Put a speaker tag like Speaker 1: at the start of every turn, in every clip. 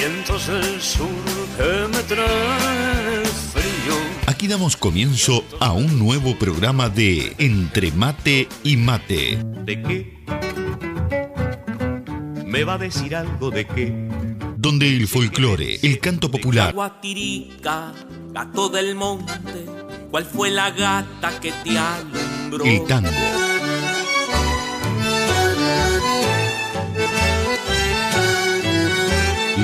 Speaker 1: vientos del sur que me trae frío.
Speaker 2: Aquí damos comienzo a un nuevo programa de Entre Mate y Mate.
Speaker 3: ¿De qué? ¿Me va a decir algo de qué?
Speaker 2: Donde el folclore, el canto popular,
Speaker 4: Guatirica, gato del monte, ¿cuál fue la gata que te alumbró?
Speaker 2: el tango,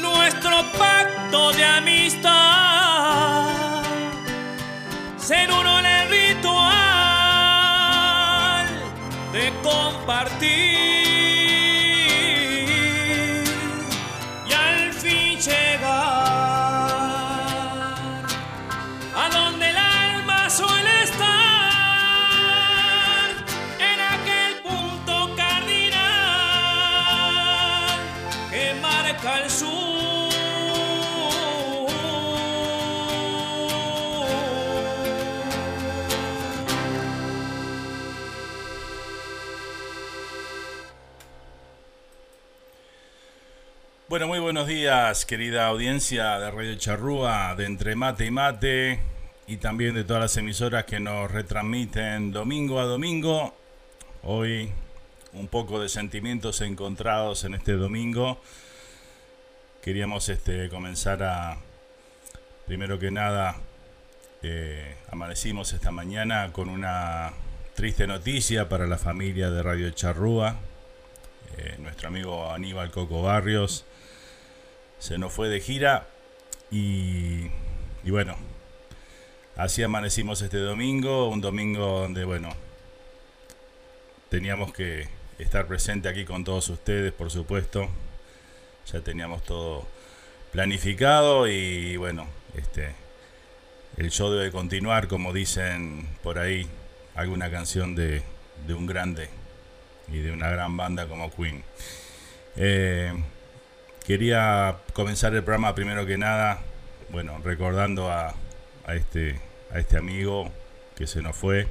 Speaker 5: nuestro pacto de amistad, ser uno
Speaker 6: Bueno, muy buenos días, querida audiencia de Radio Charrúa, de Entre Mate y Mate, y también de todas las emisoras que nos retransmiten domingo a domingo. Hoy un poco de sentimientos encontrados en este domingo. Queríamos este, comenzar a, primero que nada, eh, amanecimos esta mañana con una triste noticia para la familia de Radio Charrúa. Eh, nuestro amigo Aníbal Coco Barrios se nos fue de gira y, bueno, Así amanecimos este domingo, un domingo donde, bueno, teníamos que estar presente aquí con todos ustedes, por supuesto. Ya teníamos todo planificado y bueno, este el show debe continuar, como dicen por ahí, alguna canción de, de un grande y de una gran banda como Queen. Eh, quería comenzar el programa primero que nada, bueno, recordando a, este, este amigo que se nos fue,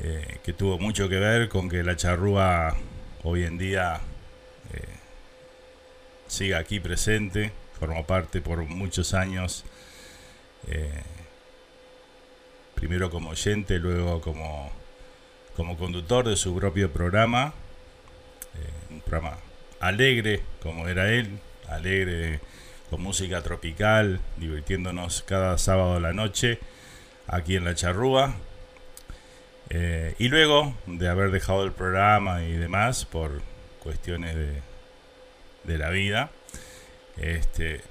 Speaker 6: eh, que tuvo mucho que ver con que la charrúa hoy en día eh, siga aquí presente, formó parte por muchos años, primero como oyente, luego como conductor de su propio programa, eh, un programa alegre como era él, alegre con música tropical, divirtiéndonos cada sábado a la noche aquí en la charrúa. Eh, y luego de haber dejado el programa y demás por cuestiones de, de la vida, este,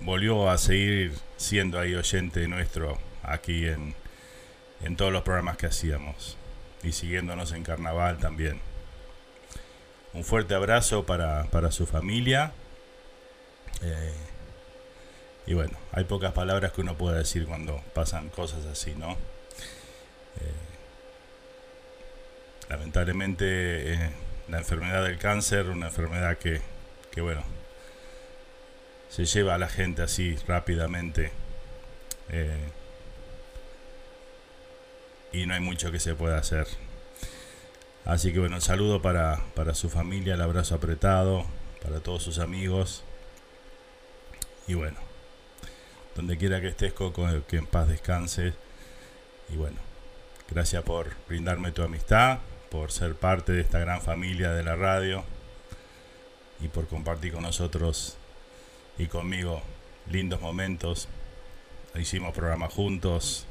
Speaker 6: volvió a seguir siendo ahí oyente nuestro aquí en, en todos los programas que hacíamos y siguiéndonos en carnaval también. Un fuerte abrazo para, su familia. Eh, y bueno, hay pocas palabras que uno pueda decir cuando pasan cosas así, ¿no? Eh, lamentablemente eh, la enfermedad del cáncer, una enfermedad que, que, bueno, se lleva a la gente así rápidamente y no hay mucho que se pueda hacer. Así que bueno, saludo para, para su familia, el abrazo apretado, para todos sus amigos. Y bueno, donde quiera que estés, Coco, que en paz descanses. Y bueno, gracias por brindarme tu amistad, por ser parte de esta gran familia de la radio y por compartir con nosotros y conmigo lindos momentos. Hicimos programas juntos,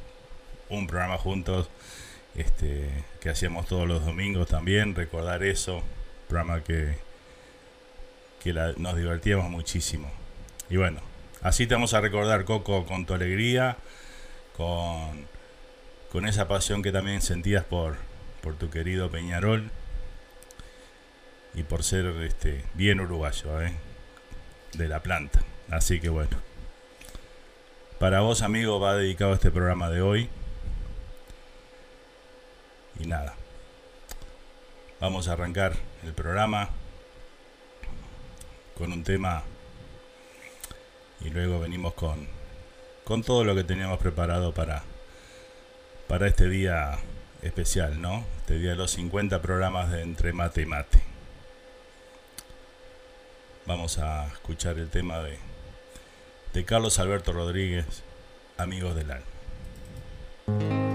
Speaker 6: un programa juntos este, que hacíamos todos los domingos también, recordar eso, programa que, que nos divertíamos muchísimo. Y bueno, así te vamos a recordar, Coco, con tu alegría, con, con esa pasión que también sentías por, por tu querido Peñarol y por ser este, bien uruguayo, ¿eh? de la planta. Así que bueno, para vos, amigo, va dedicado este programa de hoy. Y nada, vamos a arrancar el programa con un tema y luego venimos con, con todo lo que teníamos preparado para, para este día especial, ¿no? Este día de los 50 programas de Entre Mate y Mate. Vamos a escuchar el tema de, de Carlos Alberto Rodríguez, Amigos del Alma.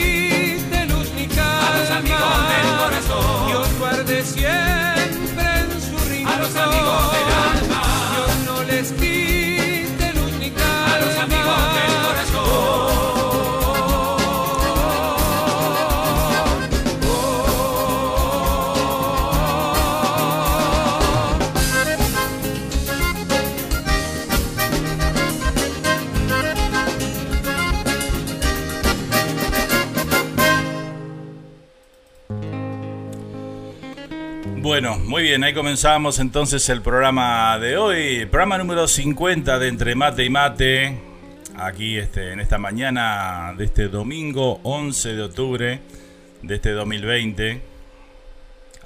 Speaker 7: Dios guarde siempre en su rincón a los amigos del alma.
Speaker 6: Bueno, muy bien, ahí comenzamos entonces el programa de hoy, programa número 50 de Entre Mate y Mate, aquí este, en esta mañana de este domingo 11 de octubre de este 2020,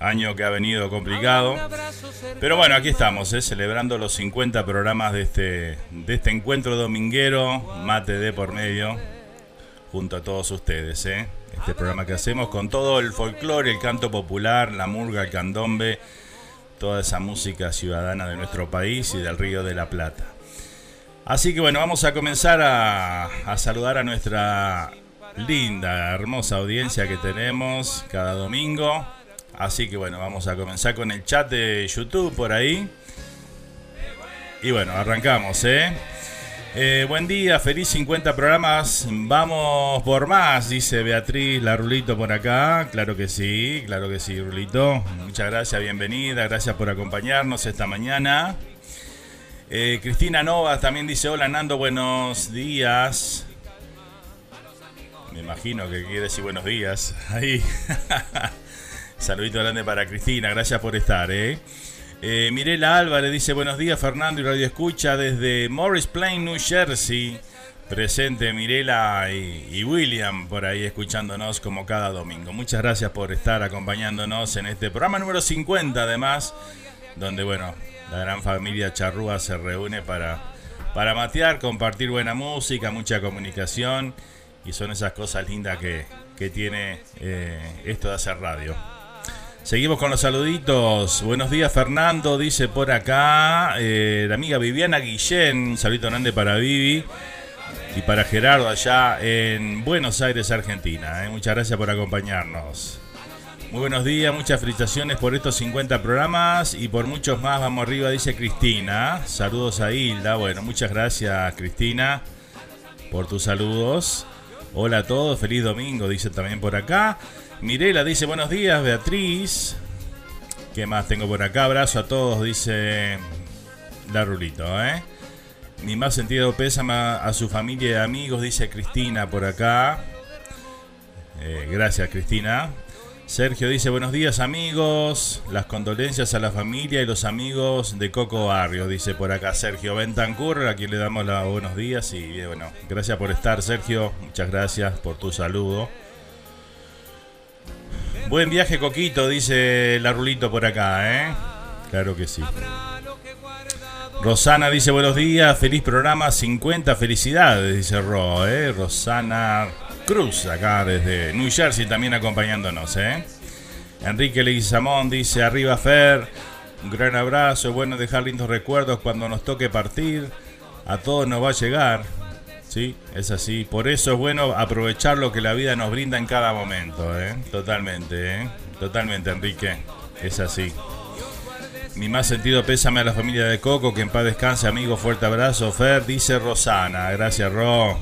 Speaker 6: año que ha venido complicado, pero bueno, aquí estamos, eh, celebrando los 50 programas de este, de este encuentro dominguero, Mate de por medio, junto a todos ustedes, ¿eh? Este programa que hacemos con todo el folclore, el canto popular, la murga, el candombe, toda esa música ciudadana de nuestro país y del Río de la Plata. Así que bueno, vamos a comenzar a, a saludar a nuestra linda, hermosa audiencia que tenemos cada domingo. Así que bueno, vamos a comenzar con el chat de YouTube por ahí. Y bueno, arrancamos, ¿eh? Eh, buen día, feliz 50 programas. Vamos por más, dice Beatriz La Rulito por acá. Claro que sí, claro que sí, Rulito. Muchas gracias, bienvenida. Gracias por acompañarnos esta mañana. Eh, Cristina Novas también dice: Hola Nando, buenos días. Me imagino que quiere decir buenos días. Ahí. Saludito grande para Cristina, gracias por estar, ¿eh? Eh, Mirela Álvarez dice buenos días Fernando y Radio Escucha desde Morris Plain, New Jersey. Presente Mirela y, William por ahí escuchándonos como cada domingo. Muchas gracias por estar acompañándonos en este programa número 50 además, donde bueno, la gran familia Charrúa se reúne para, para matear, compartir buena música, mucha comunicación y son esas cosas lindas que, que tiene eh, esto de hacer radio. Seguimos con los saluditos. Buenos días, Fernando. Dice por acá eh, la amiga Viviana Guillén. Un saludito grande para Vivi y para Gerardo allá en Buenos Aires, Argentina. Eh. Muchas gracias por acompañarnos. Muy buenos días, muchas felicitaciones por estos 50 programas y por muchos más. Vamos arriba, dice Cristina. Saludos a Hilda. Bueno, muchas gracias, Cristina, por tus saludos. Hola a todos, feliz domingo, dice también por acá. Mirela dice buenos días, Beatriz. ¿Qué más tengo por acá? Abrazo a todos, dice la Rulito, ¿eh? Mi más sentido pésame a su familia y amigos, dice Cristina por acá. Eh, gracias, Cristina. Sergio dice buenos días amigos, las condolencias a la familia y los amigos de Coco Barrio, dice por acá Sergio Bentancur, a quien le damos los buenos días y bueno, gracias por estar Sergio, muchas gracias por tu saludo. Buen viaje, Coquito, dice la Rulito por acá, ¿eh? Claro que sí. Rosana dice buenos días, feliz programa, 50 felicidades, dice Ro, ¿eh? Rosana Cruz, acá desde New Jersey también acompañándonos, ¿eh? Enrique Leguizamón dice arriba Fer, un gran abrazo, bueno dejar lindos recuerdos cuando nos toque partir, a todos nos va a llegar, ¿sí? Es así, por eso es bueno aprovechar lo que la vida nos brinda en cada momento, ¿eh? Totalmente, ¿eh? Totalmente, Enrique, es así. Mi más sentido pésame a la familia de Coco, que en paz descanse, amigo. Fuerte abrazo, Fer, dice Rosana. Gracias, Ro.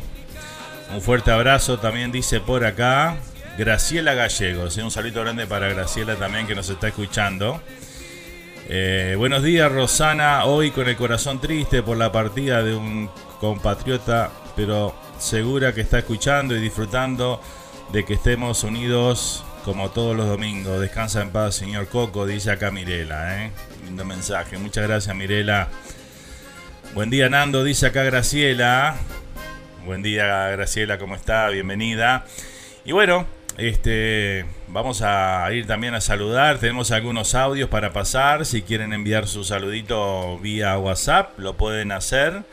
Speaker 6: Un fuerte abrazo también dice por acá Graciela Gallegos. Un saludo grande para Graciela también que nos está escuchando. Eh, buenos días, Rosana. Hoy con el corazón triste por la partida de un compatriota, pero segura que está escuchando y disfrutando de que estemos unidos como todos los domingos. Descansa en paz, señor Coco, dice acá Mirela. ¿eh? Lindo mensaje. Muchas gracias, Mirela. Buen día, Nando, dice acá Graciela. Buen día, Graciela, ¿cómo está? Bienvenida. Y bueno, este, vamos a ir también a saludar. Tenemos algunos audios para pasar. Si quieren enviar su saludito vía WhatsApp, lo pueden hacer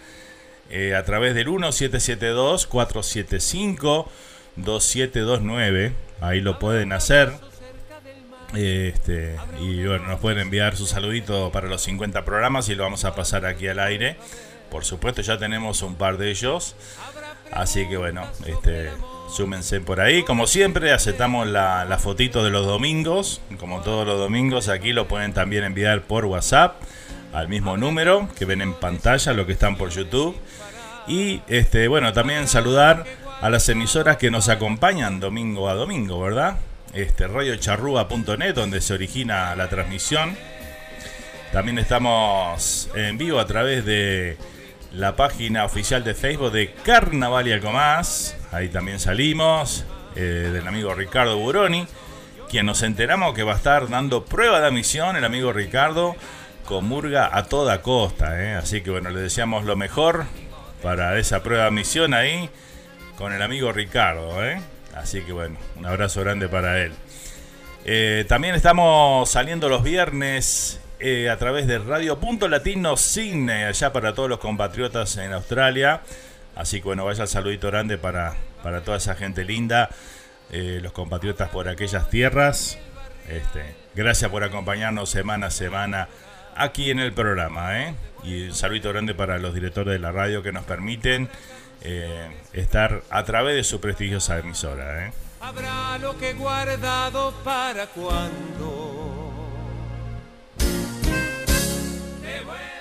Speaker 6: eh, a través del 1772 475 2729. Ahí lo pueden hacer. Este, y bueno, nos pueden enviar su saludito para los 50 programas y lo vamos a pasar aquí al aire. Por supuesto, ya tenemos un par de ellos. Así que bueno, este, súmense por ahí. Como siempre, aceptamos la, la fotito de los domingos. Como todos los domingos, aquí lo pueden también enviar por WhatsApp al mismo número que ven en pantalla, lo que están por YouTube. Y este, bueno, también saludar a las emisoras que nos acompañan domingo a domingo, ¿verdad? Este, radiocharrúa.net, donde se origina la transmisión. También estamos en vivo a través de la página oficial de Facebook de Carnaval y algo más. Ahí también salimos, eh, del amigo Ricardo Buroni, quien nos enteramos que va a estar dando prueba de admisión, el amigo Ricardo, con Murga a toda costa. ¿eh? Así que bueno, le deseamos lo mejor para esa prueba de admisión ahí con el amigo Ricardo. ¿eh? Así que bueno, un abrazo grande para él. Eh, también estamos saliendo los viernes a través de Radio Punto Latino Cine, allá para todos los compatriotas en Australia. Así que bueno, vaya el saludito grande para, para toda esa gente linda, los compatriotas por aquellas tierras. Este, gracias por acompañarnos semana a semana aquí en el programa. ¿eh? Y un saludito grande para los directores de la radio que nos permiten eh, estar a través de su prestigiosa emisora. ¿eh?
Speaker 7: Habrá lo que guardado para cuando.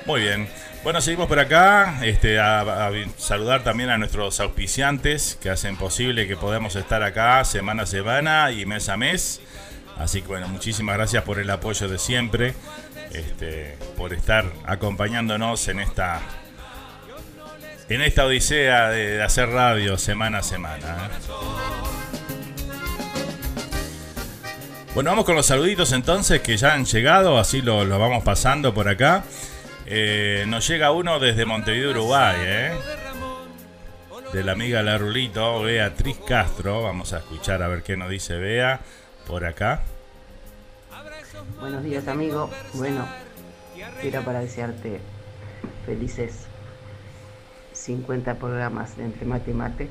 Speaker 6: Muy bien. Bueno, seguimos por acá. Este, a, a saludar también a nuestros auspiciantes que hacen posible que podamos estar acá semana a semana y mes a mes. Así que bueno, muchísimas gracias por el apoyo de siempre, este, por estar acompañándonos en esta en esta odisea de, hacer radio semana a semana. ¿eh? Bueno, vamos con los saluditos entonces que ya han llegado, así lo, lo vamos pasando por acá. Eh, nos llega uno desde Montevideo, Uruguay, ¿eh? de la amiga La Rulito, Beatriz Castro. Vamos a escuchar a ver qué nos dice Bea por acá.
Speaker 8: Buenos días, amigo. Bueno, era para desearte felices 50 programas de Entre Mate y Mate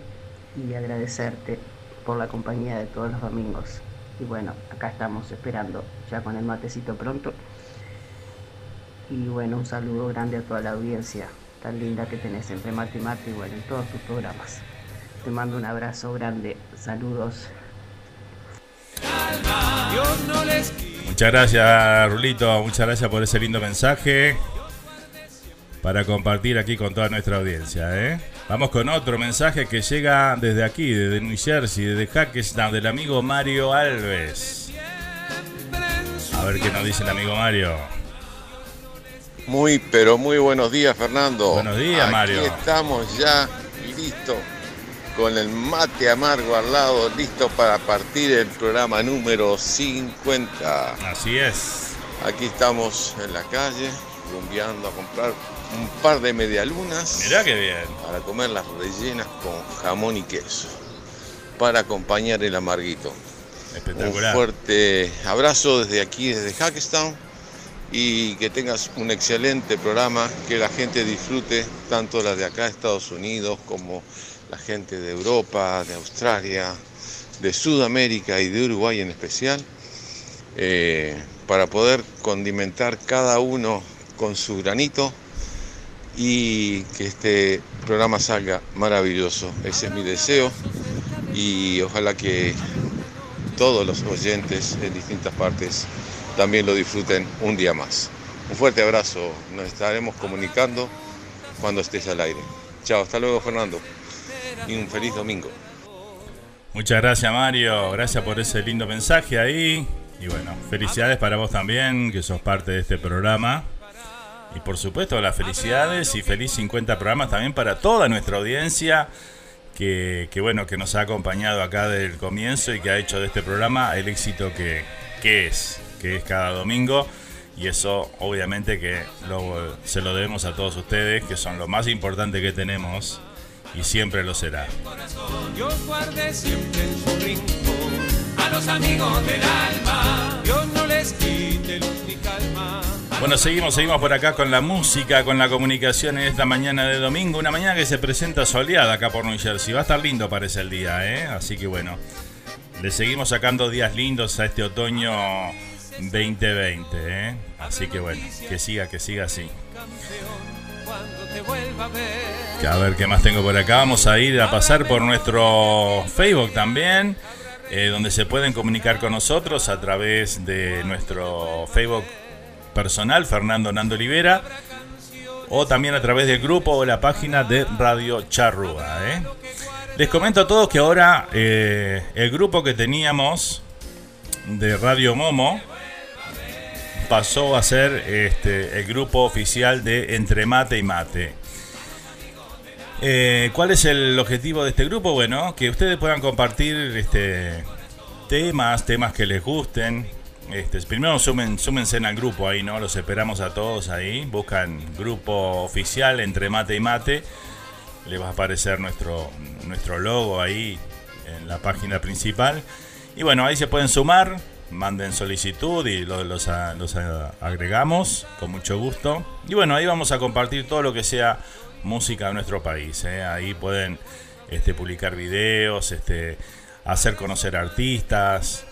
Speaker 8: y agradecerte por la compañía de todos los domingos. Y bueno, acá estamos esperando ya con el matecito pronto. Y bueno, un saludo grande a toda la audiencia tan linda que tenés entre Mate y Mate y bueno, en todos tus programas. Te mando un abrazo grande. Saludos.
Speaker 7: Dios no les
Speaker 6: Muchas gracias, Rulito. Muchas gracias por ese lindo mensaje para compartir aquí con toda nuestra audiencia. ¿eh? Vamos con otro mensaje que llega desde aquí, desde New Jersey, desde Hackettstown, del amigo Mario Alves. A ver qué nos dice el amigo Mario.
Speaker 9: Muy, pero muy buenos días, Fernando.
Speaker 6: Buenos días,
Speaker 9: Aquí
Speaker 6: Mario.
Speaker 9: Estamos ya listos con el mate amargo al lado, listo para partir el programa número 50.
Speaker 6: Así es.
Speaker 9: Aquí estamos en la calle, rumbeando a comprar un par de medialunas
Speaker 6: Mirá qué bien.
Speaker 9: para comer las rellenas con jamón y queso, para acompañar el amarguito.
Speaker 6: Espectacular.
Speaker 9: Un fuerte abrazo desde aquí, desde Hackestown y que tengas un excelente programa, que la gente disfrute, tanto la de acá Estados Unidos como la gente de Europa, de Australia, de Sudamérica y de Uruguay en especial, eh, para poder condimentar cada uno con su granito y que este programa salga maravilloso. Ese es mi deseo y ojalá que todos los oyentes en distintas partes también lo disfruten un día más. Un fuerte abrazo, nos estaremos comunicando cuando estés al aire. Chao, hasta luego Fernando y un feliz domingo.
Speaker 6: Muchas gracias Mario, gracias por ese lindo mensaje ahí. Y bueno, felicidades para vos también, que sos parte de este programa. Y por supuesto, las felicidades y feliz 50 programas también para toda nuestra audiencia. Que, que, bueno, que nos ha acompañado acá desde el comienzo y que ha hecho de este programa el éxito que, que es que es cada domingo. Y eso obviamente que se lo debemos a todos ustedes, que son lo más importante que tenemos y siempre lo será.
Speaker 7: Yo guardé siempre en su rincón a los amigos del alma. Yo no les quite luz ni calma.
Speaker 6: Bueno, seguimos, seguimos por acá con la música, con la comunicación en esta mañana de domingo. Una mañana que se presenta soleada acá por New Jersey. Va a estar lindo parece el día, ¿eh? Así que bueno, le seguimos sacando días lindos a este otoño 2020, ¿eh? Así que bueno, que siga, que siga así. A ver qué más tengo por acá. Vamos a ir a pasar por nuestro Facebook también, eh, donde se pueden comunicar con nosotros a través de nuestro Facebook personal, Fernando Nando Olivera, o también a través del grupo o la página de Radio Charrúa. ¿eh? Les comento a todos que ahora eh, el grupo que teníamos de Radio Momo, pasó a ser este, el grupo oficial de Entre Mate y Mate. Eh, ¿Cuál es el objetivo de este grupo? Bueno, que ustedes puedan compartir este, temas, temas que les gusten. Este, primero sumen, súmense al grupo ahí, ¿no? Los esperamos a todos ahí. Buscan grupo oficial entre mate y mate. Les va a aparecer nuestro, nuestro logo ahí en la página principal. Y bueno, ahí se pueden sumar manden solicitud y los, los, agregamos con mucho gusto. Y bueno, ahí vamos a compartir todo lo que sea música de nuestro país. ¿eh? Ahí pueden este, publicar videos, este, hacer conocer artistas,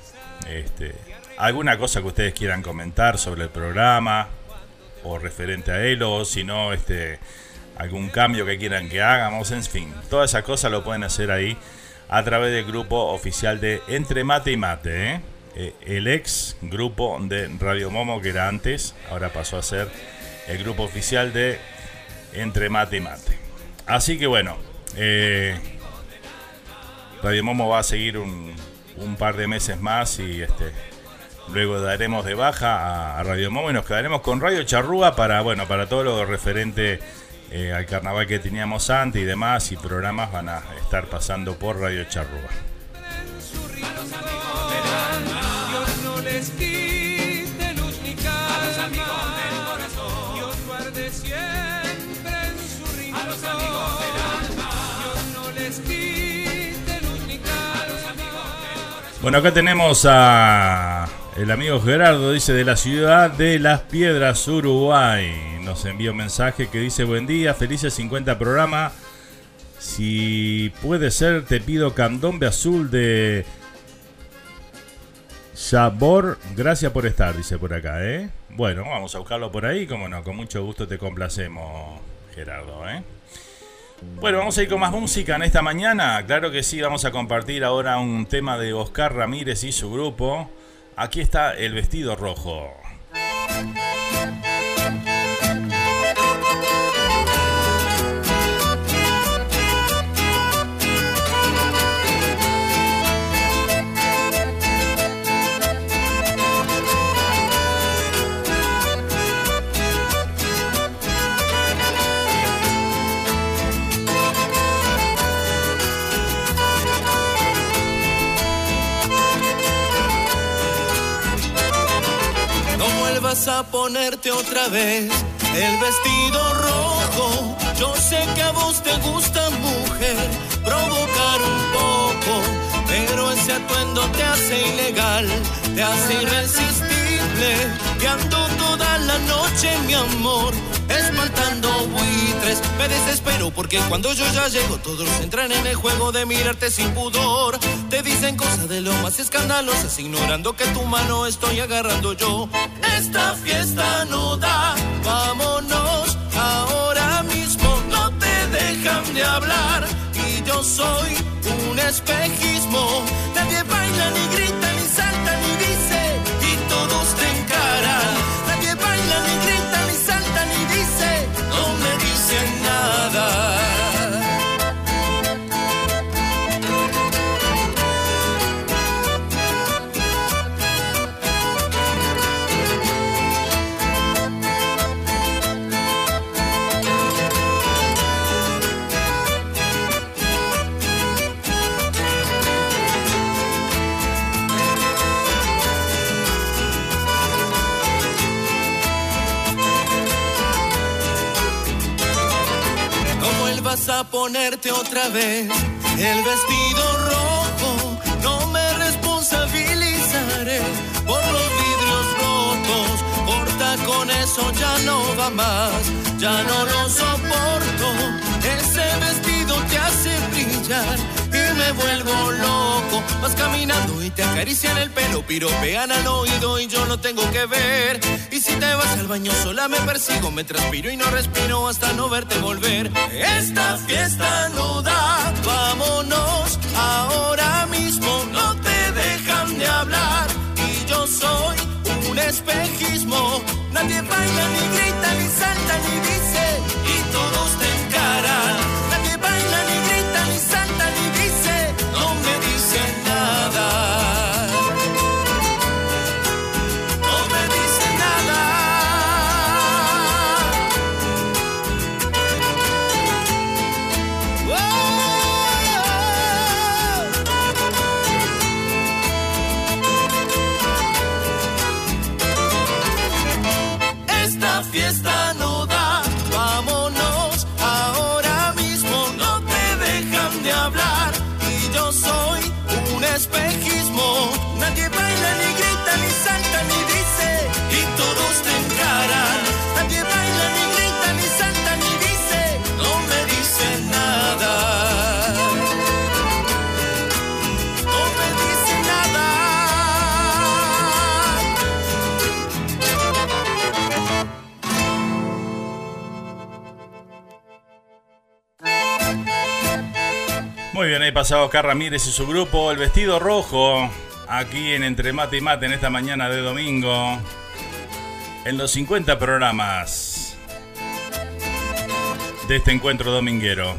Speaker 6: este, alguna cosa que ustedes quieran comentar sobre el programa o referente a él o si no, este, algún cambio que quieran que hagamos, en fin, todas esas cosas lo pueden hacer ahí a través del grupo oficial de Entre Mate y Mate. ¿eh? Eh, el ex grupo de Radio Momo, que era antes, ahora pasó a ser el grupo oficial de Entre Mate y Mate. Así que bueno, eh, Radio Momo va a seguir un, par de meses más y este luego daremos de baja a, Radio Momo y nos quedaremos con Radio Charrúa para bueno para todo lo referente eh, al carnaval que teníamos antes y demás y programas van a estar pasando por Radio Charrúa. Bueno, acá tenemos a el amigo Gerardo, dice de la ciudad de Las Piedras, Uruguay. Nos envía un mensaje que dice buen día, felices 50 programa. Si puede ser, te pido candombe azul de Sabor. Gracias por estar, dice por acá, ¿eh? Bueno, vamos a buscarlo por ahí, como no, con mucho gusto te complacemos, Gerardo, ¿eh? Bueno, vamos a ir con más música en esta mañana. Claro que sí, vamos a compartir ahora un tema de Oscar Ramírez y su grupo. Aquí está el vestido rojo.
Speaker 10: Ponerte otra vez. El vestido rojo. Yo sé que a vos te gusta, mujer, provocar un poco pero ese atuendo te hace ilegal, te hace irresistible, que ando toda la noche, mi amor, espantando buitres. Me desespero porque cuando yo ya llego, todos entran en el juego de mirarte sin pudor. Te dicen cosas de lo más escandalosas, ignorando que tu mano estoy agarrando yo. Esta fiesta no da, vámonos ahora mismo, no te dejan de hablar. Y yo soy un espejismo, nadie baila ni grita ponerte otra vez el vestido rojo. No me responsabilizaré por los vidrios rotos. Corta con eso, ya no va más. Ya no lo soporto. Ese vestido te hace brillar me vuelvo loco. Vas caminando y te acarician el pelo, piropean al oído y yo no tengo que ver. Y si te vas al baño sola me persigo, me transpiro y no respiro hasta no verte volver. Esta fiesta no da, vámonos ahora mismo, no te dejan de hablar. Y yo soy un espejismo, nadie baila ni grita ni salta ni dice, y todos te
Speaker 6: Muy bien, ahí pasaba Oscar Ramírez y su grupo, El Vestido Rojo, aquí en Entre Mate y Mate en esta mañana de domingo, en los 50 programas de este encuentro dominguero.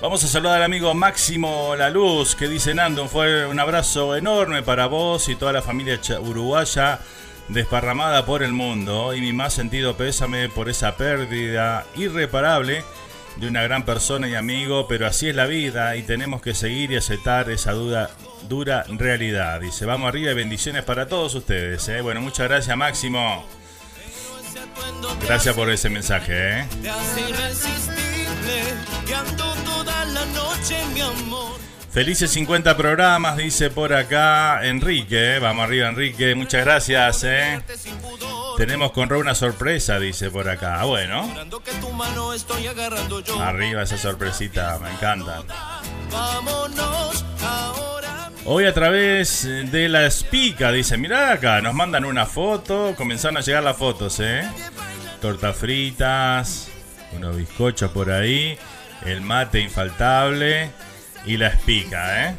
Speaker 6: Vamos a saludar al amigo Máximo La Luz, que dice Nando, fue un abrazo enorme para vos y toda la familia uruguaya desparramada por el mundo y mi más sentido pésame por esa pérdida irreparable de una gran persona y amigo, pero así es la vida y tenemos que seguir y aceptar esa duda, dura realidad. Dice, vamos arriba y bendiciones para todos ustedes. ¿eh? Bueno, muchas gracias Máximo. Gracias por ese mensaje. ¿eh? Felices 50 programas, dice por acá Enrique. ¿eh? Vamos arriba Enrique, muchas gracias. ¿eh? Tenemos con Ro una sorpresa, dice por acá. Ah, Bueno, arriba esa sorpresita, me encanta. Hoy a través de la Spica, dice, mirá acá, nos mandan una foto, comenzaron a llegar las fotos, ¿eh? Tortas fritas, unos bizcochos por ahí, el mate infaltable y la Spica, ¿eh?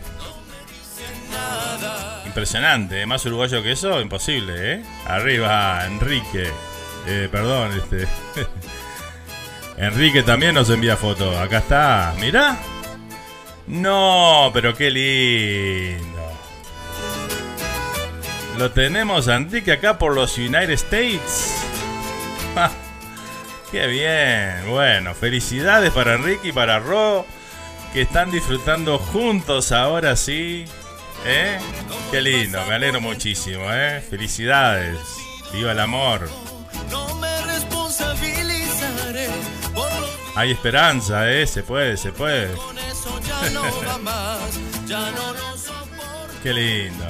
Speaker 6: Impresionante, ¿eh? más uruguayo que eso, imposible, ¿eh? Arriba, Enrique. Eh, perdón, este... Enrique también nos envía foto. Acá está, mirá. No, pero qué lindo. Lo tenemos Enrique acá por los United States. Qué bien. Bueno, felicidades para Enrique y para Ro, que están disfrutando juntos ahora sí. ¿Eh? Qué lindo, me alegro muchísimo, ¿eh? Felicidades. Viva el amor. Hay esperanza, ¿eh? Se puede, se puede. Qué lindo.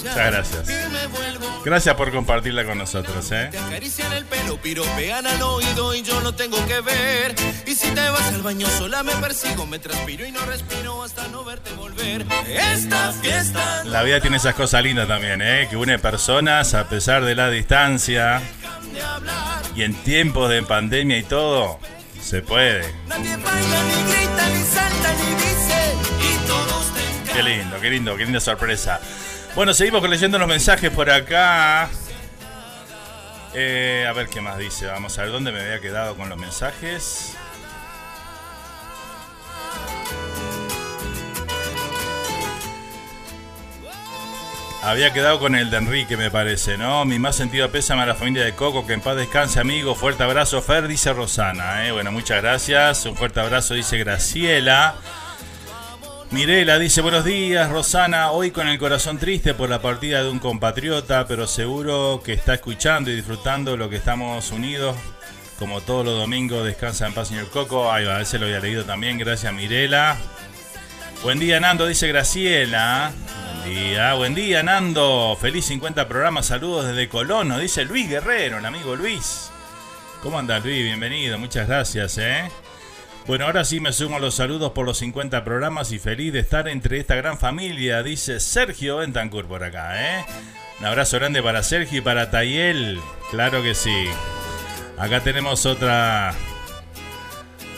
Speaker 6: Muchas gracias. Gracias por compartirla con nosotros, ¿eh?
Speaker 10: Te acarician el pelo, piropean al oído y yo no tengo que ver. Y si te vas al baño sola me persigo, me transpiro y no respiro hasta no verte volver. Esta fiesta.
Speaker 6: La vida tiene esas cosas lindas también, ¿eh? Que une personas a pesar de la distancia. Y en tiempos de pandemia y todo, se puede.
Speaker 10: Nadie baila, ni grita, ni salta, ni dice. Y todos te
Speaker 6: Qué lindo, qué lindo, qué linda sorpresa. Bueno, seguimos leyendo los mensajes por acá. Eh, a ver qué más dice. Vamos a ver dónde me había quedado con los mensajes. Había quedado con el de Enrique, me parece, ¿no? Mi más sentido pésame a la familia de Coco, que en paz descanse, amigo. Fuerte abrazo, Fer, dice Rosana, ¿eh? Bueno, muchas gracias. Un fuerte abrazo, dice Graciela. Mirela dice buenos días, Rosana, hoy con el corazón triste por la partida de un compatriota, pero seguro que está escuchando y disfrutando lo que estamos unidos. Como todos los domingos, descansa en paz, señor Coco. Ahí va, ese lo había leído también, gracias Mirela. Buen día, Nando, dice Graciela. Buen día, buen día, Nando. Feliz 50 programas, saludos desde Colón, nos dice Luis Guerrero, el amigo Luis. ¿Cómo anda Luis? Bienvenido, muchas gracias, ¿eh? Bueno, ahora sí me sumo a los saludos por los 50 programas y feliz de estar entre esta gran familia, dice Sergio Bentancur por acá, ¿eh? Un abrazo grande para Sergio y para Tayel, claro que sí. Acá tenemos otra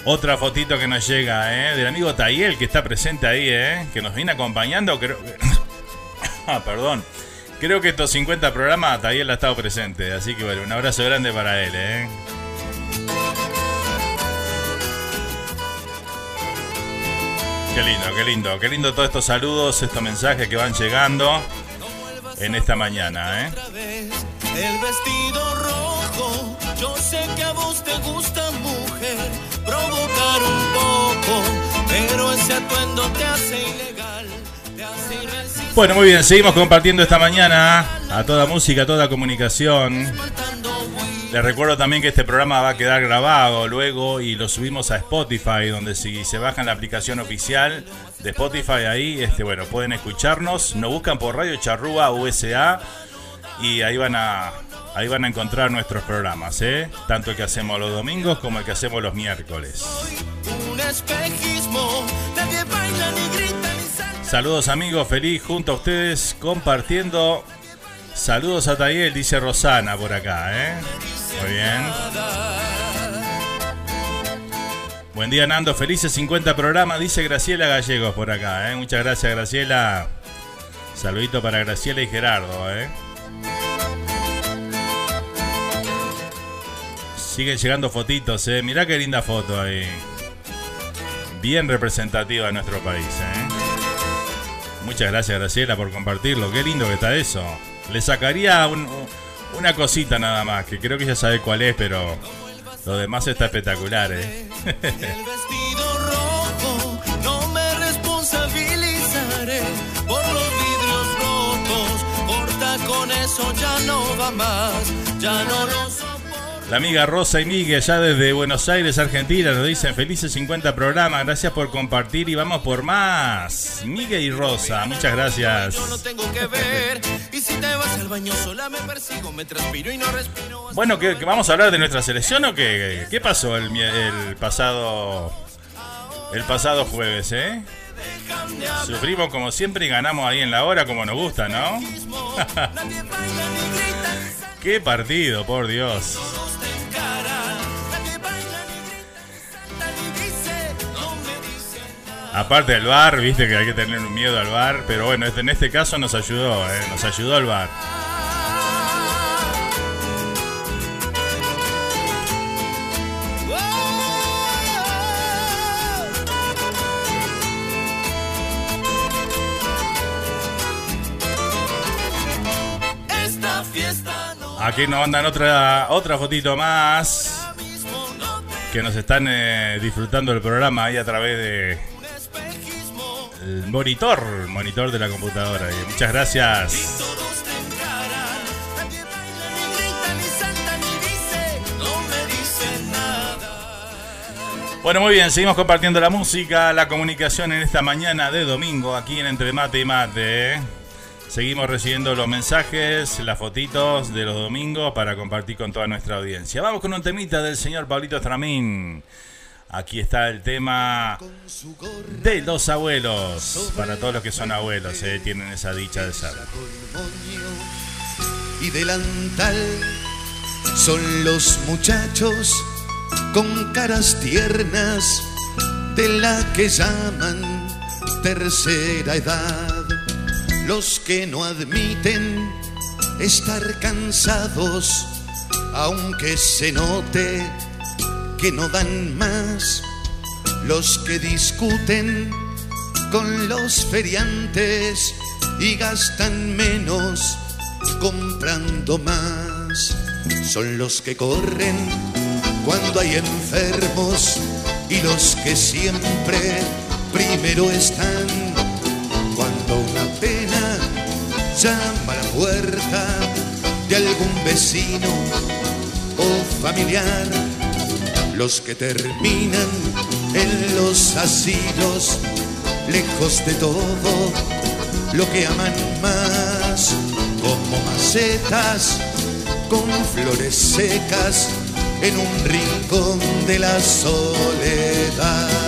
Speaker 6: otra fotito que nos llega, ¿eh? Del amigo Tayel que está presente ahí, ¿eh? Que nos viene acompañando, creo ah, perdón. Creo que estos 50 programas Tayel ha estado presente, así que bueno, un abrazo grande para él, ¿eh? Qué lindo, qué lindo, qué lindo todos estos saludos, estos mensajes que van llegando en esta mañana, ¿eh?
Speaker 10: El vestido rojo, yo sé que a vos te gusta, mujer, provocar un poco, pero ese atuendo te hace ilegal, te hace.
Speaker 6: Bueno, muy bien, seguimos compartiendo esta mañana a toda música, a toda comunicación. Les recuerdo también que este programa va a quedar grabado luego y lo subimos a Spotify, donde si se bajan la aplicación oficial de Spotify ahí, este, bueno, pueden escucharnos. Nos buscan por Radio Charrúa USA y ahí van a ahí van a encontrar nuestros programas, ¿eh? Tanto el que hacemos los domingos como el que hacemos los miércoles. Saludos amigos, feliz junto a ustedes compartiendo. Saludos a Tayel, dice Rosana por acá, ¿eh? Muy bien. Buen día Nando, felices 50 programas, dice Graciela Gallegos por acá, ¿eh? Muchas gracias Graciela. Saludito para Graciela y Gerardo, ¿eh? Siguen llegando fotitos, ¿eh? Mirá qué linda foto ahí. Bien representativa de nuestro país, ¿eh? Muchas gracias Graciela por compartirlo, qué lindo que está eso. Le sacaría un, una cosita nada más, que creo que ya sabe cuál es, pero lo demás está espectacular, ¿eh?
Speaker 10: El vestido rojo, no me responsabilizaré por los vidrios rotos. Corta con eso, ya no va más, ya no lo soporto.
Speaker 6: La amiga Rosa y Miguel, ya desde Buenos Aires, Argentina, nos dicen felices 50 programas, gracias por compartir y vamos por más. Miguel y Rosa, muchas gracias.
Speaker 10: Que.
Speaker 6: Bueno, ¿qué, qué vamos a hablar de nuestra selección o qué? ¿Qué pasó el, el pasado el pasado jueves, eh? Sufrimos como siempre y ganamos ahí en la hora como nos gusta, ¿no? Qué partido, por Dios. Aparte del bar, viste que hay que tener un miedo al bar, pero bueno, este- en este caso nos ayudó, eh, nos ayudó el bar. Aquí nos mandan otra otra fotito más que nos están eh, disfrutando del programa ahí a través de monitor, monitor de la computadora. Y muchas gracias. Bueno, muy bien, seguimos compartiendo la música, la comunicación en esta mañana de domingo aquí en Entre Mate y Mate. Seguimos recibiendo los mensajes, las fotitos de los domingos para compartir con toda nuestra audiencia. Vamos con un temita del señor Pablito Estramín. Aquí está el tema de los abuelos. Para todos los que son abuelos, eh, tienen esa dicha de ser.
Speaker 11: Y delantal son los muchachos con caras tiernas de la que llaman tercera edad. Los que no admiten estar cansados, aunque se note que no dan más. Los que discuten con los feriantes y gastan menos comprando más. Son los que corren cuando hay enfermos y los que siempre primero están cuando una pena llama a la puerta de algún vecino o familiar los que terminan en los asilos lejos de todo lo que aman más como macetas con flores secas en un rincón de la soledad.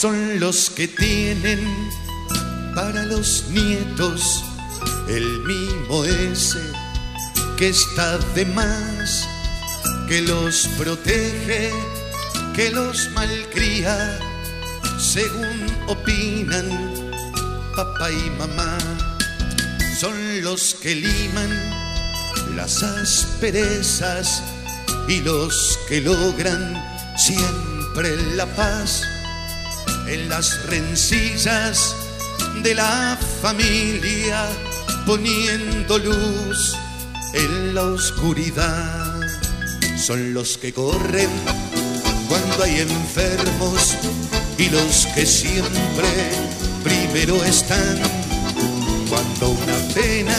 Speaker 11: Son los que tienen para los nietos el mimo ese que está de más, que los protege, que los malcría, según opinan papá y mamá. Son los que liman las asperezas y los que logran siempre la paz en las rencillas de la familia, poniendo luz en la oscuridad. Son los que corren cuando hay enfermos y los que siempre primero están. Cuando una pena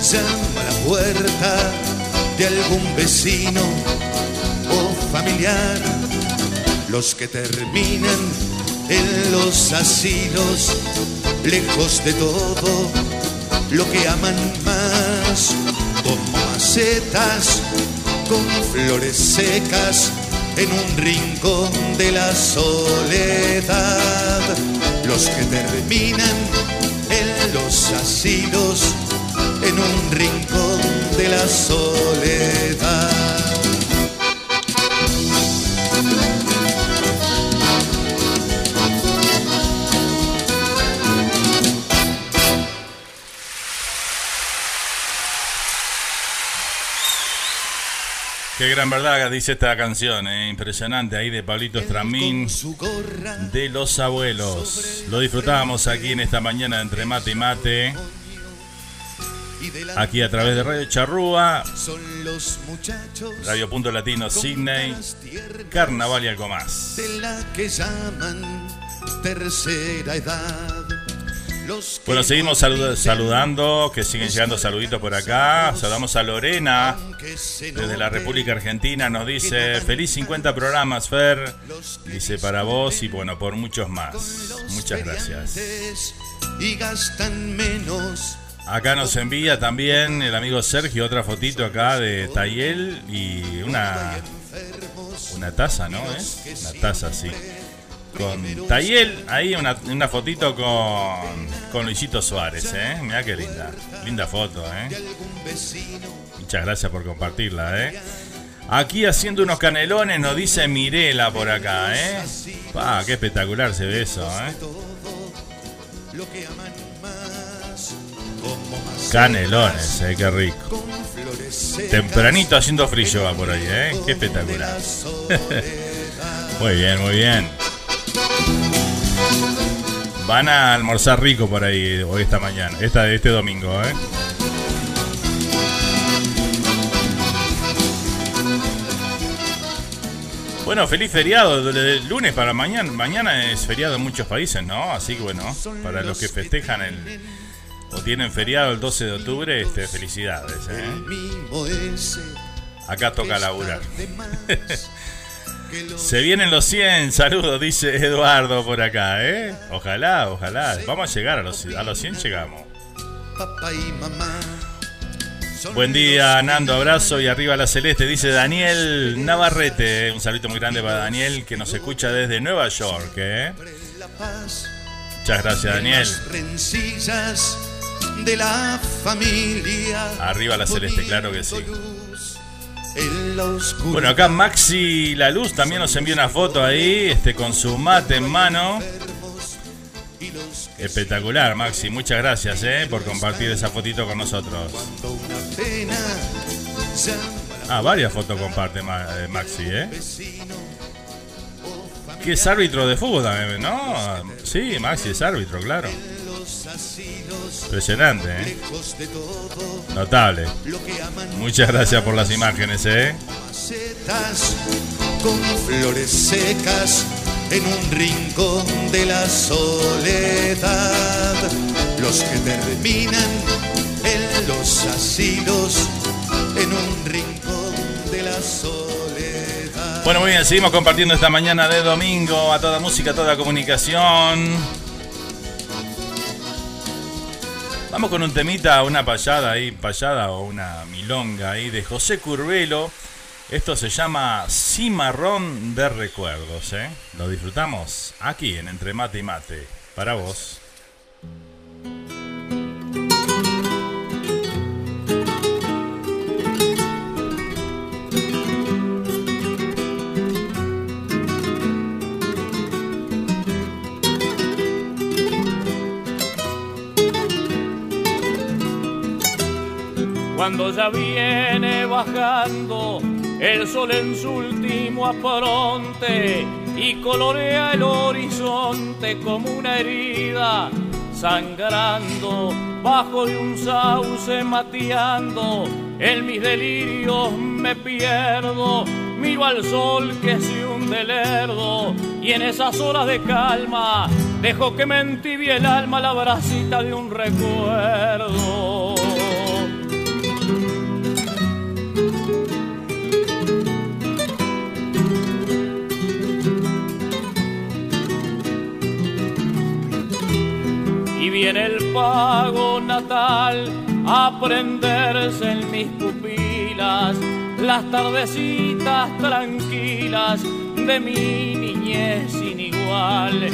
Speaker 11: llama a la puerta de algún vecino o familiar. Los que terminan en los asilos, lejos de todo lo que aman más como macetas con flores secas en un rincón de la soledad. Los que terminan en los asilos en un rincón de la soledad.
Speaker 6: Qué gran verdad dice esta canción, eh, impresionante ahí de Pablito Estramín de los abuelos. Lo disfrutábamos aquí en esta mañana entre mate y mate. Aquí a través de Radio Charrúa, Radio Punto Latino Sydney, Carnaval y algo más.
Speaker 11: De la que llaman tercera edad.
Speaker 6: Bueno, seguimos saludando, que siguen llegando saluditos por acá. Saludamos a Lorena desde la República Argentina. Nos dice, feliz 50 programas, Fer. Dice para vos y bueno, por muchos más. Muchas gracias.
Speaker 11: Y gastan menos.
Speaker 6: Acá nos envía también el amigo Sergio otra fotito acá de Tayel y una, una taza, ¿no? ¿Eh? Una taza, sí con Tayel, ahí una, fotito con, con Luisito Suárez, ¿eh? Mira qué linda, linda foto, ¿eh? Muchas gracias por compartirla, ¿eh? Aquí haciendo unos canelones nos dice Mirela por acá, ¿eh? Pa, qué espectacular se ve eso, ¿eh? Canelones, ¿eh? Qué rico. Tempranito haciendo frío por ahí, ¿eh? Qué espectacular. muy bien, muy bien. Van a almorzar rico por ahí hoy esta mañana, esta, este domingo, ¿eh? Bueno, feliz feriado. De lunes para mañana. Mañana es feriado en muchos países, ¿no? Así que bueno, para los que festejan el o tienen feriado el 12 de octubre, este, felicidades. ¿eh? Acá toca laburar. Se vienen los 100, saludos, dice Eduardo por acá, ¿eh? Ojalá, ojalá. Vamos a llegar a los, a los 100, llegamos. Papá y mamá. Buen día, Nando, abrazo y arriba la celeste, dice Daniel Navarrete. Un saludo muy grande para Daniel que nos escucha desde Nueva York. ¿eh? Muchas gracias, Daniel. Arriba la celeste, claro que sí. Bueno, acá Maxi La Luz también nos envió una foto ahí, este, con su mate en mano. Espectacular, Maxi. Muchas gracias eh, por compartir esa fotito con nosotros. Ah, varias fotos comparte eh, Maxi, ¿eh? Que es árbitro de fútbol también, ¿no? Sí, Maxi es árbitro, claro. Impresionante, ¿eh? Notable. Muchas gracias por las imágenes, ¿eh? Con flores secas en un rincón de la soledad. Los que terminan en los asilos en un rincón de la soledad. Bueno, muy bien, seguimos compartiendo esta mañana de domingo a toda música, a toda comunicación. Vamos con un temita, una payada ahí, payada o una milonga ahí de José Curvelo. Esto se llama Cimarrón de Recuerdos, ¿eh? Lo disfrutamos aquí en Entre Mate y Mate. Para vos.
Speaker 12: Cuando ya viene bajando el sol en su último apronte y colorea el horizonte como una herida sangrando bajo de un sauce mateando en mis delirios me pierdo miro al sol que se hunde lerdo y en esas horas de calma dejo que me entibie el alma la bracita de un recuerdo viene el pago natal a prenderse en mis pupilas las tardecitas tranquilas de mi niñez sin igual,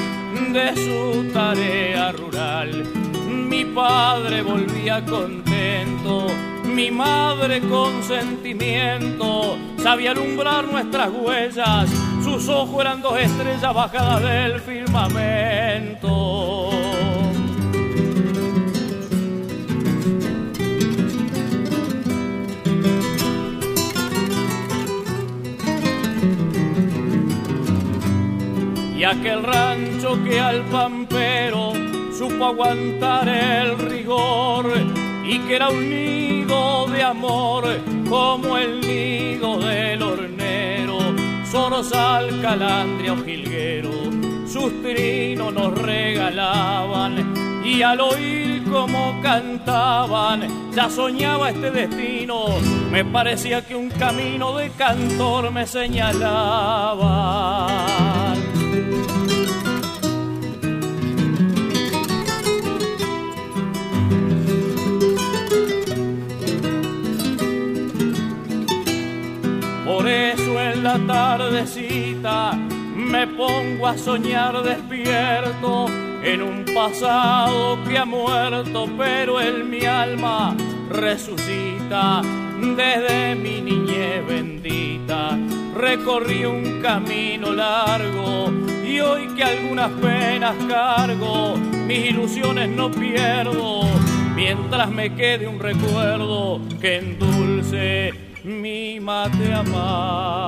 Speaker 12: de su tarea rural. Mi padre volvía contento, mi madre con sentimiento, sabía alumbrar nuestras huellas, sus ojos eran dos estrellas bajadas del firmamento. Aquel rancho que al pampero supo aguantar el rigor y que era un nido de amor como el nido del hornero, Sorosal, Calandria o Jilguero, sus trinos nos regalaban y al oír como cantaban, ya soñaba este destino, me parecía que un camino de cantor me señalaba. La tardecita me pongo a soñar despierto en un pasado que ha muerto, pero en mi alma resucita desde mi niñez bendita. Recorrí un camino largo y hoy que algunas penas cargo, mis ilusiones no pierdo, mientras me quede un recuerdo que endulce mi mate amargo.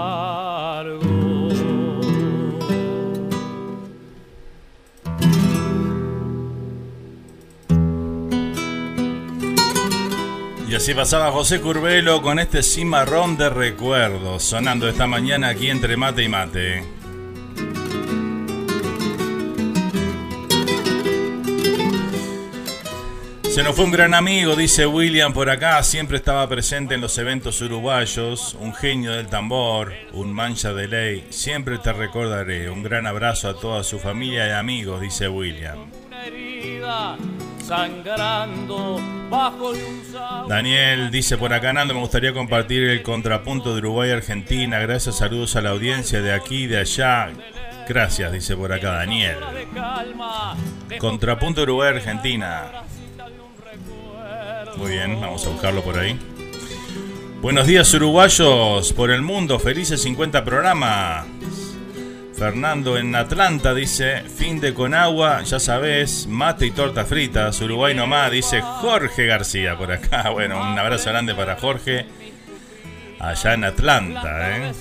Speaker 6: Y así pasaba José Curvelo con este cimarrón de recuerdos, sonando esta mañana aquí entre mate y mate. Se nos fue un gran amigo, dice William por acá, siempre estaba presente en los eventos uruguayos, un genio del tambor, un mancha de ley, siempre te recordaré, un gran abrazo a toda su familia y amigos, dice William Daniel dice por acá, Nando, me gustaría compartir el contrapunto de Uruguay-Argentina. Gracias, saludos a la audiencia de aquí y de allá. Gracias, dice por acá Daniel. Contrapunto Uruguay-Argentina. Muy bien, vamos a buscarlo por ahí. Buenos días uruguayos por el mundo, felices 50 programas. Fernando en Atlanta dice, fin de con agua, ya sabes, mate y torta fritas. Uruguay nomás, dice Jorge García por acá. Bueno, un abrazo grande para Jorge allá en Atlanta. ¿eh?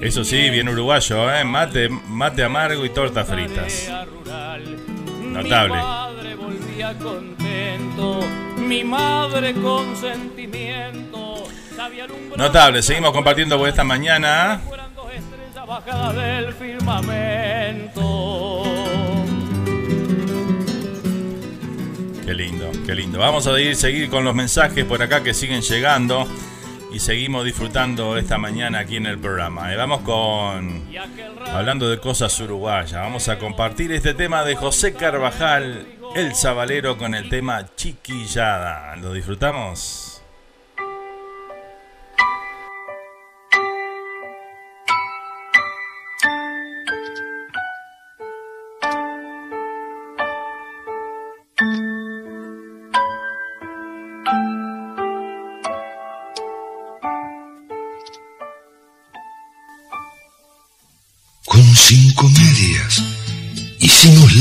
Speaker 6: Eso sí, bien uruguayo, ¿eh? mate, mate amargo y tortas fritas. Notable. Mi madre con sentimiento Notable, seguimos compartiendo por esta mañana. Qué lindo, qué lindo. Vamos a ir, seguir con los mensajes por acá que siguen llegando y seguimos disfrutando esta mañana aquí en el programa. Eh, vamos con hablando de cosas uruguayas. Vamos a compartir este tema de José Carvajal, el Zabalero con el tema Chiquillada. ¿Lo disfrutamos?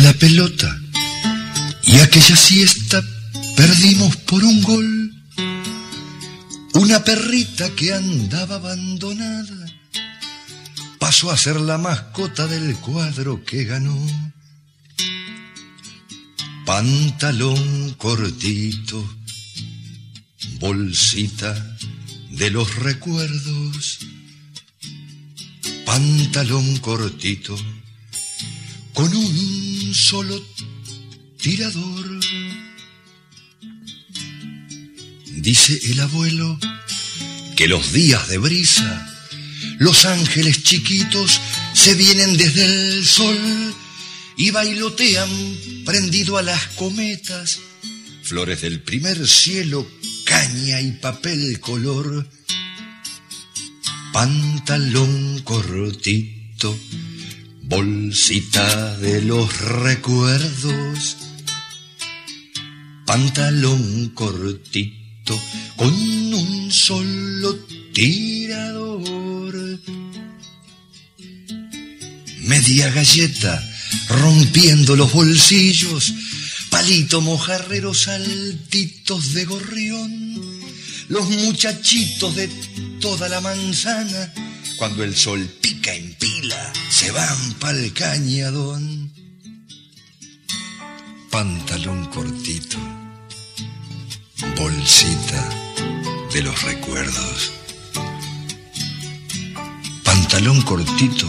Speaker 13: La pelota y aquella siesta perdimos por un gol. Una perrita que andaba abandonada pasó a ser la mascota del cuadro que ganó. Pantalón cortito, bolsita de los recuerdos pantalón cortito, con un solo tirador. Dice el abuelo que los días de brisa, los ángeles chiquitos se vienen desde el sol y bailotean prendido a las cometas, flores del primer cielo, caña y papel color pantalón cortito, bolsita de los recuerdos, pantalón cortito con un solo tirador. Media galleta rompiendo los bolsillos, palito mojarrero saltitos de gorrión. Los muchachitos de toda la manzana, cuando el sol pica en pila, se van pa'l cañadón. Pantalón cortito, bolsita de los recuerdos. Pantalón cortito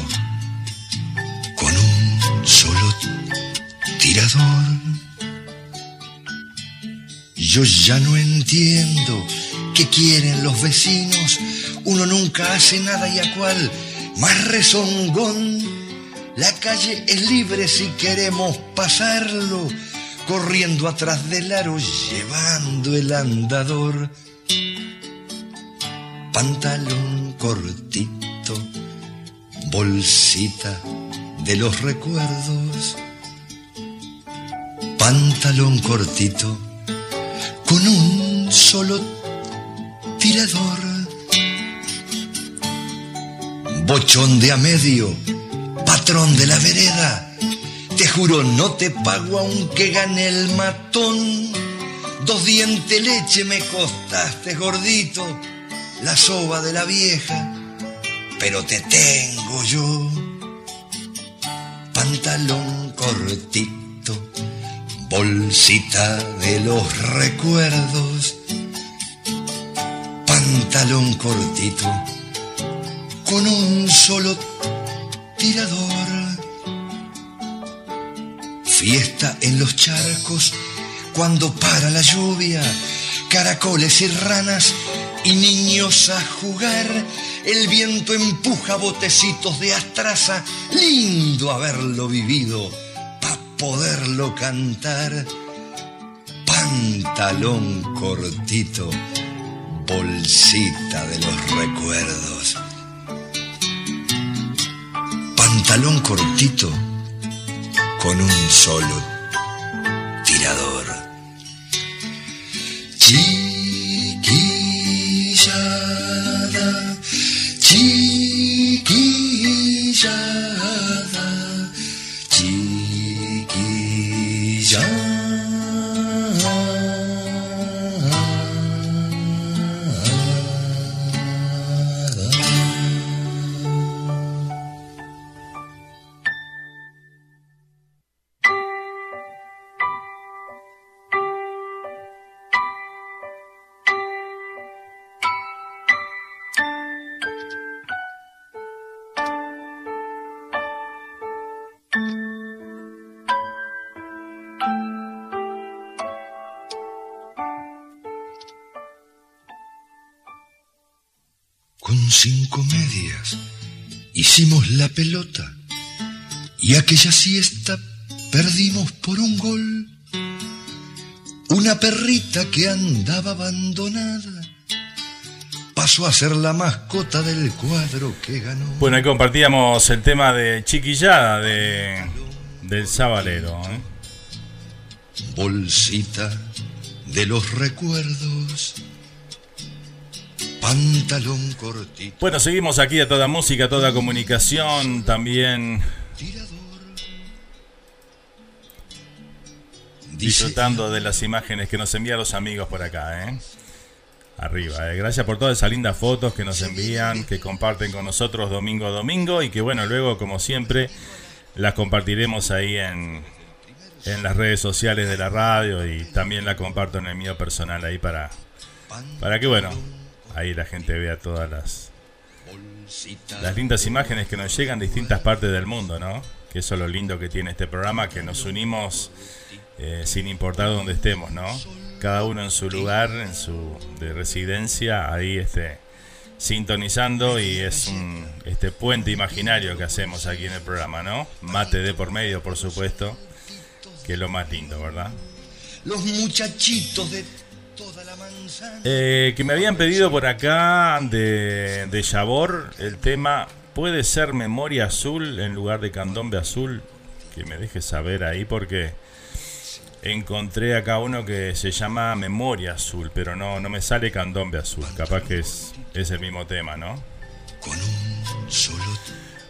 Speaker 13: con un solo tirador. Yo ya no entiendo qué quieren los vecinos. Uno nunca hace nada y a cual más rezongón. La calle es libre si queremos pasarlo, corriendo atrás del aro, llevando el andador. Pantalón cortito, bolsita de los recuerdos. Pantalón cortito, con un solo tirador. Bochón de a medio, patrón de la vereda, te juro no te pago aunque gane el matón. Dos dientes leche me costaste gordito, la soba de la vieja, pero te tengo yo. Pantalón cortito, bolsita de los recuerdos, pantalón cortito con un solo tirador, fiesta en los charcos cuando para la lluvia, caracoles y ranas y niños a jugar. El viento empuja botecitos de astraza, lindo haberlo vivido poderlo cantar. Pantalón cortito, bolsita de los recuerdos. Pantalón cortito con un solo tirador. Chiquillada, chiquillada, cinco medias. Hicimos la pelota y aquella siesta perdimos por un gol. Una perrita que andaba abandonada pasó a ser la mascota del cuadro que ganó.
Speaker 6: Bueno, ahí compartíamos el tema de Chiquillada de, del Sabalero. ¿eh?
Speaker 13: Bolsita de los recuerdos pantalón cortito.
Speaker 6: Bueno, seguimos aquí a toda música, toda comunicación, también disfrutando de las imágenes que nos envían los amigos por acá, ¿eh? Arriba, ¿eh? gracias por todas esas lindas fotos que nos envían, que comparten con nosotros domingo a domingo y que bueno, luego como siempre las compartiremos ahí en, en las redes sociales de la radio y también la comparto en el mío personal ahí para, para que bueno, ahí la gente vea todas las, las lindas imágenes que nos llegan de distintas partes del mundo, ¿no? Que eso es lo lindo que tiene este programa, que nos unimos eh, sin importar dónde estemos, ¿no? Cada uno en su lugar, en su de residencia, ahí este, sintonizando y es un este puente imaginario que hacemos aquí en el programa, ¿no? Mate de por medio, por supuesto, que es lo más lindo, ¿verdad?
Speaker 13: Los muchachitos de
Speaker 6: eh, que me habían pedido por acá de, de Yabor el tema puede ser Memoria Azul en lugar de Candombe Azul. Que me deje saber ahí porque encontré acá uno que se llama Memoria Azul, pero no, no me sale Candombe Azul. Capaz que es, es el mismo tema, ¿no?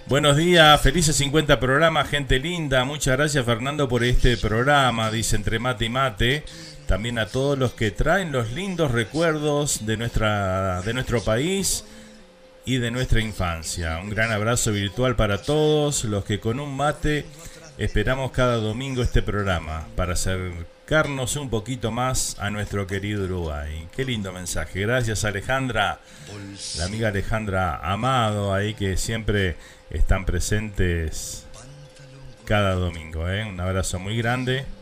Speaker 6: Buenos días, felices 50 programas, gente linda. Muchas gracias Fernando por este programa, dice entre mate y mate también a todos los que traen los lindos recuerdos de, nuestra, de nuestro país y de nuestra infancia. Un gran abrazo virtual para todos los que con un mate esperamos cada domingo este programa para acercarnos un poquito más a nuestro querido Uruguay. Qué lindo mensaje. Gracias Alejandra, la amiga Alejandra Amado ahí que siempre están presentes cada domingo. ¿eh? Un abrazo muy grande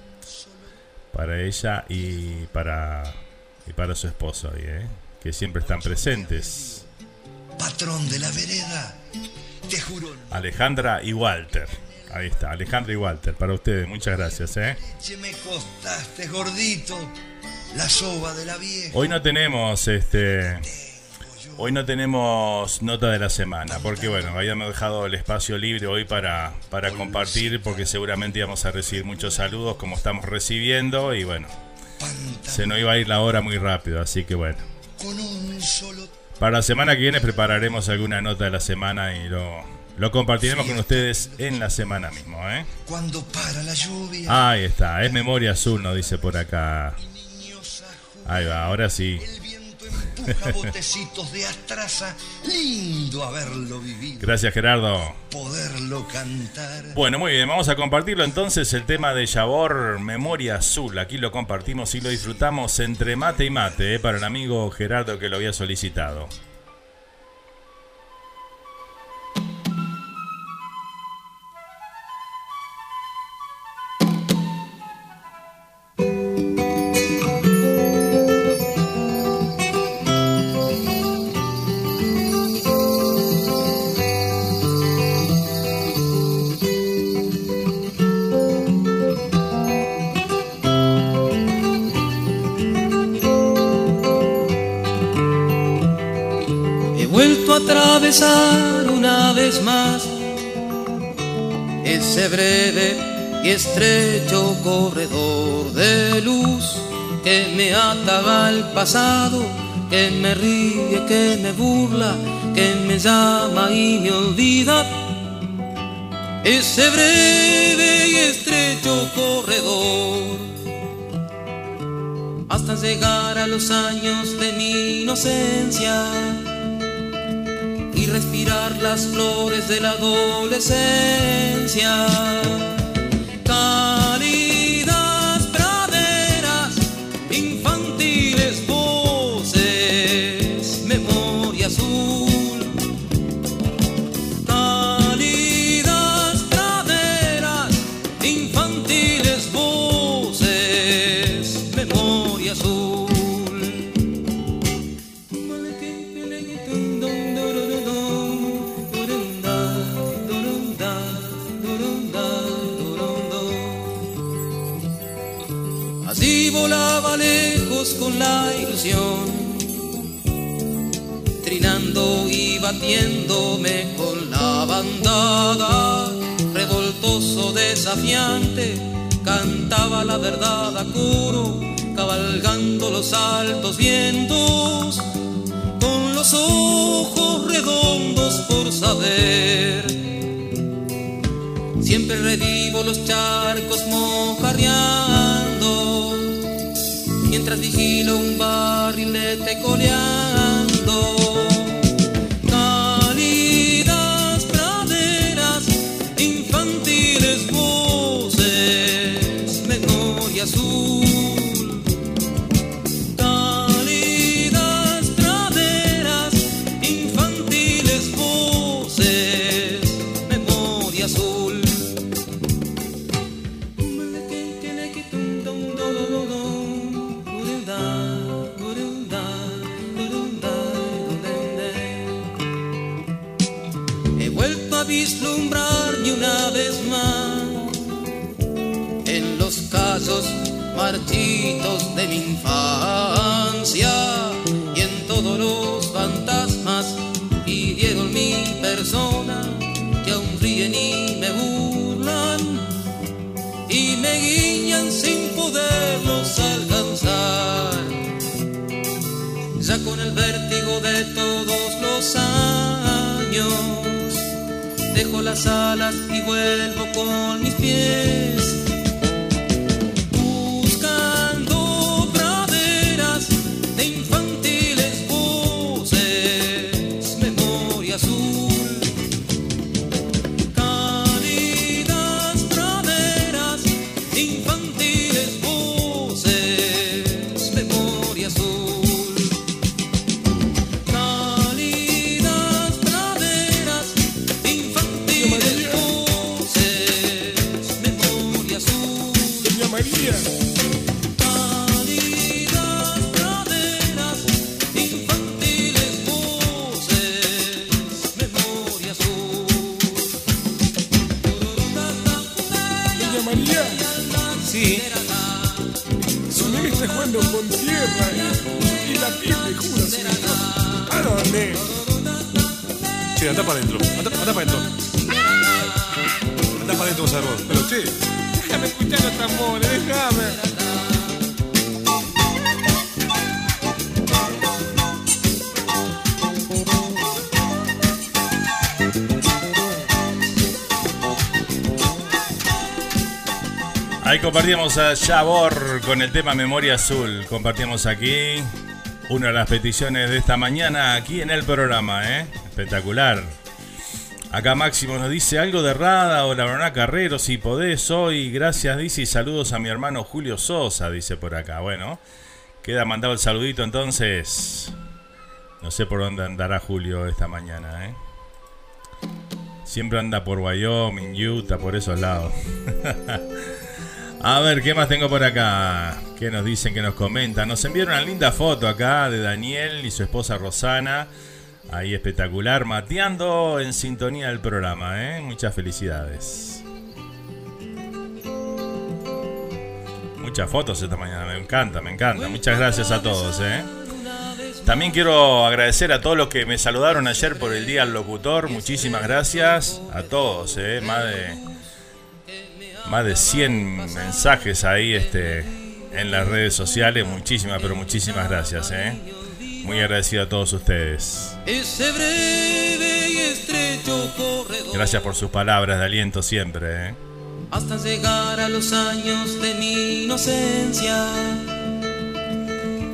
Speaker 6: para ella y para, y para su esposo, ¿eh? que siempre están presentes.
Speaker 13: Patrón de la vereda, te juro.
Speaker 6: Alejandra y Walter. Ahí está, Alejandra y Walter, para ustedes, muchas gracias. ¿eh?
Speaker 13: me costaste, gordito, la soba de la vieja.
Speaker 6: Hoy no tenemos este Hoy no tenemos nota de la semana, porque bueno, habíamos dejado el espacio libre hoy para, para compartir, porque seguramente íbamos a recibir muchos saludos como estamos recibiendo, y bueno, se nos iba a ir la hora muy rápido, así que bueno. Para la semana que viene prepararemos alguna nota de la semana y lo, lo compartiremos con ustedes en la semana mismo, ¿eh?
Speaker 13: Cuando para la lluvia.
Speaker 6: Ahí está, es memoria azul, nos dice por acá. Ahí va, ahora sí.
Speaker 13: Botecitos de astraza, lindo haberlo vivido.
Speaker 6: Gracias Gerardo.
Speaker 13: Poderlo cantar.
Speaker 6: Bueno, muy bien, vamos a compartirlo entonces el tema de Yabor Memoria Azul. Aquí lo compartimos y lo disfrutamos entre mate y mate, eh, para el amigo Gerardo que lo había solicitado.
Speaker 14: Y estrecho corredor de luz que me ata al pasado, que me ríe, que me burla, que me llama y me olvida. Ese breve y estrecho corredor hasta llegar a los años de mi inocencia y respirar las flores de la adolescencia. Con la bandada, revoltoso, desafiante, cantaba la verdad a coro, cabalgando los altos vientos, con los ojos redondos por saber. Siempre revivo los charcos mojarreando, mientras vigilo un barrilete coleando. Marchitos de mi infancia y en todos los fantasmas hirieron mi persona que aún ríen y me burlan y me guiñan sin poderlos alcanzar. Ya con el vértigo de todos los años, dejo las alas y vuelvo con mis pies.
Speaker 15: A
Speaker 6: Yabor con el tema Memoria Azul. Compartíamos aquí Una de las peticiones de esta mañana aquí en el programa, ¿eh? Espectacular. Acá Máximo nos dice algo de Rada o la Brona Carrero, si podés hoy. Gracias, dice, y saludos a mi hermano Julio Sosa, dice por acá. Bueno, queda mandado el saludito entonces. No sé por dónde andará Julio esta mañana, ¿eh? Siempre anda por Wyoming, Utah, por esos lados. A ver, ¿qué más tengo por acá? ¿Qué nos dicen, que nos comentan? Nos enviaron una linda foto acá de Daniel y su esposa Rosana. Ahí espectacular, mateando en sintonía del programa, ¿eh? Muchas felicidades. Muchas fotos esta mañana, me encanta, me encanta. Muchas gracias a todos, ¿eh? También quiero agradecer a todos los que me saludaron ayer por el Día del Locutor. Muchísimas gracias a todos, ¿eh? Más de 100 mensajes ahí este, en las redes sociales. Muchísimas, pero muchísimas gracias, ¿eh? Muy agradecido a todos ustedes. Gracias por sus palabras de aliento siempre, ¿eh?
Speaker 14: Hasta llegar a los años de mi inocencia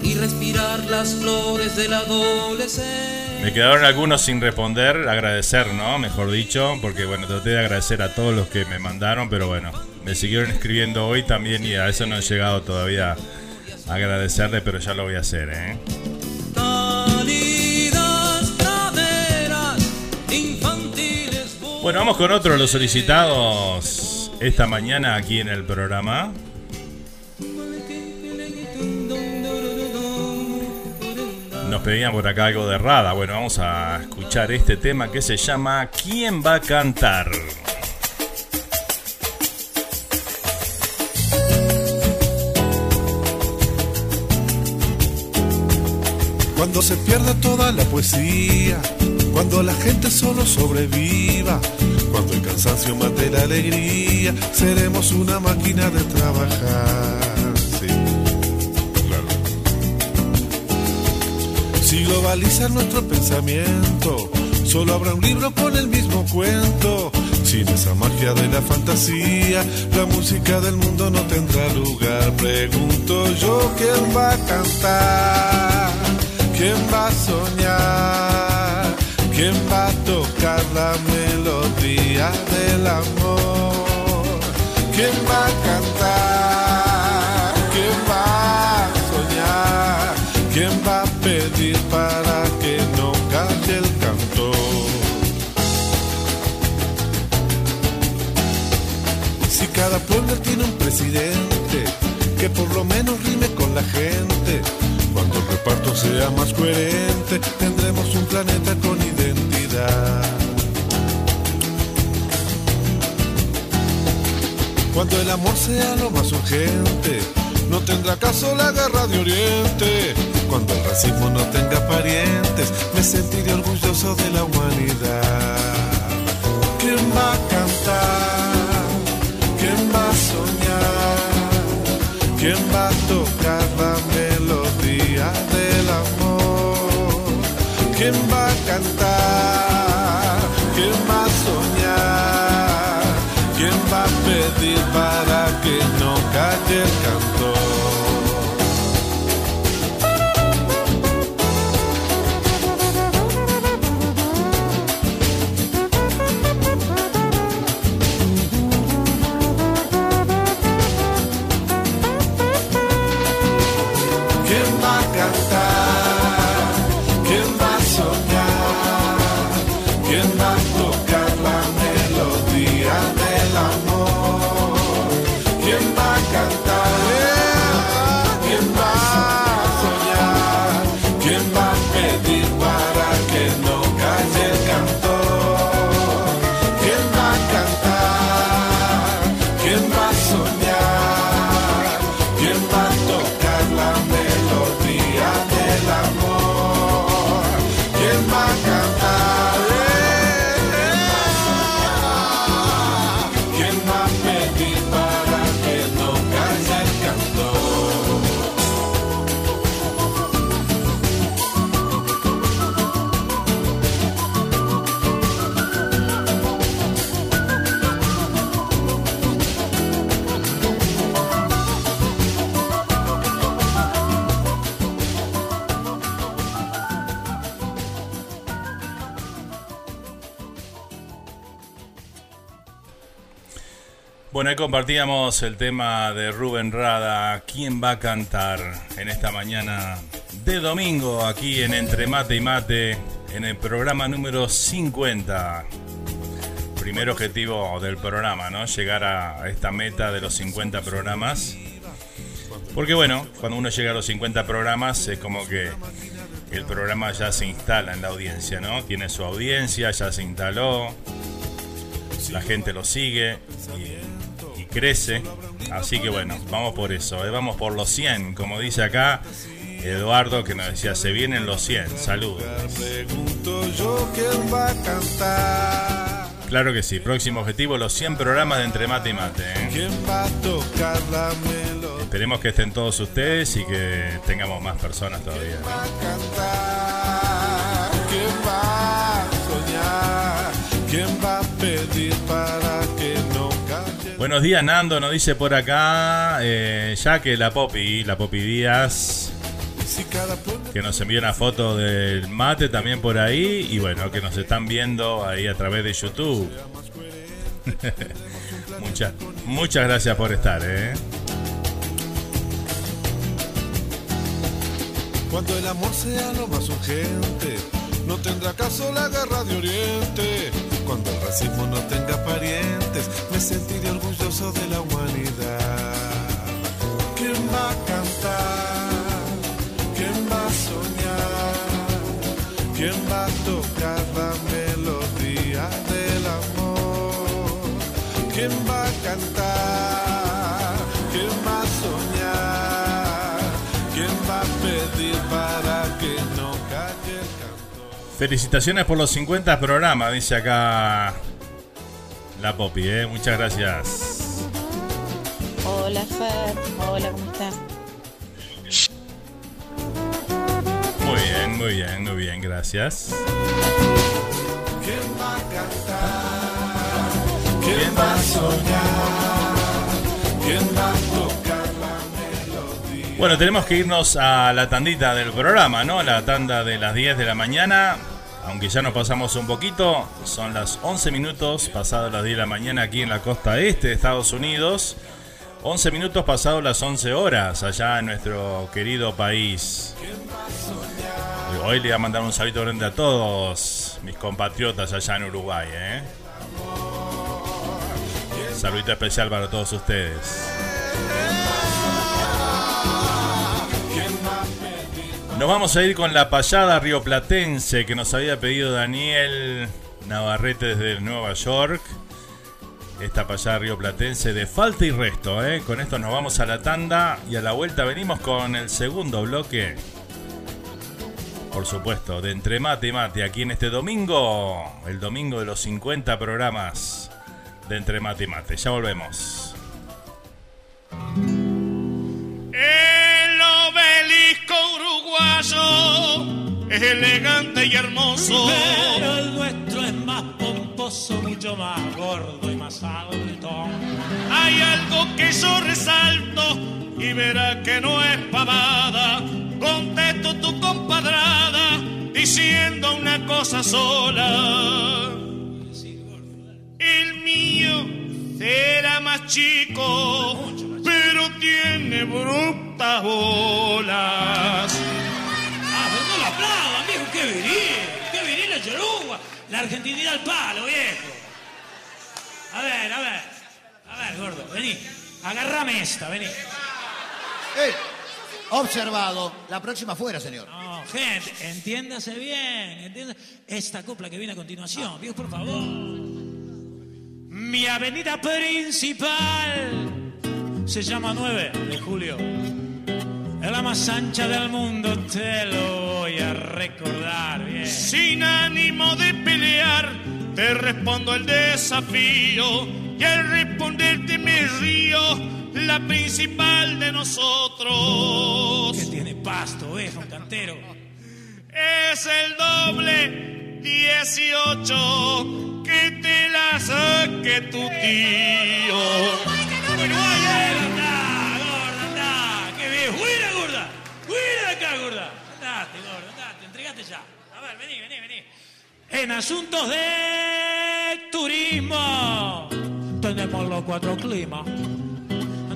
Speaker 14: y respirar las flores de la adolescencia.
Speaker 6: Me quedaron algunos sin responder, agradecer, ¿no? Mejor dicho, porque bueno, traté de agradecer a todos los que me mandaron, pero bueno, me siguieron escribiendo hoy también y a eso no he llegado todavía a agradecerle, pero ya lo voy a hacer, ¿eh? Bueno, vamos con otro de los solicitados esta mañana aquí en el programa. Nos pedían por acá algo de Rada. Bueno, vamos a escuchar este tema que se llama ¿Quién va a cantar?
Speaker 16: Cuando se pierda toda la poesía, cuando la gente solo sobreviva, cuando el cansancio mate la alegría, seremos una máquina de trabajar. Si globalizan nuestro pensamiento, solo habrá un libro con el mismo cuento. Sin esa magia de la fantasía, la música del mundo no tendrá lugar. Pregunto yo quién va a cantar, quién va a soñar, quién va a tocar la melodía del amor, quién va a cantar, quién va a soñar, quién va Pueblo tiene un presidente que por lo menos rime con la gente, cuando el reparto sea más coherente, tendremos un planeta con identidad. Cuando el amor sea lo más urgente, no tendrá caso la guerra de Oriente. Cuando el racismo no tenga parientes, me sentiré orgulloso de la humanidad. ¿Quién va a cantar? ¿Quién va a soñar? ¿Quién va a tocar la melodía del amor? ¿Quién va a cantar? ¿Quién va a soñar? ¿Quién va a pedir para que no calle el cantor?
Speaker 6: Bueno, ahí compartíamos el tema de Rubén Rada. ¿Quién va a cantar en esta mañana de domingo aquí en Entre Mate y Mate en el programa número 50? Primer objetivo del programa, ¿no? Llegar a esta meta de los 50 programas. Porque bueno, cuando uno llega a los 50 programas es como que el programa ya se instala en la audiencia, ¿no? Tiene su audiencia, ya se instaló, la gente lo sigue crece. Así que bueno, vamos por eso, ¿eh? vamos por los 100, como dice acá Eduardo que nos decía, se vienen los 100, saludos. Claro que sí, próximo objetivo, los 100 programas de Entre Mate y Mate. ¿eh? Esperemos que estén todos ustedes y que tengamos más personas todavía. Buenos días, Nando. Nos dice por acá, eh, ya que la Popi, la Popi Díaz, que nos envió una foto del mate también por ahí y bueno, que nos están viendo ahí a través de YouTube. muchas, muchas gracias por estar, ¿eh?
Speaker 16: Cuando el amor sea lo más urgente, no tendrá caso la guerra de Oriente. Cuando el racismo no tenga parientes, me sentiré orgulloso de la humanidad. ¿Quién va a cantar? ¿Quién va a soñar? ¿Quién va a tocar la melodía del amor? ¿Quién va a cantar?
Speaker 6: Felicitaciones por los 50 programas, dice acá la Popi, ¿eh? Muchas gracias.
Speaker 17: Hola Fer, hola, ¿cómo estás?
Speaker 6: Muy bien, muy bien, muy bien, gracias.
Speaker 16: ¿Quién va a cantar? ¿Quién va a soñar? ¿Quién va a tocar la melodía?
Speaker 6: Bueno, tenemos que irnos a la tandita del programa, ¿no? La tanda de las 10 de la mañana. Aunque ya nos pasamos un poquito, son las 11 minutos pasadas las 10 de la mañana aquí en la costa este de Estados Unidos. 11 minutos pasados las 11 horas allá en nuestro querido país. Hoy le voy a mandar un saludo grande a todos mis compatriotas allá en Uruguay. ¿eh? Saludito especial para todos ustedes. Nos vamos a ir con la payada rioplatense que nos había pedido Daniel Navarrete desde Nueva York. Esta payada rioplatense de falta y resto. ¿eh? Con esto nos vamos a la tanda y a la vuelta venimos con el segundo bloque. Por supuesto, de Entre Mate y Mate, aquí en este domingo, el domingo de los 50 programas de Entre Mate y Mate. Ya volvemos.
Speaker 18: El obelisco uruguayo es elegante y hermoso.
Speaker 19: Pero el nuestro es más pomposo, mucho más gordo y más alto.
Speaker 18: Hay algo que yo resalto y verá que no es pavada. Contesto tu compadrada diciendo una cosa sola. El mío será más chico, pero tiene brutas bolas.
Speaker 19: Ah, pero no la aplaudan, viejo, qué viril, qué viril la choruga. La argentinidad al palo, viejo. A ver, a ver, a ver, gordo, vení. Agarrame esta, vení.
Speaker 20: Observado. La próxima fuera, señor.
Speaker 19: No, gente, entiéndase bien, entiéndase. Esta copla que viene a continuación, viejo, por favor. Mi avenida principal se llama 9 de julio. Es la más ancha del mundo, te lo voy a recordar bien.
Speaker 18: Sin ánimo de pelear, te respondo el desafío. Y al responderte me río, la principal de nosotros.
Speaker 19: Que tiene pasto, oveja, un cantero.
Speaker 18: Es el doble 18 que te la saque tu tío.
Speaker 19: Uruguay, anda, gorda, anda. Que bien, fuera, gorda. Fuera de acá, gorda. Andate, gorda, andate, entregate ya. A ver, vení, vení, vení. En asuntos de turismo, tenemos los cuatro climas.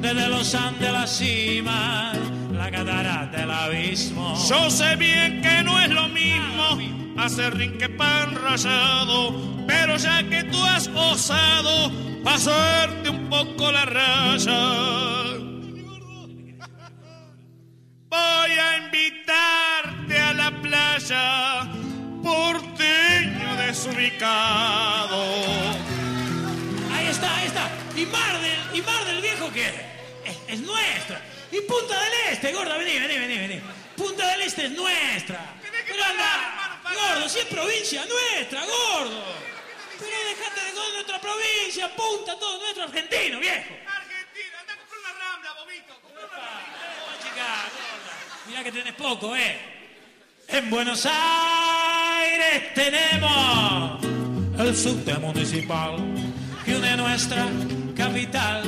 Speaker 19: Desde los Andes a la cima, la catarata del abismo.
Speaker 18: Yo sé bien que no es lo mismo hacer rin que pan rallado, pero ya que tú has osado pasarte un poco la raya. Voy a invitarte a la playa, porteño desubicado.
Speaker 19: Ahí está, ahí está. ¿Y Mar del, y Mar del Viejo qué? Es, es nuestra. Y Punta del Este, gorda, vení, vení, vení, vení. Punta del Este es nuestra. Pero anda, gordo, si es provincia nuestra, gordo. Pero dejate de con nuestra provincia, punta, todo nuestro argentino, viejo.
Speaker 18: Argentina, anda a comprar una rambla, bobito.
Speaker 19: Chica, gorda. Mirá que tenés poco, ¿eh? En Buenos Aires tenemos el subte municipal que une nuestra capital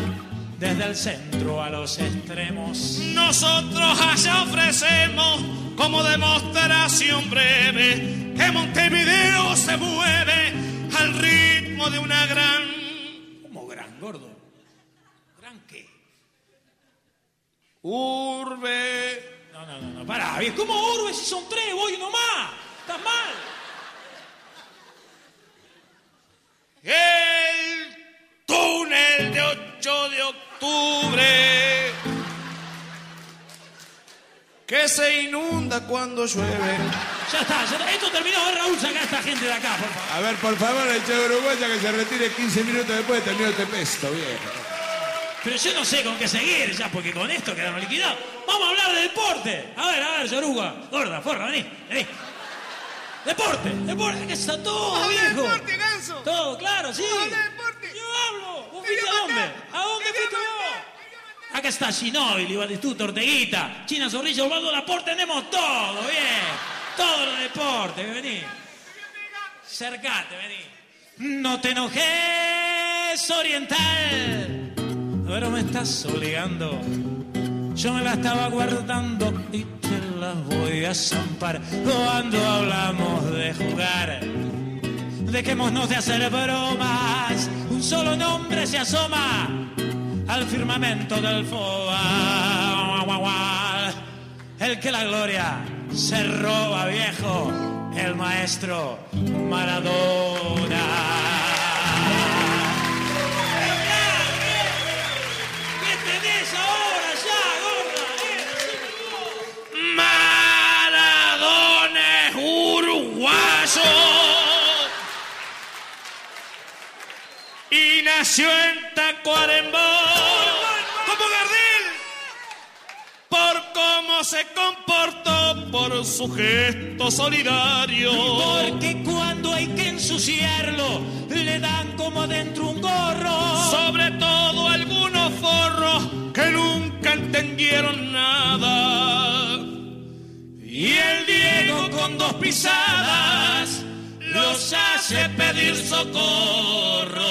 Speaker 19: desde el centro a los extremos.
Speaker 18: Nosotros allá ofrecemos como demostración breve que Montevideo se mueve al ritmo de una gran...
Speaker 19: ¿Cómo gran, gordo? ¿Gran qué?
Speaker 18: Urbe.
Speaker 19: No, no, no, no, pará. ¿Cómo urbe si son tres? Voy uno más. Estás mal.
Speaker 18: El túnel de 8 de octubre que se inunda cuando llueve.
Speaker 19: Ya está, ya está. Esto terminó. Ver, Raúl, saca a esta gente de acá, por favor.
Speaker 21: A ver, por favor, el Che Uruguaya que se retire 15 minutos después de terminar este pesto, viejo.
Speaker 19: Pero yo no sé con qué seguir ya, porque con esto quedaron liquidados. Vamos a hablar de deporte. A ver, a ver, Yoruga. Gorda, forra, vení, vení. Deporte, deporte, que está todo, viejo.
Speaker 18: deporte, ganso.
Speaker 19: Todo, claro, sí.
Speaker 18: A de deporte.
Speaker 19: Yo hablo. ¿Vos fuiste a dónde? ¿A dónde fuiste vos? Acá está Ginóbili, Batistuta, Orteguita, China Zorrilla, Osvaldo Laporte, tenemos todo, bien. Todo los deportes, vení. Cercate, vení. No te enojes, Oriental, pero me estás obligando. Yo me la estaba guardando y te la voy a zampar cuando hablamos de jugar. Dejémonos de hacer bromas, un solo nombre se asoma al firmamento del FOA. El que la gloria se roba, viejo, el maestro Maradona.
Speaker 18: Nació en Tacuarembó como Gardel por cómo se comportó por su gesto solidario
Speaker 19: Porque cuando hay que ensuciarlo, le dan como dentro un gorro.
Speaker 18: sobre todo algunos forros que nunca entendieron nada y el Diego con dos pisadas los hace pedir socorro.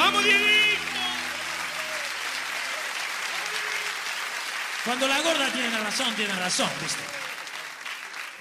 Speaker 18: ¡Vamos, Dieguito!
Speaker 19: Cuando la gorda tiene razón, tiene razón, ¿viste?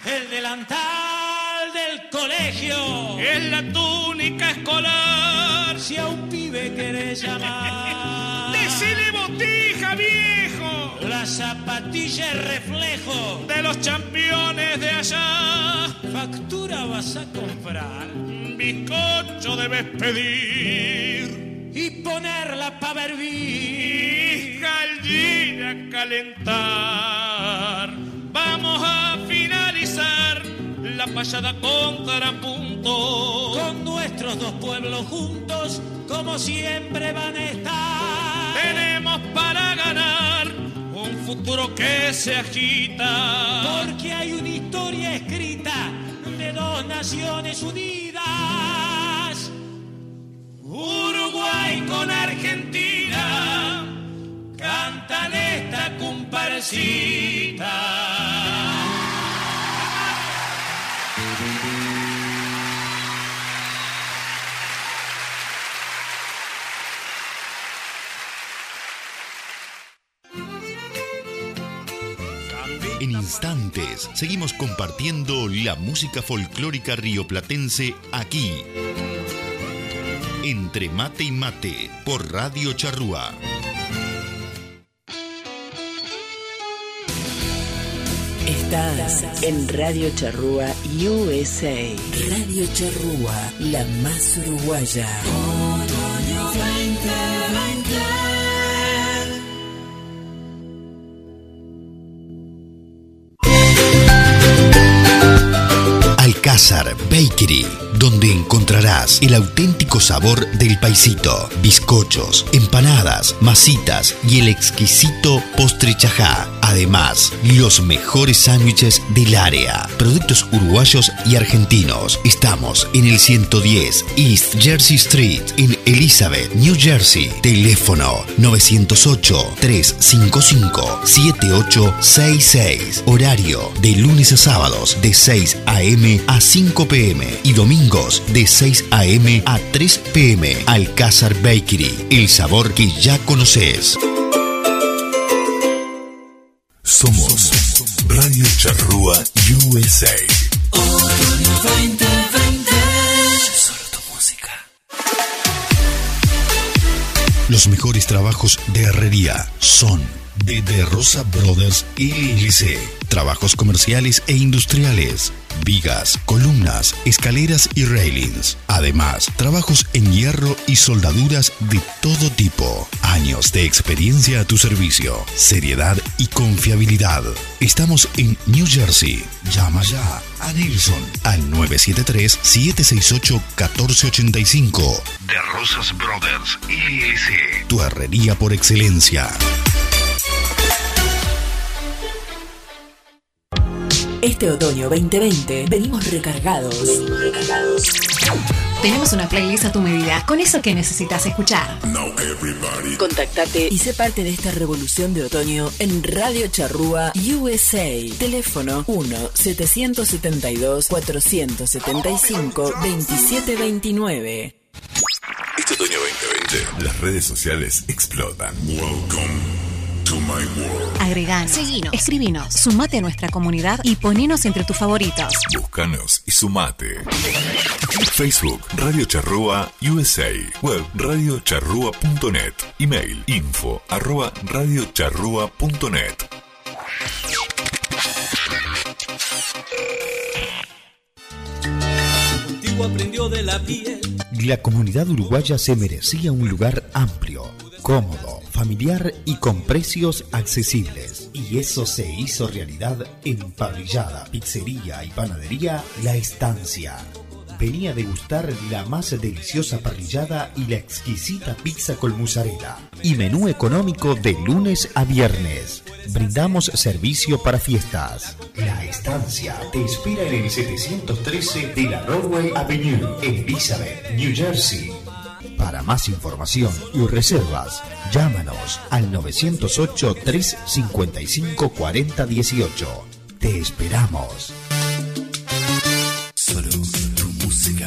Speaker 19: El delantal del colegio.
Speaker 18: Es la túnica escolar.
Speaker 19: Si a un pibe querés llamar.
Speaker 18: ¡Decile botija, viejo!
Speaker 19: La zapatilla es reflejo.
Speaker 18: De los campeones de allá.
Speaker 19: Factura vas a comprar.
Speaker 18: Bizcocho debes pedir.
Speaker 19: Y ponerla para hervir.
Speaker 18: Y gallina a calentar. Vamos a finalizar la payada contrapunto.
Speaker 19: Con nuestros dos pueblos juntos, como siempre van a estar.
Speaker 18: Tenemos para ganar un futuro que se agita.
Speaker 19: Porque hay una historia escrita de dos naciones unidas.
Speaker 18: Uruguay con Argentina cantan esta comparsita.
Speaker 2: En instantes seguimos compartiendo la música folclórica rioplatense aquí,
Speaker 13: Entre Mate y Mate por Radio Charrúa.
Speaker 22: Estás en Radio Charrúa USA. Radio Charrúa, la más uruguaya.
Speaker 13: Alcázar Bakery, donde encontrarás el auténtico sabor del paisito, bizcochos, empanadas, masitas y el exquisito postre chajá. Además, los mejores sándwiches del área, productos uruguayos y argentinos. Estamos en el 110 East Jersey Street, en Elizabeth, New Jersey. Teléfono 908-355-7866. Horario de lunes a sábados de 6 a.m. a 5 p.m. y de 6 a.m. a 3 p.m. Alcázar Bakery, el sabor que ya conoces.
Speaker 23: Somos Radio Charrúa USA.
Speaker 13: Los mejores trabajos de herrería son de De Rosa Brothers LLC. Trabajos comerciales e industriales. Vigas, columnas, escaleras y railings. Además, trabajos en hierro y soldaduras de todo tipo. Años de experiencia a tu servicio. Seriedad y confiabilidad. Estamos en New Jersey. Llama ya a Nelson al 973-768-1485. De Rosas Brothers LLC. Tu herrería por excelencia.
Speaker 22: Este otoño 2020 venimos recargados.
Speaker 24: Tenemos una playlist a tu medida, con eso que necesitas escuchar.
Speaker 22: Contactate y sé parte de esta revolución de otoño en Radio Charrúa USA. Teléfono 1-772-475-2729.
Speaker 23: Este otoño 2020, las redes sociales explotan. Welcome.
Speaker 24: Agreganos, seguinos, escribinos, sumate a nuestra comunidad y ponenos entre tus favoritos.
Speaker 23: Búscanos y sumate. Facebook, Radio Charrúa USA. Web, radiocharrúa.net. Email, info, arroba radiocharrúa.net.
Speaker 4: Aprendió de la piel.
Speaker 13: La comunidad uruguaya se merecía un lugar amplio, cómodo, familiar y con precios accesibles. Y eso se hizo realidad en Parrillada, Pizzería y Panadería La Estancia. Venía a degustar la más deliciosa parrillada y la exquisita pizza con mozzarella. Y menú económico de lunes a viernes. Brindamos servicio para fiestas. La Estancia te espera en el 713 de la Broadway Avenue, en Elizabeth, New Jersey. Para más información y reservas, llámanos al 908-355-4018. Te esperamos.
Speaker 23: Solo tu música.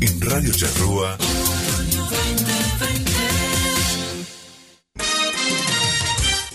Speaker 23: En Radio Charrúa.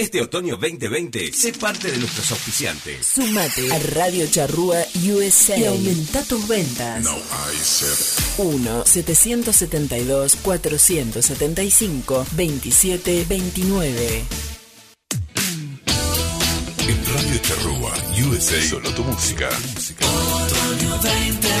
Speaker 3: Este otoño 2020, sé parte de nuestros auspiciantes.
Speaker 22: Sumate a Radio Charrúa USA y aumenta tus ventas.
Speaker 23: No hay ser.
Speaker 22: 1-772-475-2729.
Speaker 23: En Radio Charrúa USA. Solo tu música.
Speaker 2: Otoño 2020.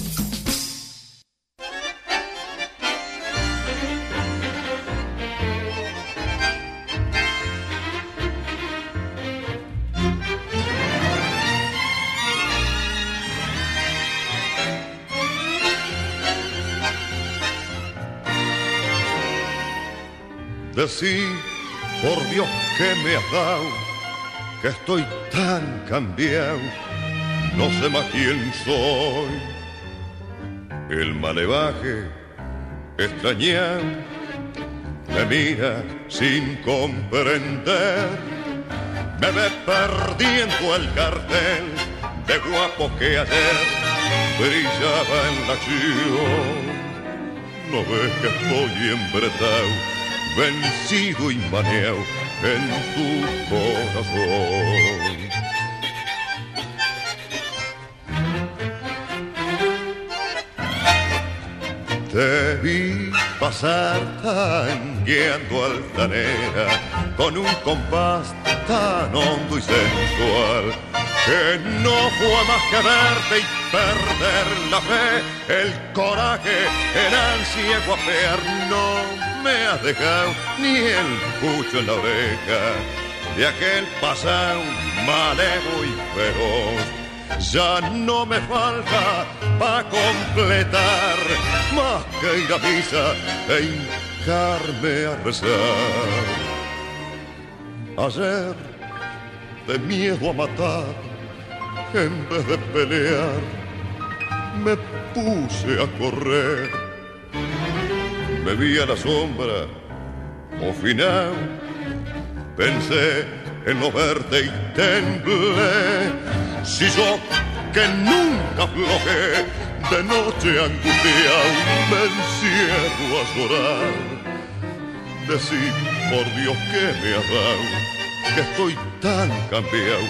Speaker 25: Decí, por Dios que me has dado, que estoy tan cambiado, no sé más quién soy. El malevaje extrañado me mira sin comprender, me ve perdiendo el cartel de guapo que ayer brillaba en la acción. No ves que estoy embretado, vencido y maneado en tu corazón. Te vi pasar tangueando altanera con un compás tan hondo y sensual que no fue más que verte y perder la fe, el coraje, el ansia guapear no me has dejado ni el pucho en la oreja de aquel pasado malevo y feroz ya no me falta para completar más que ir a misa e hincarme a rezar. Ayer, de miedo a matar, en vez de pelear, me puse a correr. Me vi a la sombra, o final, pensé en no verte y temblé. Si yo que nunca aflojé, de noche angustiado me encierro a llorar. Decir por Dios que me has dado, que estoy tan cambiado,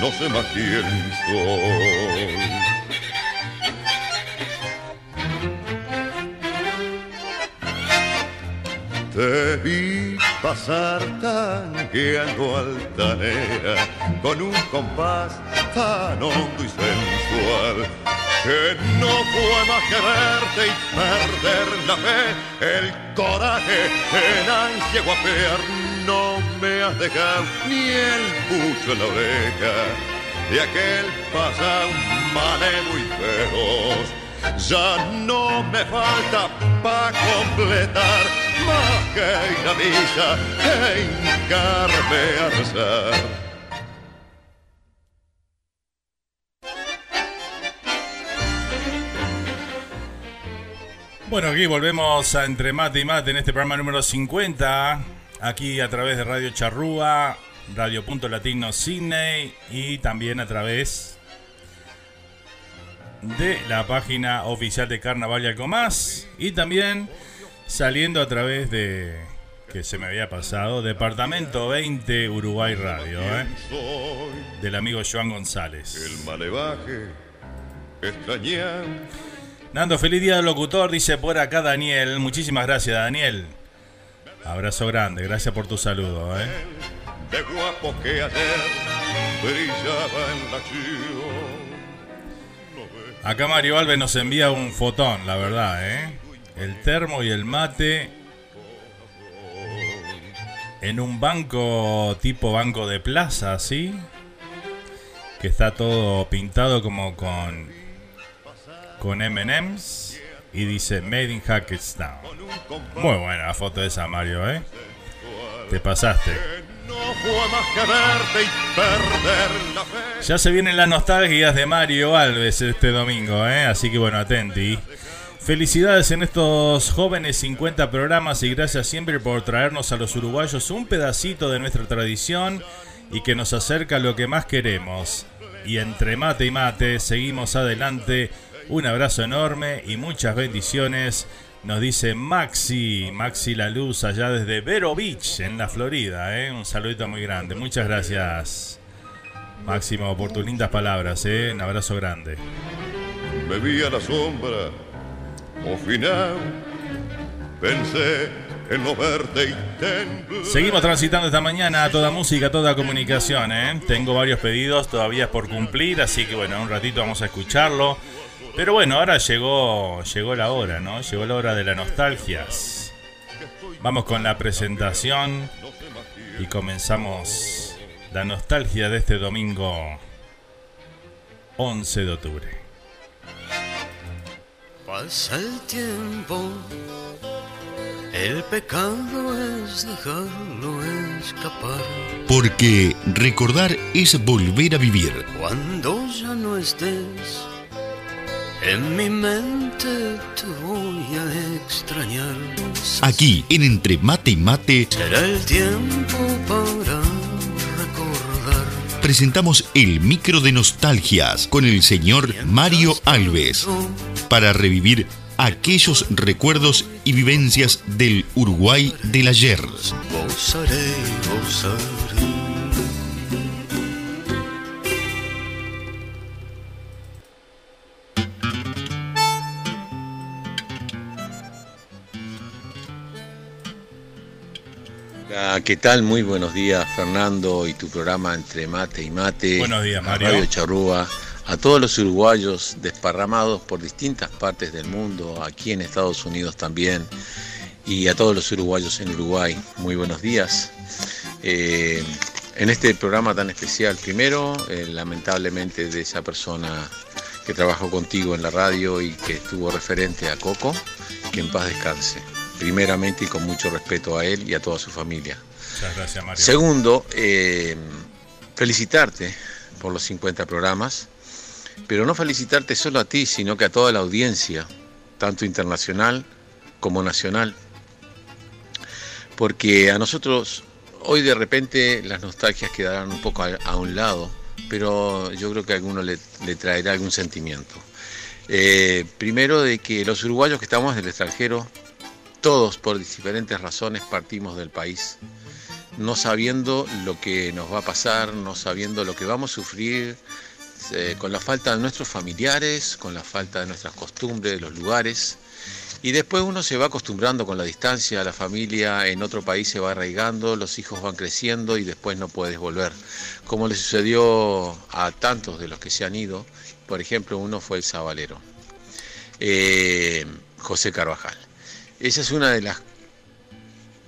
Speaker 25: no sé más quién soy. Te vi pasar tangueando altanera con un compás tan hondo y sensual que no fue más que verte y perder la fe, el coraje, el ansia guapear, no me has dejado ni el pucho en la oreja de aquel pasado malevo y feroz. Ya no me falta para completar
Speaker 6: Bueno, aquí volvemos a Entre Mate y Mate en este programa número 50, aquí a través de Radio Charrúa, Radio Punto Latino Sydney y también a través de la página oficial de Carnaval y algo más y también saliendo a través de que se me había pasado Departamento 20 Uruguay Radio ¿eh? del amigo Joan González.
Speaker 25: El malevaje
Speaker 6: Nando, feliz día del locutor, dice por acá Daniel. Muchísimas gracias, Daniel. Abrazo grande, gracias por tu saludo. ¿eh?
Speaker 25: de guapo que ayer brillaba en la acción.
Speaker 6: Acá Mario Alves nos envía un fotón, la verdad, ¿eh? El termo y el mate en un banco tipo banco de plaza, ¿sí? Que está todo pintado como con con M&M's y dice Made in Hackettstown. Muy buena la foto esa Mario, ¿eh? Te pasaste. Ya se vienen las nostalgias de Mario Alves este domingo, ¿eh? Así que bueno, atenti. Felicidades en estos jóvenes 50 programas y gracias siempre por traernos a los uruguayos un pedacito de nuestra tradición y que nos acerca a lo que más queremos. Y entre mate y mate seguimos adelante un abrazo enorme y muchas bendiciones. Nos dice Maxi, Maxi La Luz, allá desde Vero Beach, en la Florida. ¿eh? Un saludito muy grande. Muchas gracias, Máximo, por tus lindas palabras. ¿eh? Un abrazo grande.
Speaker 25: Me vi a la sombra, pensé en
Speaker 6: Seguimos transitando esta mañana toda música, toda comunicación. ¿eh? Tengo varios pedidos todavía por cumplir, así que bueno, un ratito vamos a escucharlo. Pero bueno, ahora llegó, llegó la hora, ¿no? Llegó la hora de las nostalgias. Vamos con la presentación y comenzamos la nostalgia de este domingo 11 de octubre.
Speaker 26: Pasa el tiempo,
Speaker 10: El pecado es dejarlo escapar.
Speaker 2: Porque recordar es volver a vivir.
Speaker 10: Cuando ya no estés, en mi mente te voy a extrañar.
Speaker 2: Aquí, en Entre Mate y Mate,
Speaker 10: Será el tiempo para recordar.
Speaker 2: presentamos el micro de nostalgias con el señor Mario Alves para revivir aquellos recuerdos y vivencias del Uruguay del ayer.
Speaker 10: Gozaré, gozaré.
Speaker 27: ¿Qué tal? Muy buenos días, Fernando, y tu programa Entre Mate y Mate.
Speaker 6: Buenos días, Mario.
Speaker 27: Radio Charrúa, a todos los uruguayos desparramados por distintas partes del mundo, aquí en Estados Unidos también, y a todos los uruguayos en Uruguay. Muy buenos días. Eh, en este programa tan especial, primero, eh, lamentablemente, de esa persona que trabajó contigo en la radio y que estuvo referente a Coco, que en paz descanse. Primeramente y con mucho respeto a él y a toda su familia.
Speaker 6: Muchas gracias, Mario.
Speaker 27: Segundo, eh, felicitarte por los 50 programas, pero no felicitarte solo a ti, sino que a toda la audiencia, tanto internacional como nacional. Porque a nosotros hoy de repente las nostalgias quedarán un poco a, un lado, pero yo creo que a alguno le, le traerá algún sentimiento. Eh, primero de que los uruguayos que estamos del extranjero, todos por diferentes razones partimos del país, no sabiendo lo que nos va a pasar, no sabiendo lo que vamos a sufrir, eh, con la falta de nuestros familiares, con la falta de nuestras costumbres, de los lugares. Y después uno se va acostumbrando con la distancia, la familia en otro país se va arraigando, los hijos van creciendo y después no puedes volver. Como le sucedió a tantos de los que se han ido, por ejemplo, uno fue el Zabalero, eh, José Carvajal. Esa es una de las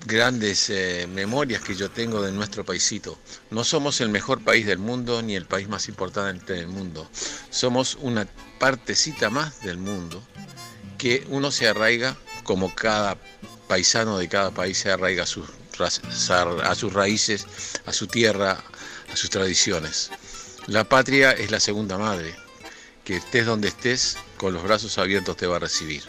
Speaker 27: grandes eh, memorias que yo tengo de nuestro paisito. No somos el mejor país del mundo ni el país más importante del mundo. Somos una partecita más del mundo que uno se arraiga como cada paisano de cada país se arraiga a sus, raíces, a su tierra, a sus tradiciones. La patria es la segunda madre, que estés donde estés, con los brazos abiertos te va a recibir.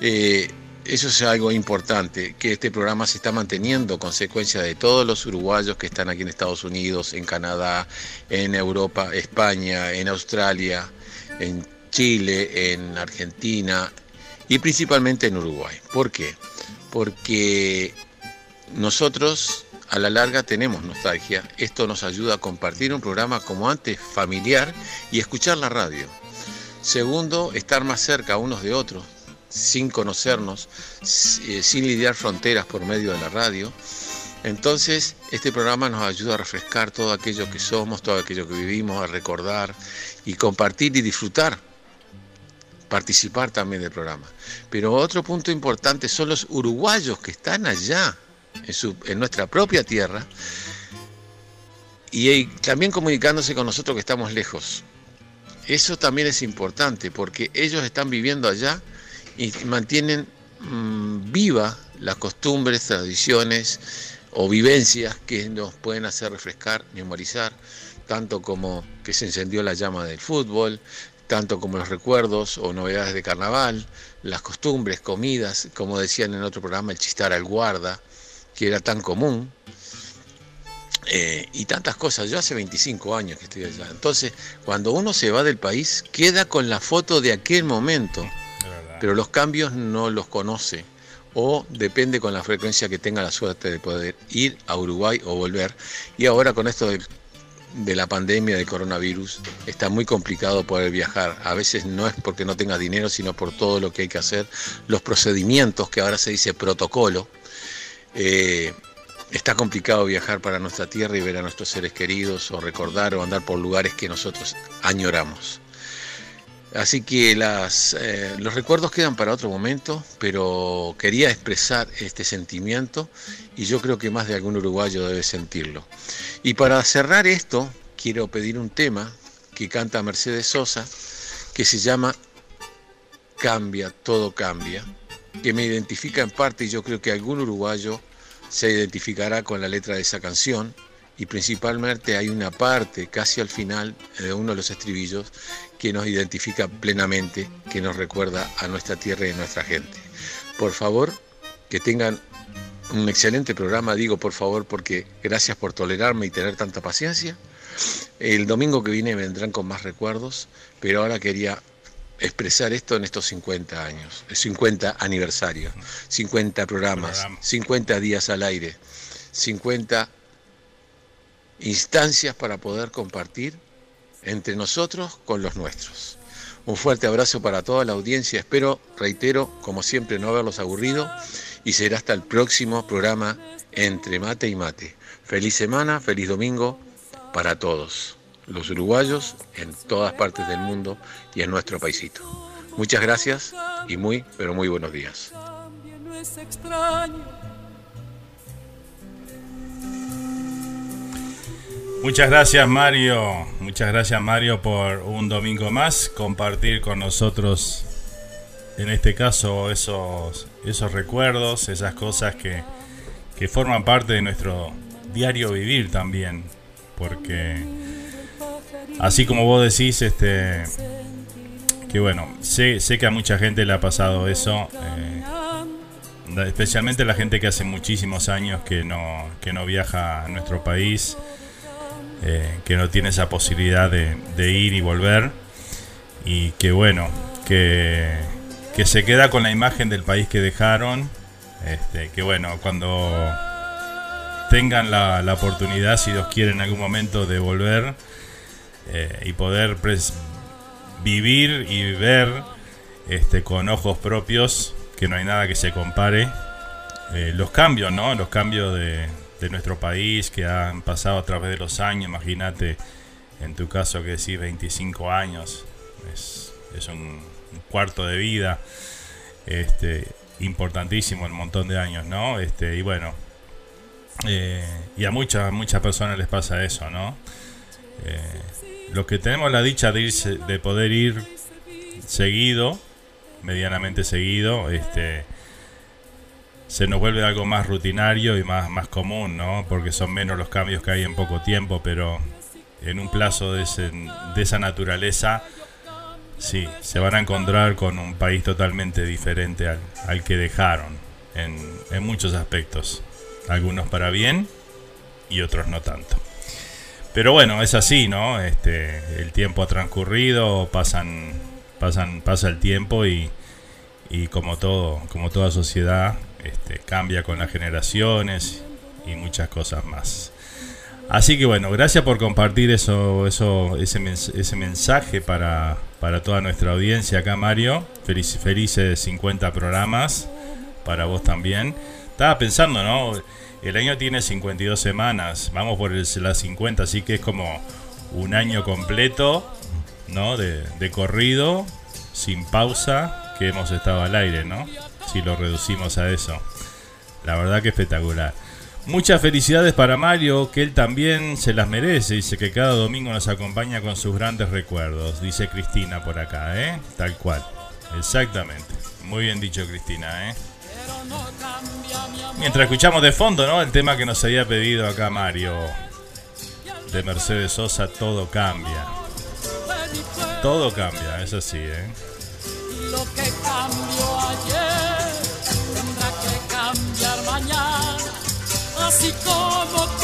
Speaker 27: Eh, eso es algo importante, que este programa se está manteniendo, consecuencia de todos los uruguayos que están aquí en Estados Unidos, en Canadá, en Europa, España, en Australia, en Chile, en Argentina y principalmente en Uruguay. ¿Por qué? Porque nosotros a la larga tenemos nostalgia. Esto nos ayuda a compartir un programa como antes, familiar, y escuchar la radio. Segundo, estar más cerca unos de otros, sin conocernos, eh, sin lidiar fronteras por medio de la radio. Entonces, este programa nos ayuda a refrescar todo aquello que somos, todo aquello que vivimos, a recordar y compartir y disfrutar, participar también del programa. Pero otro punto importante son los uruguayos que están allá, en, nuestra propia tierra, y eh, también comunicándose con nosotros que estamos lejos. Eso también es importante porque ellos están viviendo allá y mantienen mm, viva las costumbres, tradiciones o vivencias que nos pueden hacer refrescar, memorizar, tanto como que se encendió la llama del fútbol, tanto como los recuerdos o novedades de carnaval, las costumbres, comidas, como decían en otro programa, el chistar al guarda, que era tan común, eh, y tantas cosas. Yo hace 25 años que estoy allá. Entonces, cuando uno se va del país, queda con la foto de aquel momento, pero los cambios no los conoce. O depende con la frecuencia que tenga la suerte de poder ir a Uruguay o volver. Y ahora con esto de la pandemia del coronavirus, está muy complicado poder viajar. A veces no es porque no tengas dinero, sino por todo lo que hay que hacer, los procedimientos, que ahora se dice protocolo. Eh, está complicado viajar para nuestra tierra y ver a nuestros seres queridos o recordar o andar por lugares que nosotros añoramos. Así que eh, los recuerdos quedan para otro momento, pero quería expresar este sentimiento y yo creo que más de algún uruguayo debe sentirlo. Y para cerrar esto, quiero pedir un tema que canta Mercedes Sosa, que se llama Cambia, todo cambia, que me identifica en parte y yo creo que algún uruguayo se identificará con la letra de esa canción y principalmente hay una parte casi al final de uno de los estribillos que nos identifica plenamente, que nos recuerda a nuestra tierra y a nuestra gente. Por favor, que tengan un excelente programa, digo por favor porque gracias por tolerarme y tener tanta paciencia. El domingo que viene vendrán con más recuerdos, pero ahora quería expresar esto en estos 50 años, 50 aniversarios, 50 programas, 50 días al aire, 50 instancias para poder compartir entre nosotros con los nuestros. Un fuerte abrazo para toda la audiencia, espero, reitero, como siempre, no haberlos aburrido y será hasta el próximo programa entre mate y mate. Feliz semana, feliz domingo para todos, los uruguayos en todas partes del mundo y en nuestro paisito. Muchas gracias y muy, pero muy buenos días.
Speaker 6: Muchas gracias Mario, muchas gracias Mario por un domingo más compartir con nosotros en este caso esos, esos recuerdos, esas cosas que, que forman parte de nuestro diario vivir también, porque así como vos decís, este, que bueno, sé, sé que a mucha gente le ha pasado eso, eh, especialmente la gente que hace muchísimos años que no, que no viaja a nuestro país, eh, que no tiene esa posibilidad de, ir y volver, y que bueno, que, que se queda con la imagen del país que dejaron, este, que bueno, cuando tengan la, oportunidad, si Dios quiere en algún momento, de volver eh, y poder vivir y ver este, con ojos propios, que no hay nada que se compare, eh, los cambios, ¿no? Los cambios de, de nuestro país que han pasado a través de los años, imagínate, en tu caso que decís 25 años, es, es un, cuarto de vida, este, importantísimo, un montón de años, ¿no? Este, y bueno, eh, y a muchas, muchas personas les pasa eso, ¿no? Eh, los que tenemos la dicha de, de poder ir seguido, medianamente seguido, este, se nos vuelve algo más rutinario y más, más común, ¿no? Porque son menos los cambios que hay en poco tiempo, pero en un plazo de, ese- de esa naturaleza, sí, se van a encontrar con un país totalmente diferente al, al que dejaron en, en muchos aspectos. Algunos para bien y otros no tanto. Pero bueno, es así, ¿no? Este, el tiempo ha transcurrido, pasan, pasan, pasa el tiempo y, y como todo, como toda sociedad, este, cambia con las generaciones y muchas cosas más. Así que bueno, gracias por compartir eso, eso, ese, ese mensaje para, para toda nuestra audiencia acá, Mario. Feliz, felices 50 programas para vos también. Estaba pensando, ¿no? El año tiene 52 semanas, vamos por el- las 50, así que es como un año completo, ¿no? De, de corrido, sin pausa, que hemos estado al aire, ¿no? Si lo reducimos a eso. La verdad que espectacular. Muchas felicidades para Mario, que él también se las merece. Dice que cada domingo nos acompaña con sus grandes recuerdos. Dice Cristina por acá, ¿eh? Tal cual. Exactamente. Muy bien dicho, Cristina, ¿eh? Mientras escuchamos de fondo, ¿no? El tema que nos había pedido acá Mario. De Mercedes Sosa, todo cambia. Todo cambia, es así, ¿eh?
Speaker 10: Lo que cambió ayer mañana, así como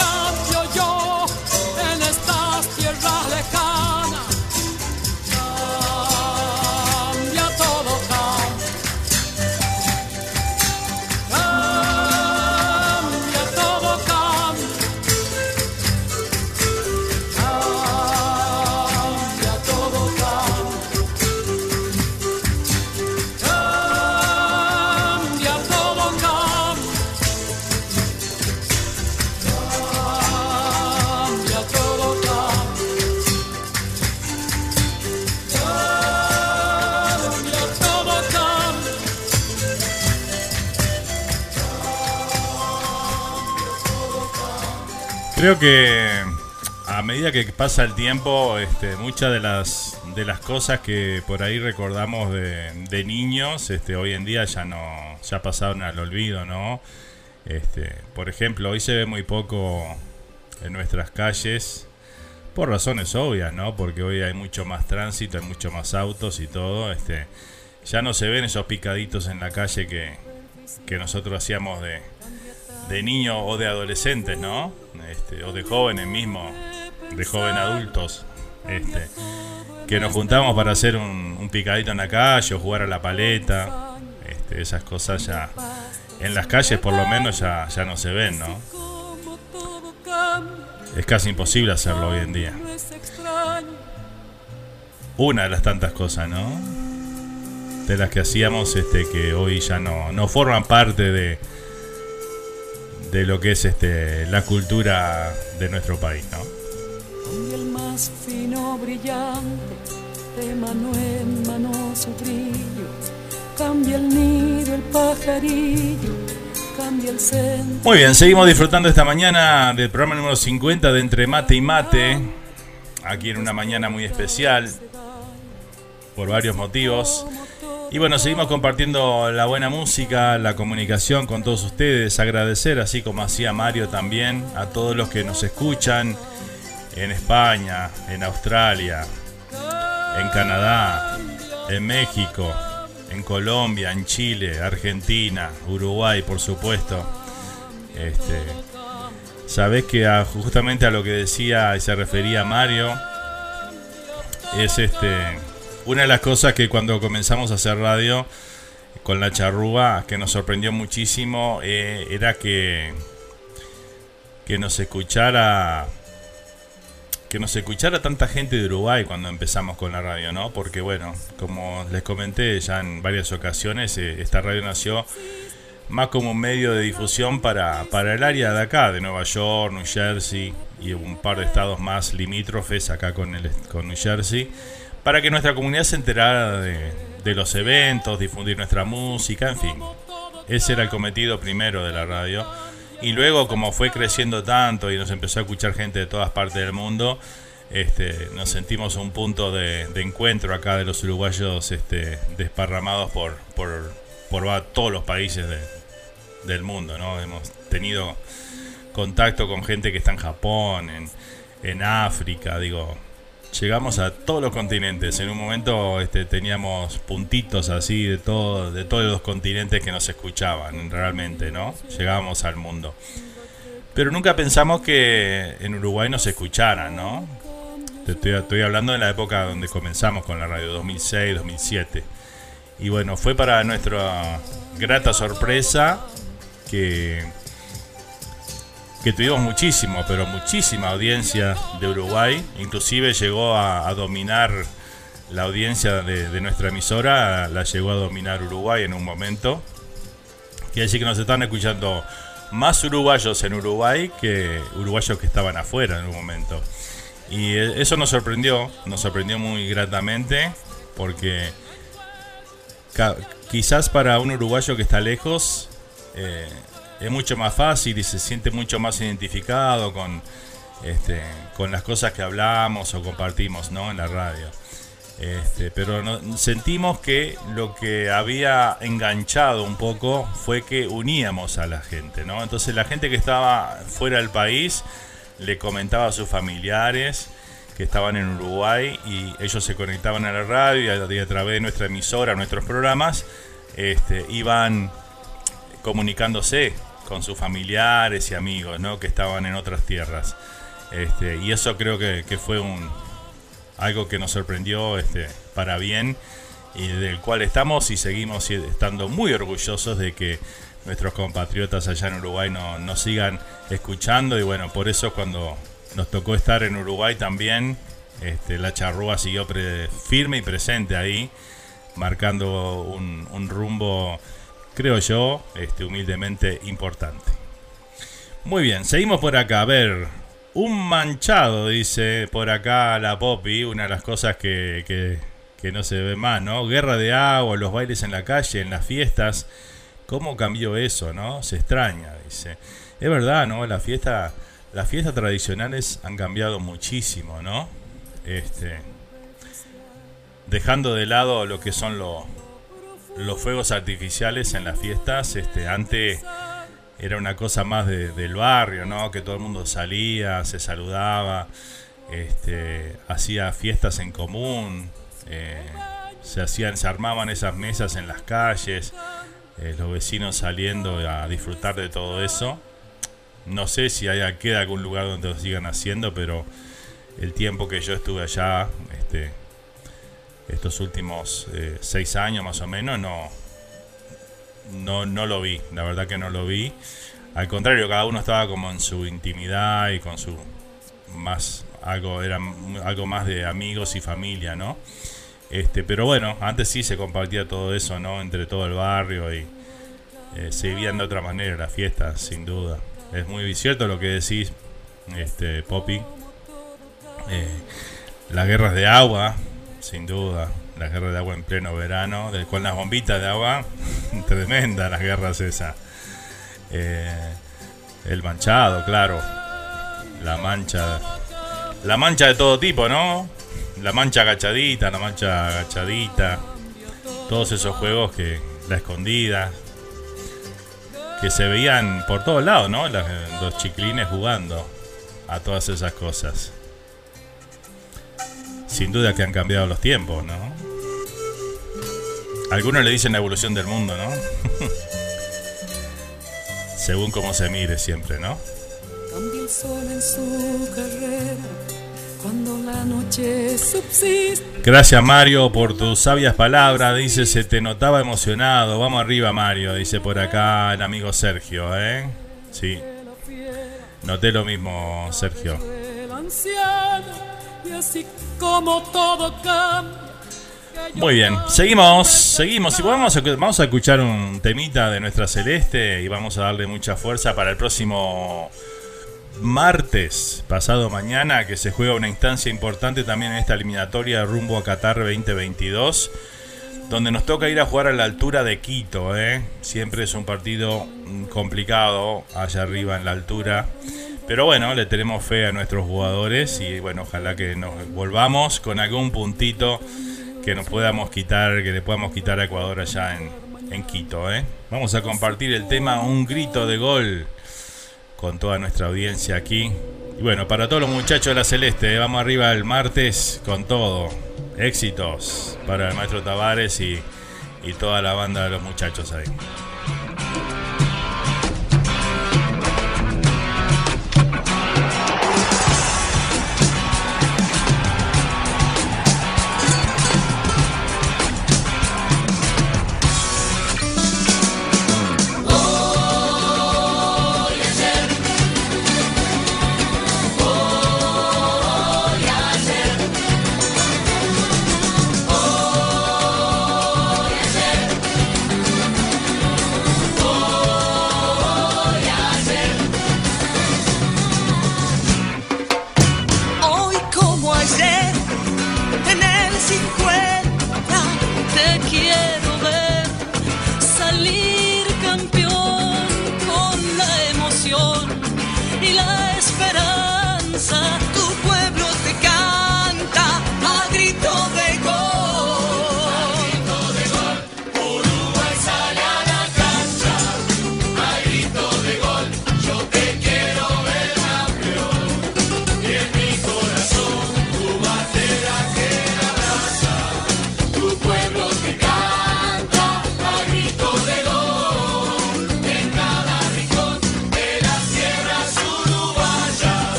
Speaker 6: Creo que a medida que pasa el tiempo, este, muchas de las de las cosas que por ahí recordamos de, niños, este, hoy en día ya no, ya pasaron al olvido, ¿no? Este, por ejemplo, hoy se ve muy poco en nuestras calles, por razones obvias, ¿no? Porque hoy hay mucho más tránsito, hay mucho más autos y todo, este, ya no se ven esos picaditos en la calle que, que nosotros hacíamos de, de niños o de adolescentes, ¿no? Este, o de jóvenes mismo, de joven adultos, este, que nos juntamos para hacer un, picadito en la calle o jugar a la paleta, este, esas cosas ya en las calles por lo menos ya, ya no se ven, ¿no? Es casi imposible hacerlo hoy en día. Una de las tantas cosas, ¿no? De las que hacíamos este que hoy ya no, no forman parte de, de lo que es este la cultura de nuestro país, ¿no?
Speaker 28: El más fino brillante, de mano en mano su brillo. Cambia el nido, el pajarillo, cambia el centro.
Speaker 6: Muy bien, seguimos disfrutando esta mañana del programa número 50 de Entre Mate y Mate. Aquí en una mañana muy especial. Por varios motivos. Y bueno, seguimos compartiendo la buena música, la comunicación con todos ustedes. Agradecer, así como hacía Mario también, a todos los que nos escuchan en España, en Australia, en Canadá, en México, en Colombia, en Chile, Argentina, Uruguay, por supuesto. Este, Sabés que justamente a lo que decía y se refería Mario es este una de las cosas que cuando comenzamos a hacer radio con la charrúa que nos sorprendió muchísimo eh, era que que nos escuchara que nos escuchara tanta gente de Uruguay cuando empezamos con la radio, ¿no? Porque bueno, como les comenté ya en varias ocasiones, eh, esta radio nació más como un medio de difusión para, para el área de acá, de Nueva York, New Jersey y un par de estados más limítrofes acá con, el, con New Jersey, para que nuestra comunidad se enterara de, los eventos, difundir nuestra música, en fin. Ese era el cometido primero de la radio. Y luego, como fue creciendo tanto y nos empezó a escuchar gente de todas partes del mundo, este, nos sentimos un punto de, encuentro acá de los uruguayos este, desparramados por, por, por todos los países de- del mundo. ¿no? Hemos tenido contacto con gente que está en Japón, en, en África, digo, llegamos a todos los continentes. En un momento este, teníamos puntitos así de todo, de todos los continentes que nos escuchaban realmente, ¿no? Llegábamos al mundo. Pero nunca pensamos que en Uruguay nos escucharan, ¿no? Te estoy, estoy hablando de la época donde comenzamos con la radio, 2006, 2007. Y bueno, fue para nuestra grata sorpresa que que tuvimos muchísimo, pero muchísima audiencia de Uruguay, inclusive llegó a, dominar la audiencia de, nuestra emisora, la llegó a dominar Uruguay en un momento. Quiere decir que nos están escuchando más uruguayos en Uruguay que uruguayos que estaban afuera en un momento. Y eh, eso nos sorprendió, nos sorprendió muy gratamente, porque quizás para un uruguayo que está lejos, eh, es mucho más fácil y se siente mucho más identificado con, este, con las cosas que hablamos o compartimos ¿no? en la radio. Este, pero sentimos que lo que había enganchado un poco fue que uníamos a la gente, ¿no? Entonces la gente que estaba fuera del país le comentaba a sus familiares que estaban en Uruguay y ellos se conectaban a la radio y a, y a través de nuestra emisora, nuestros programas, este, iban comunicándose con sus familiares y amigos, ¿no? Que estaban en otras tierras. Este, y eso creo que, fue un algo que nos sorprendió este, para bien y del cual estamos y seguimos estando muy orgullosos de que nuestros compatriotas allá en Uruguay no- nos sigan escuchando y bueno, por eso cuando nos tocó estar en Uruguay también, este, la charrúa siguió firme y presente ahí, marcando un rumbo, creo yo, este, humildemente importante. Muy bien, seguimos por acá. A ver, un manchado, dice por acá la Poppy, una de las cosas que, que, no se ve más, ¿no? Guerra de agua, los bailes en la calle, en las fiestas. ¿Cómo cambió eso, no? Se extraña, dice. Es verdad, ¿no? La fiesta, las fiestas tradicionales han cambiado muchísimo, ¿no? Este, dejando de lado lo que son los los fuegos artificiales en las fiestas, este, antes era una cosa más del barrio, ¿no? Que todo el mundo salía, se saludaba, este, hacía fiestas en común, eh, se hacían, se armaban esas mesas en las calles, eh, los vecinos saliendo a disfrutar de todo eso. No sé si hay, queda algún lugar donde lo sigan haciendo, pero el tiempo que yo estuve allá, este, estos últimos eh, seis años más o menos, no, no, no lo vi, la verdad que no lo vi. Al contrario, cada uno estaba como en su intimidad y con su más algo era algo más de amigos y familia, ¿no? Este, pero bueno, antes sí se compartía todo eso, ¿no? Entre todo el barrio y eh, se vivían de otra manera las fiestas, sin duda. Es muy cierto lo que decís, este, Poppy. Eh, las guerras de agua, sin duda. Las guerras de agua en pleno verano, con las bombitas de agua, tremenda las guerras esas. Eh, el manchado, claro. La mancha. La mancha de todo tipo, ¿no? La mancha agachadita, la mancha agachadita. Todos esos juegos que. La escondida. Que se veían por todos lados, ¿no? los chiclines jugando a todas esas cosas sin duda que han cambiado los tiempos, ¿no? Algunos le dicen la evolución del mundo, ¿no? Según cómo se mire siempre, ¿no?
Speaker 28: Cambia el sol en su carrera cuando la noche subsiste.
Speaker 6: Gracias Mario por tus sabias palabras. Dice, se te notaba emocionado. Vamos arriba Mario, dice por acá el amigo Sergio, ¿eh? Sí. Noté lo mismo, Sergio. Muy bien, seguimos, seguimos y vamos a, vamos a escuchar un temita de nuestra Celeste y vamos a darle mucha fuerza para el próximo martes, pasado mañana, que se juega una instancia importante también en esta eliminatoria rumbo a Qatar 2022, donde nos toca ir a jugar a la altura de Quito, ¿eh? siempre es un partido complicado allá arriba en la altura. Pero bueno, le tenemos fe a nuestros jugadores y bueno, ojalá que nos volvamos con algún puntito que nos podamos quitar, que le podamos quitar a Ecuador allá en, en Quito. ¿eh? Vamos a compartir el tema Un grito de gol con toda nuestra audiencia aquí. Y bueno, para todos los muchachos de la Celeste, ¿eh? vamos arriba el martes con todo. Éxitos para el maestro Tavares y, y toda la banda de los muchachos ahí.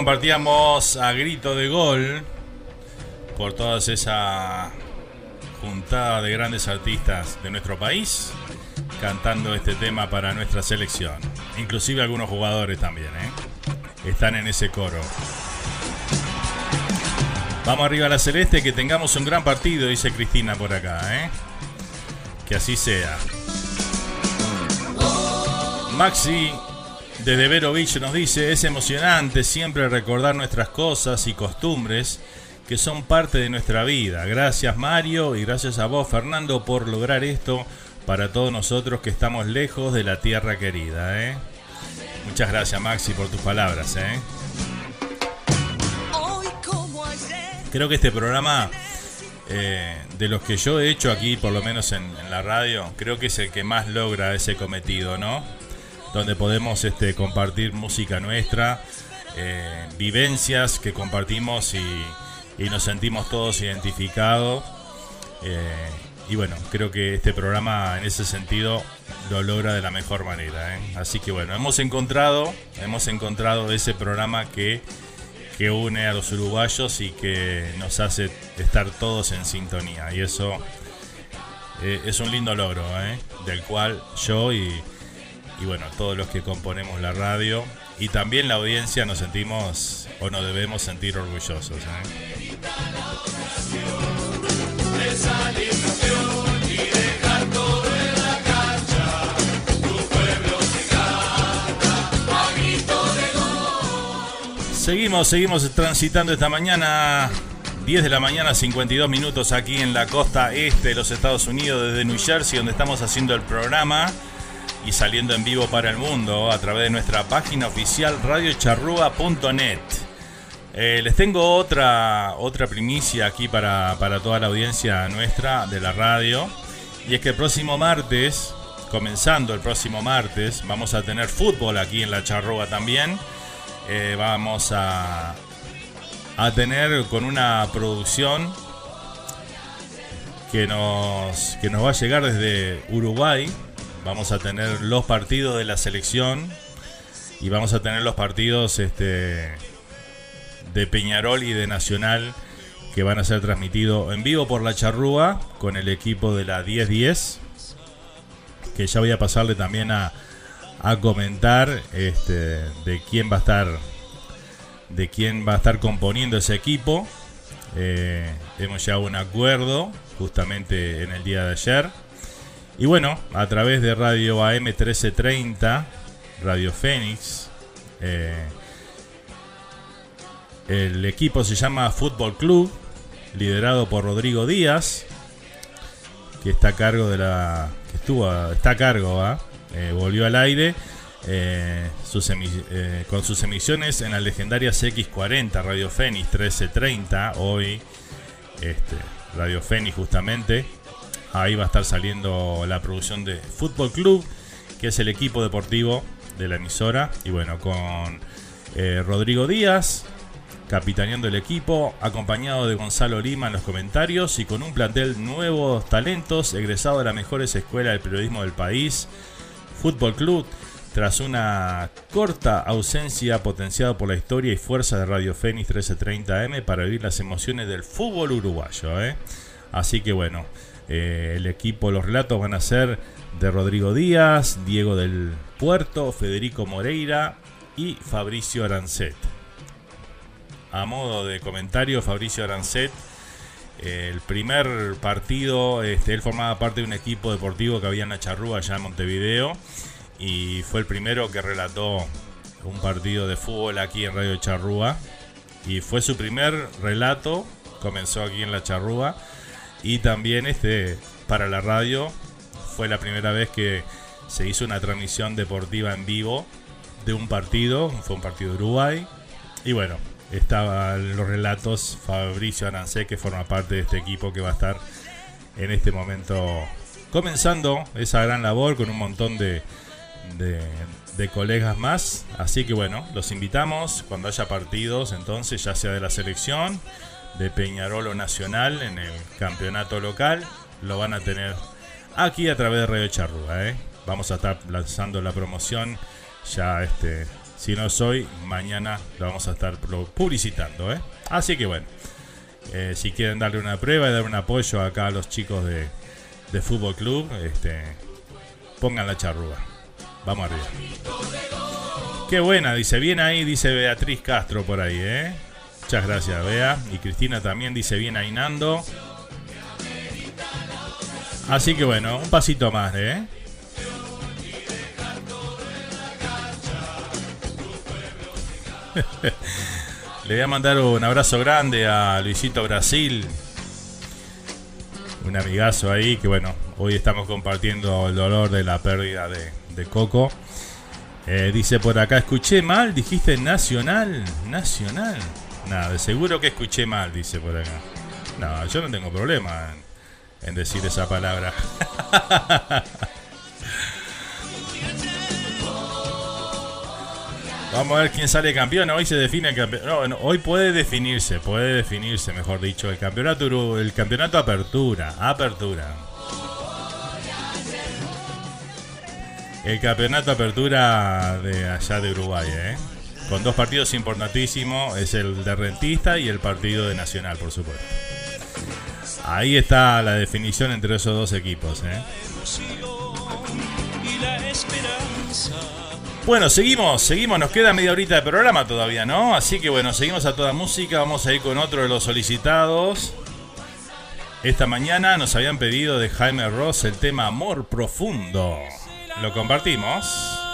Speaker 6: Compartíamos a grito de gol por toda esa juntada de grandes artistas de nuestro país cantando este tema para nuestra selección. Inclusive algunos jugadores también, ¿eh? Están en ese coro. Vamos arriba a la celeste, que tengamos un gran partido, dice Cristina por acá, ¿eh? Que así sea. Maxi desde Verovich nos dice, es emocionante siempre recordar nuestras cosas y costumbres que son parte de nuestra vida. Gracias Mario y gracias a vos Fernando por lograr esto para todos nosotros que estamos lejos de la tierra querida. ¿eh? Muchas gracias Maxi por tus palabras. ¿eh? Creo que este programa, eh, de los que yo he hecho aquí, por lo menos en, la radio, creo que es el que más logra ese cometido, ¿no? Donde podemos este, compartir música nuestra, eh, vivencias que compartimos y, nos sentimos todos identificados. Eh, y bueno, creo que este programa en ese sentido lo logra de la mejor manera. Así que bueno, hemos encontrado, hemos encontrado ese programa que que une a los uruguayos y que nos hace estar todos en sintonía. Y eso eh, es un lindo logro, ¿eh? del cual yo y, y, bueno, todos los que componemos la radio y también la audiencia nos sentimos o nos debemos sentir orgullosos. ¿eh? Seguimos, seguimos transitando esta mañana. 10 de la mañana, 52 minutos aquí en la costa este de los Estados Unidos, desde New Jersey, donde estamos haciendo el programa y saliendo en vivo para el mundo a través de nuestra página oficial radiocharrúa.net. Eh, les tengo otra, otra primicia aquí para, para toda la audiencia nuestra de la radio. Y es que el próximo martes, comenzando el próximo martes, vamos a tener fútbol aquí en la Charrúa también. Eh, vamos a, a tener con una producción que nos, que nos va a llegar desde Uruguay. Vamos a tener los partidos de la selección y vamos a tener los partidos este, de Peñarol y de Nacional que van a ser transmitidos en vivo por la charrúa con el equipo de la 10-10 que ya voy a pasarle también a, a comentar este, de quién va a estar de quién va a estar componiendo ese equipo. Eh, hemos llegado a un acuerdo justamente en el día de ayer. Y bueno, a través de Radio AM 1330, Radio Fénix, eh, el equipo se llama Fútbol Club, liderado por Rodrigo Díaz, que está a cargo de la. que estuvo. está a cargo, ¿ah? Eh, volvió al aire eh, eh, con sus emisiones en la legendaria CX40, Radio Fénix 1330, hoy este, Radio Fénix justamente. Ahí va a estar saliendo la producción de Fútbol Club, que es el equipo deportivo de la emisora. Y bueno, con Rodrigo Díaz, capitaneando el equipo, acompañado de Gonzalo Lima en los comentarios y con un plantel nuevos talentos, egresado de las mejores escuelas del periodismo del país. Fútbol Club, tras una corta ausencia potenciada por la historia y fuerza de Radio Fénix 1330M para vivir las emociones del fútbol uruguayo. ¿eh? Así que bueno, eh, el equipo, los relatos van a ser de Rodrigo Díaz, Diego del Puerto, Federico Moreira y Fabricio Arancet. A modo de comentario, Fabricio Arancet el primer partido, este, él formaba parte de un equipo deportivo que había en la Charrúa, allá en Montevideo, y fue el primero que relató un partido de fútbol aquí en Radio Charrúa. Y fue su primer relato, comenzó aquí en la Charrúa, y también este, para la radio fue la primera vez que se hizo una transmisión deportiva en vivo de un partido, fue un partido de Uruguay. Y bueno, estaban los relatos Fabricio Arancé, que forma parte de este equipo que va a estar en este momento comenzando esa gran labor con un montón de, de, colegas más. Así que bueno, los invitamos cuando haya partidos, entonces ya sea de la selección, de Peñarol o Nacional en el campeonato local, lo van a tener aquí a través de Radio Charrúa. ¿eh? Vamos a estar lanzando la promoción ya este Si no soy, mañana lo vamos a estar publicitando. ¿eh? Así que bueno, eh, si quieren darle una prueba y dar un apoyo acá a los chicos de, de Fútbol Club, este, pongan la charrúa. Vamos arriba. Qué buena, dice. Bien ahí, dice Beatriz Castro por ahí, ¿eh? Muchas gracias, Bea. Y Cristina también dice bien ahí Nando. Así que bueno, un pasito más, ¿eh? Le voy a mandar un abrazo grande a Luisito Brasil. Un amigazo ahí que bueno, hoy estamos compartiendo el dolor de la pérdida de, Coco. Eh, dice por acá, escuché mal, dijiste nacional, nacional. Nada, seguro que escuché mal, dice por acá. No, yo no tengo problema en decir esa palabra. Vamos a ver quién sale campeón. Hoy se define el campeón. No, hoy puede definirse, puede definirse, mejor dicho, el campeonato el campeonato apertura, apertura. El campeonato apertura de allá de Uruguay, ¿eh? Con dos partidos importantísimos, es el de Rentista y el partido de Nacional, por supuesto. Ahí está la definición entre esos dos equipos, ¿eh? Bueno, seguimos, seguimos, nos queda media horita de programa todavía, ¿no? Así que bueno, seguimos a toda música, vamos a ir con otro de los solicitados. Esta mañana nos habían pedido de Jaime Ross el tema Amor Profundo. Lo compartimos.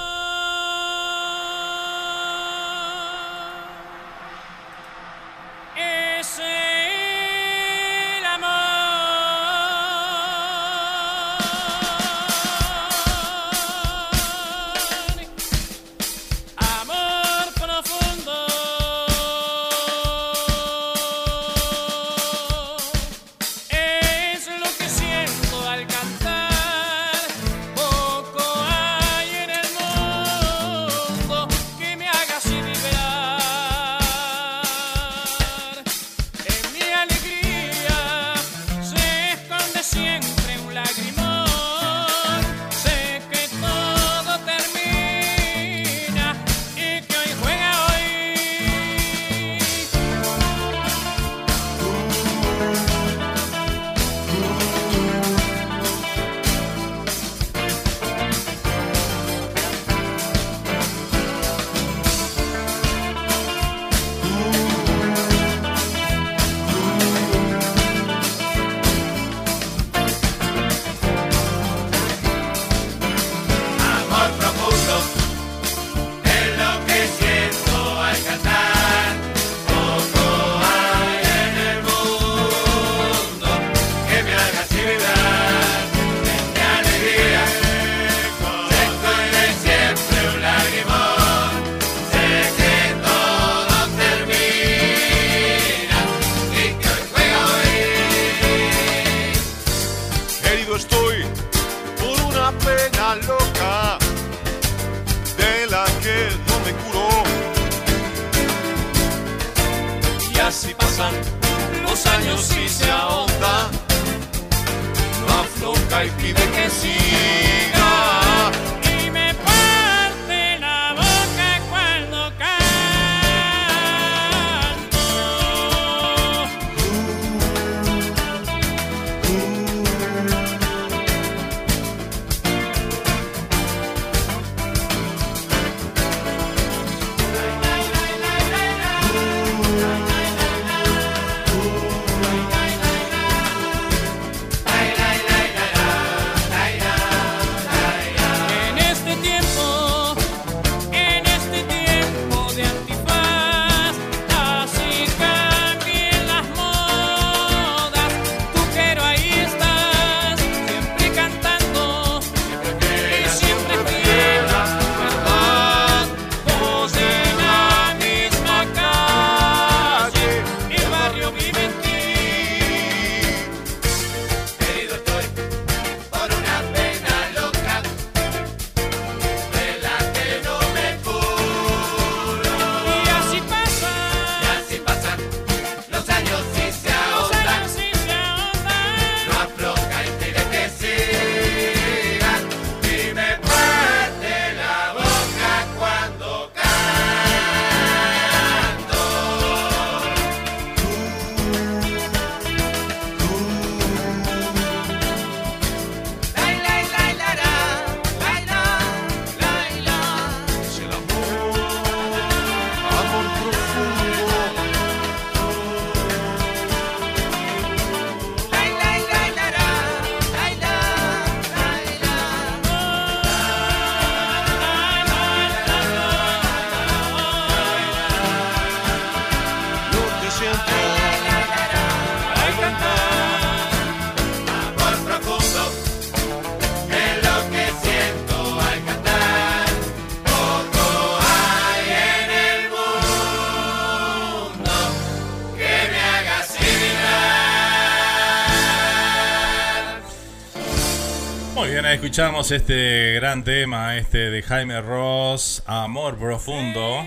Speaker 6: Escuchamos este gran tema, este de Jaime Ross, Amor Profundo,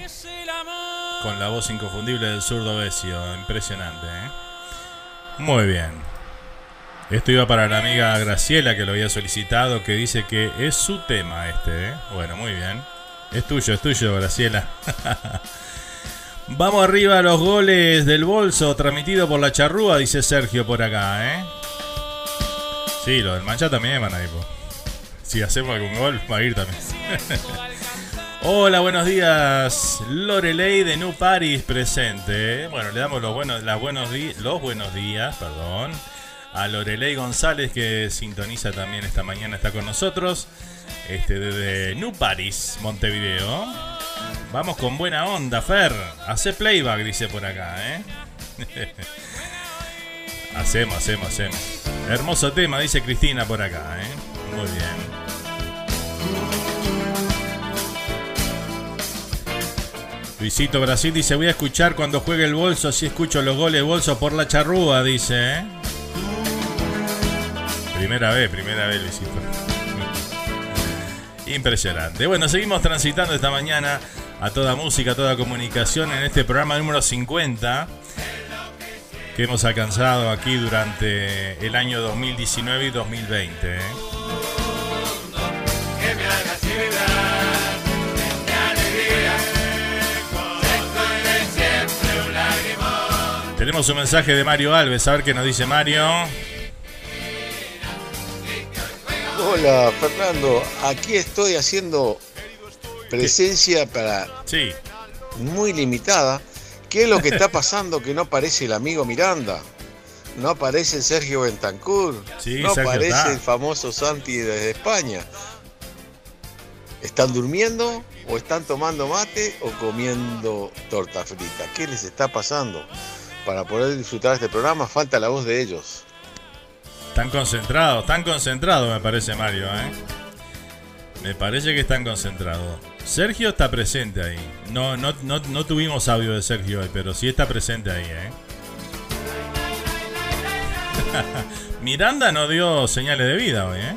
Speaker 6: con la voz inconfundible del zurdo Besio. Impresionante, ¿eh? Muy bien. Esto iba para la amiga Graciela que lo había solicitado, que dice que es su tema este, ¿eh? Bueno, muy bien. Es tuyo, es tuyo, Graciela. Vamos arriba a los goles del bolso, transmitido por la charrúa, dice Sergio por acá, ¿eh? Sí, lo del mancha también van a ir. Si hacemos algún gol, va a ir también. Hola, buenos días. Lorelei de New Paris presente. Bueno, le damos los buenos, buenos los buenos días, perdón, a Lorelei González que sintoniza también esta mañana, está con nosotros. Este, desde New Paris, Montevideo. Vamos con buena onda, Fer. Hace playback, dice por acá, ¿eh? hacemos, hacemos, hacemos. Hermoso tema, dice Cristina por acá, ¿eh? Muy bien. Luisito Brasil dice, voy a escuchar cuando juegue el bolso, así escucho los goles bolso por la charrúa, dice. ¿eh? Primera vez, primera vez, Luisito. Impresionante. Bueno, seguimos transitando esta mañana a toda música, a toda comunicación en este programa número 50 que hemos alcanzado aquí durante el año 2019 y 2020. ¿eh? Tenemos un mensaje de Mario Alves, a ver qué nos dice Mario.
Speaker 27: Hola Fernando, aquí estoy haciendo presencia para
Speaker 6: sí.
Speaker 27: muy limitada. ¿Qué es lo que está pasando que no aparece el amigo Miranda? No aparece Sergio Bentancur.
Speaker 6: Sí,
Speaker 27: no
Speaker 6: Sergio
Speaker 27: aparece
Speaker 6: está.
Speaker 27: el famoso Santi desde España. ¿Están durmiendo o están tomando mate o comiendo torta frita? ¿Qué les está pasando? Para poder disfrutar este programa falta la voz de ellos.
Speaker 6: Están concentrados, están concentrados, me parece Mario, ¿eh? Me parece que están concentrados. Sergio está presente ahí. No, no, no, no tuvimos audio de Sergio hoy, pero sí está presente ahí, ¿eh? Miranda no dio señales de vida hoy, ¿eh?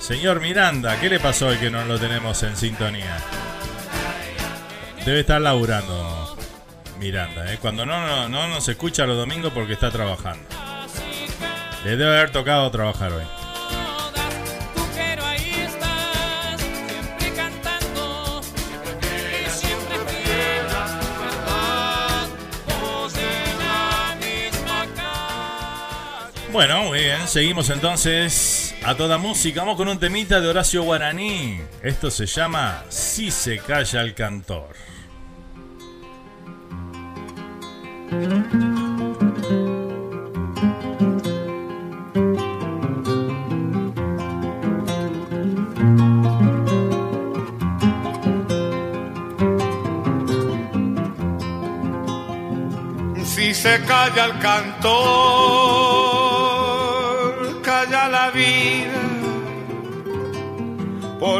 Speaker 6: Señor Miranda, ¿qué le pasó hoy que no lo tenemos en sintonía? Debe estar laburando Miranda, ¿eh? Cuando no, no, no nos escucha los domingos porque está trabajando. Le debe haber tocado trabajar hoy. Bueno, muy bien, seguimos entonces a toda música. Vamos con un temita de Horacio Guaraní. Esto se llama Si se calla el cantor.
Speaker 21: Si se calla el cantor,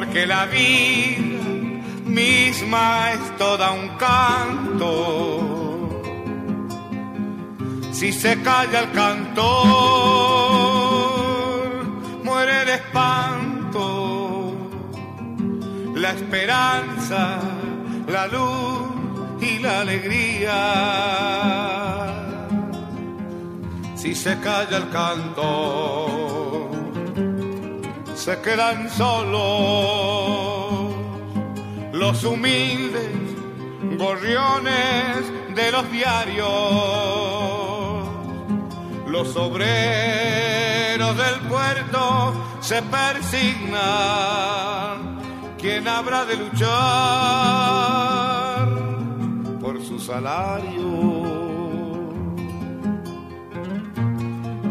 Speaker 21: porque la vida misma es toda un canto. Si se calla el cantor, muere el espanto, la esperanza, la luz y la alegría. Si se calla el canto, se quedan solos los humildes gorriones de los diarios, los obreros del puerto se persignan. ¿Quién habrá de luchar por su salario?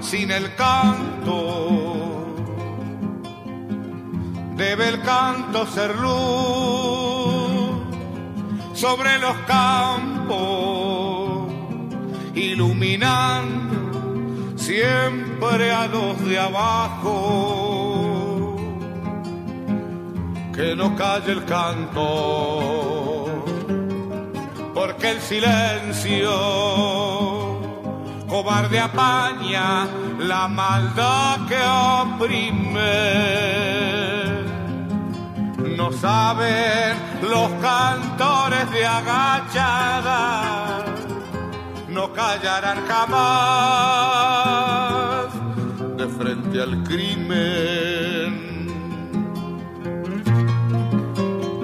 Speaker 21: sin el canto? debe el canto ser luz sobre los campos, iluminando siempre a los de abajo. Que no calle el canto, porque el silencio cobarde apaña la maldad que oprime. No saben los cantores de agachada, no callarán jamás de frente al crimen.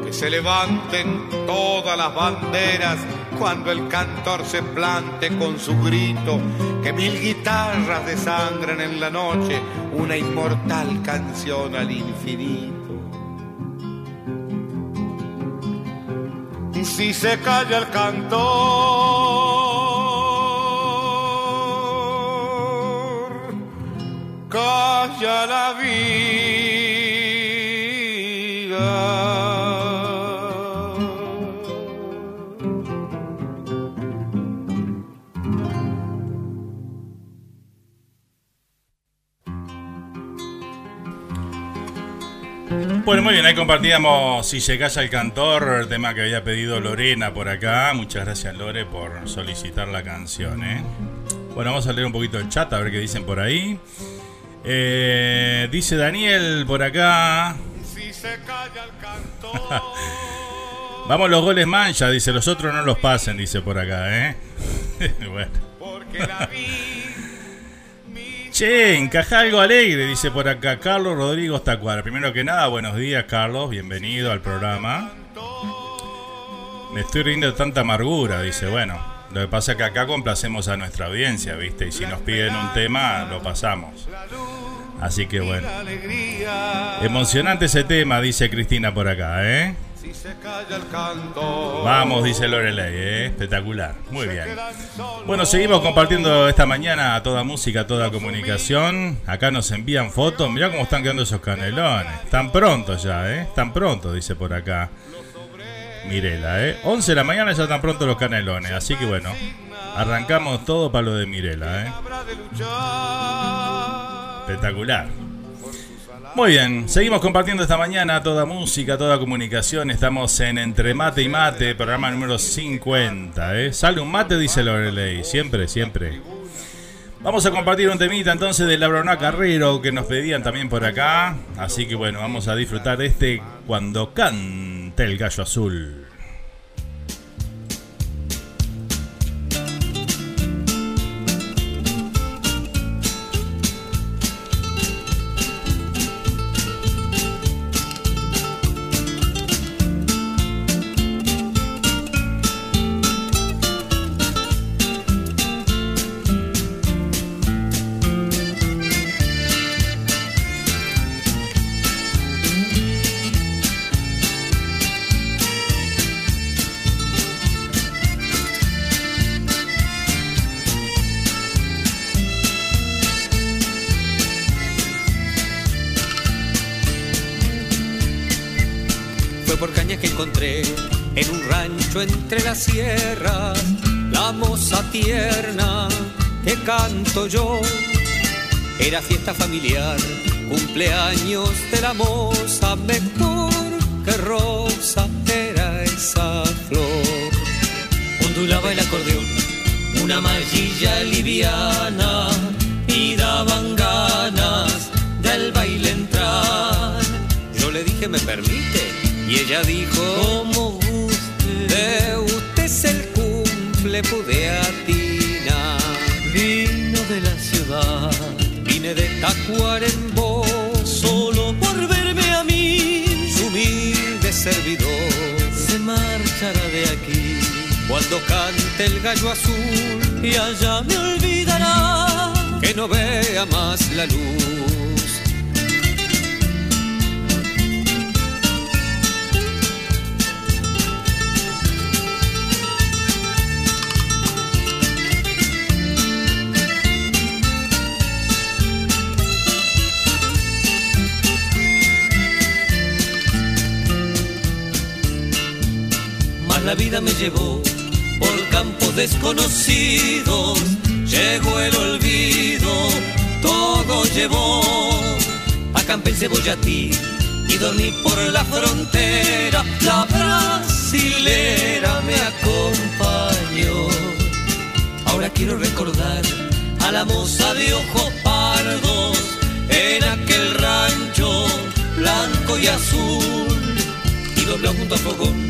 Speaker 21: Que se levanten todas las banderas cuando el cantor se plante con su grito, que mil guitarras desangren en la noche una inmortal canción al infinito. Si se calla el cantor, calla la vida.
Speaker 6: Bueno, muy bien, ahí compartíamos Si se calla el cantor, el tema que había pedido Lorena por acá. Muchas gracias Lore por solicitar la canción. ¿eh? Bueno, vamos a leer un poquito el chat, a ver qué dicen por ahí. Eh, dice Daniel por acá.
Speaker 21: Si se calla el cantor,
Speaker 6: Vamos los goles mancha, dice, los otros no los pasen, dice por acá, ¿eh? bueno.
Speaker 21: porque la
Speaker 6: Che, encaja algo alegre, dice por acá Carlos Rodrigo Tacuara. Primero que nada, buenos días, Carlos, bienvenido al programa. Me estoy riendo de tanta amargura, dice, bueno. Lo que pasa es que acá complacemos a nuestra audiencia, ¿viste? Y si nos piden un tema, lo pasamos. Así que bueno. Emocionante ese tema, dice Cristina por acá, ¿eh? Vamos, dice Lorelei, ¿eh? espectacular. Muy bien. Bueno, seguimos compartiendo esta mañana toda música, toda comunicación. Acá nos envían fotos. Mirá cómo están quedando esos canelones. Están pronto ya, ¿eh? Están pronto, dice por acá. Mirela, ¿eh? 11 de la mañana ya están pronto los canelones. Así que bueno, arrancamos todo para lo de Mirela, ¿eh? Espectacular. Muy bien, seguimos compartiendo esta mañana toda música, toda comunicación. Estamos en Entre Mate y Mate, programa número 50. ¿eh? Sale un mate, dice Lorelei. Siempre, siempre. Vamos a compartir un temita entonces de Labrona Carrero que nos pedían también por acá. Así que bueno, vamos a disfrutar este cuando cante el gallo azul.
Speaker 14: La moza tierna que canto yo. Era fiesta familiar, cumpleaños de la moza, mejor que rosa era esa flor. Ondulaba el acordeón, una mallilla liviana y daban ganas del baile entrar. Yo le dije, ¿me permite? Y ella dijo, como cumple, pude atinar. Vino de la ciudad, vine de Tacuarembó, solo por verme a mí, su humilde servidor. Se marchará de aquí cuando cante el gallo azul y allá me olvidará que no vea más la luz. La vida me llevó por campos desconocidos, llegó el olvido, todo llevó. Acampé en Cebollatí y dormí por la frontera, la brasilera me acompañó. Ahora quiero recordar a la moza de ojos pardos en aquel rancho blanco y azul y dobló junto a fogón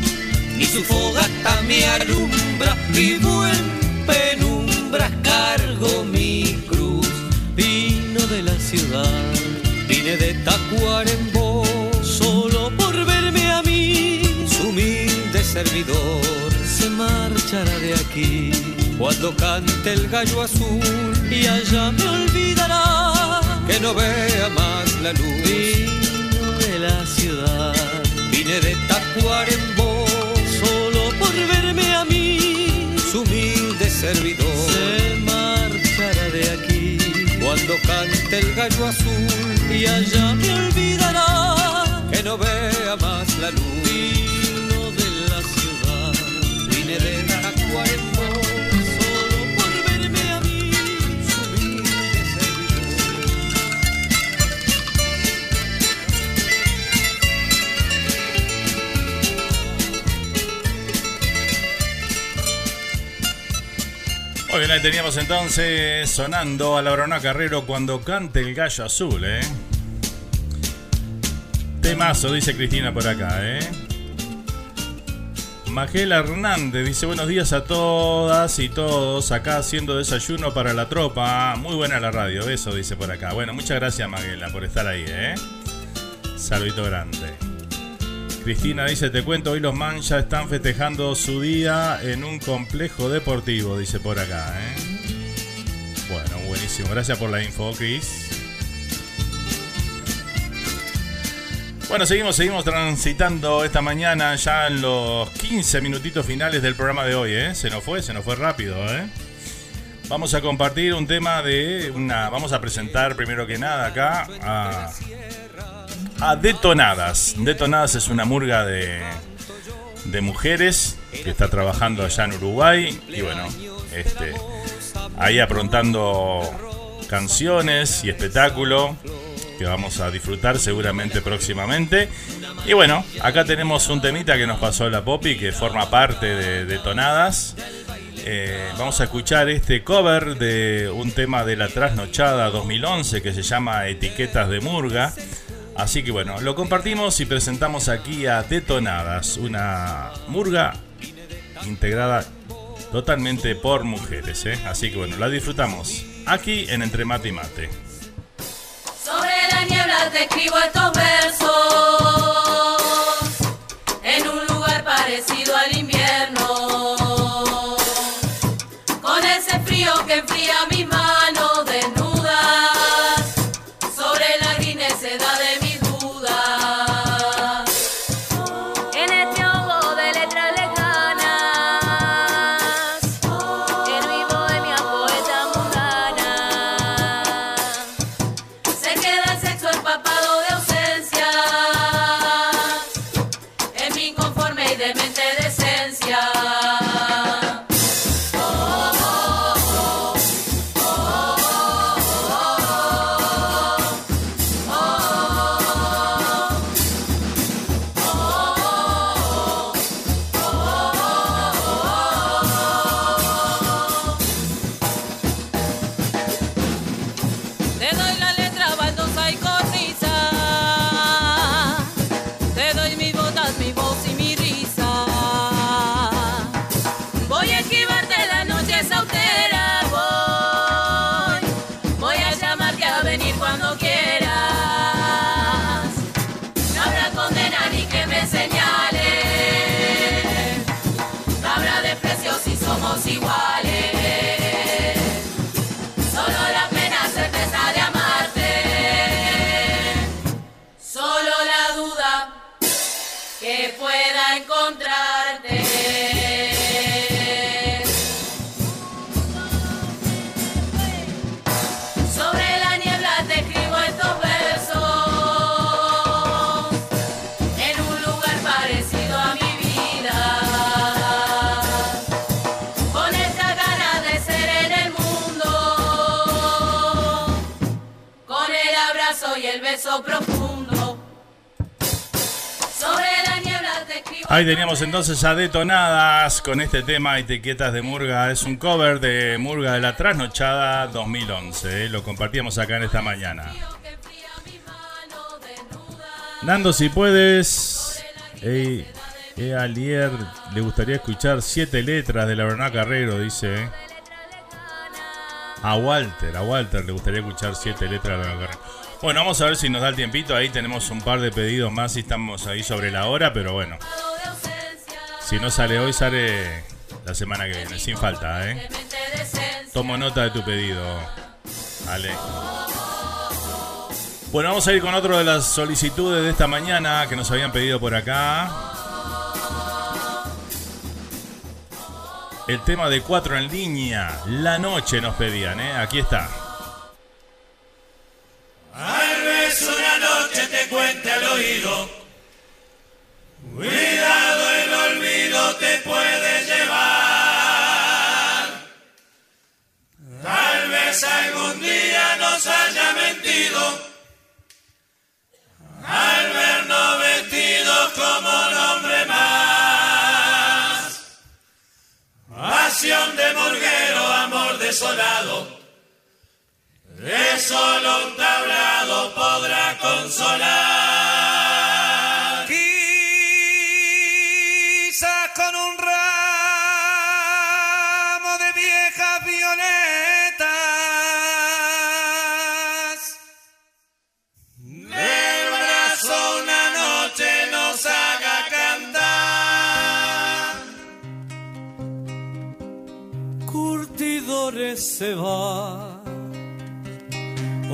Speaker 14: y su fogata me alumbra vivo en penumbra cargo mi cruz. Vino de la ciudad vine de Tacuarembó solo por verme a mí su humilde servidor. Se marchará de aquí cuando cante el gallo azul y allá me olvidará que no vea más la luz. Vino de la ciudad vine de Tacuarembó por verme a mí. Su humilde servidor. Se marchará de aquí. Cuando cante el gallo azul. Y allá me olvidará. Que no vea más la luz
Speaker 6: Muy bien, ahí teníamos entonces sonando a la Brona Carrero cuando cante el gallo azul, ¿eh? Temazo, dice Cristina por acá, ¿eh? Magela Hernández dice buenos días a todas y todos, acá haciendo desayuno para la tropa. Muy buena la radio, eso dice por acá. Bueno, muchas gracias Maguela por estar ahí, ¿eh? Saludito grande. Cristina dice, te cuento, hoy los mancha están festejando su día en un complejo deportivo, dice por acá, ¿eh? Bueno, buenísimo. Gracias por la info, Cris. Bueno, seguimos, seguimos transitando esta mañana ya en los 15 minutitos finales del programa de hoy, ¿eh? Se nos fue, se nos fue rápido, ¿eh? Vamos a compartir un tema de una... Vamos a presentar primero que nada acá a, a Detonadas. Detonadas es una murga de, de mujeres que está trabajando allá en Uruguay y bueno, este, ahí aprontando canciones y espectáculo que vamos a disfrutar seguramente próximamente. Y bueno, acá tenemos un temita que nos pasó la Poppy que forma parte de Detonadas. Eh, vamos a escuchar este cover de un tema de la trasnochada 2011 que se llama Etiquetas de Murga. Así que bueno, lo compartimos y presentamos aquí a Detonadas, una murga integrada totalmente por mujeres. ¿eh? Así que bueno, la disfrutamos aquí en Entre Mate y Mate.
Speaker 29: Sobre la niebla te escribo estos versos en un lugar parecido al invierno,
Speaker 6: Ahí teníamos entonces a Detonadas con este tema Etiquetas de Murga. Es un cover de Murga de la Trasnochada 2011. eh, Lo compartíamos acá en esta mañana. Nando, si puedes. Ey, eh, Alier le gustaría escuchar siete letras de la Bernal Carrero, dice. eh. A Walter, a Walter le gustaría escuchar siete letras de la Bernal Carrero. Bueno, vamos a ver si nos da el tiempito. Ahí tenemos un par de pedidos más y estamos ahí sobre la hora, pero bueno. Si no sale hoy, sale la semana que viene, sin falta, ¿eh? Tomo nota de tu pedido, Ale. Bueno, vamos a ir con otro de las solicitudes de esta mañana que nos habían pedido por acá. El tema de cuatro en línea, la noche nos pedían, ¿eh? Aquí está.
Speaker 18: Tal vez una noche te cuente al oído. Cuidado, el olvido te puede llevar. Tal vez algún día nos haya mentido. Al vernos vestidos como un hombre más. Pasión de murguero, amor desolado. De solo un tablado podrá consolar.
Speaker 5: Quizás con un ramo de viejas violetas.
Speaker 18: Del brazo una noche nos haga cantar.
Speaker 5: Curtidores se va.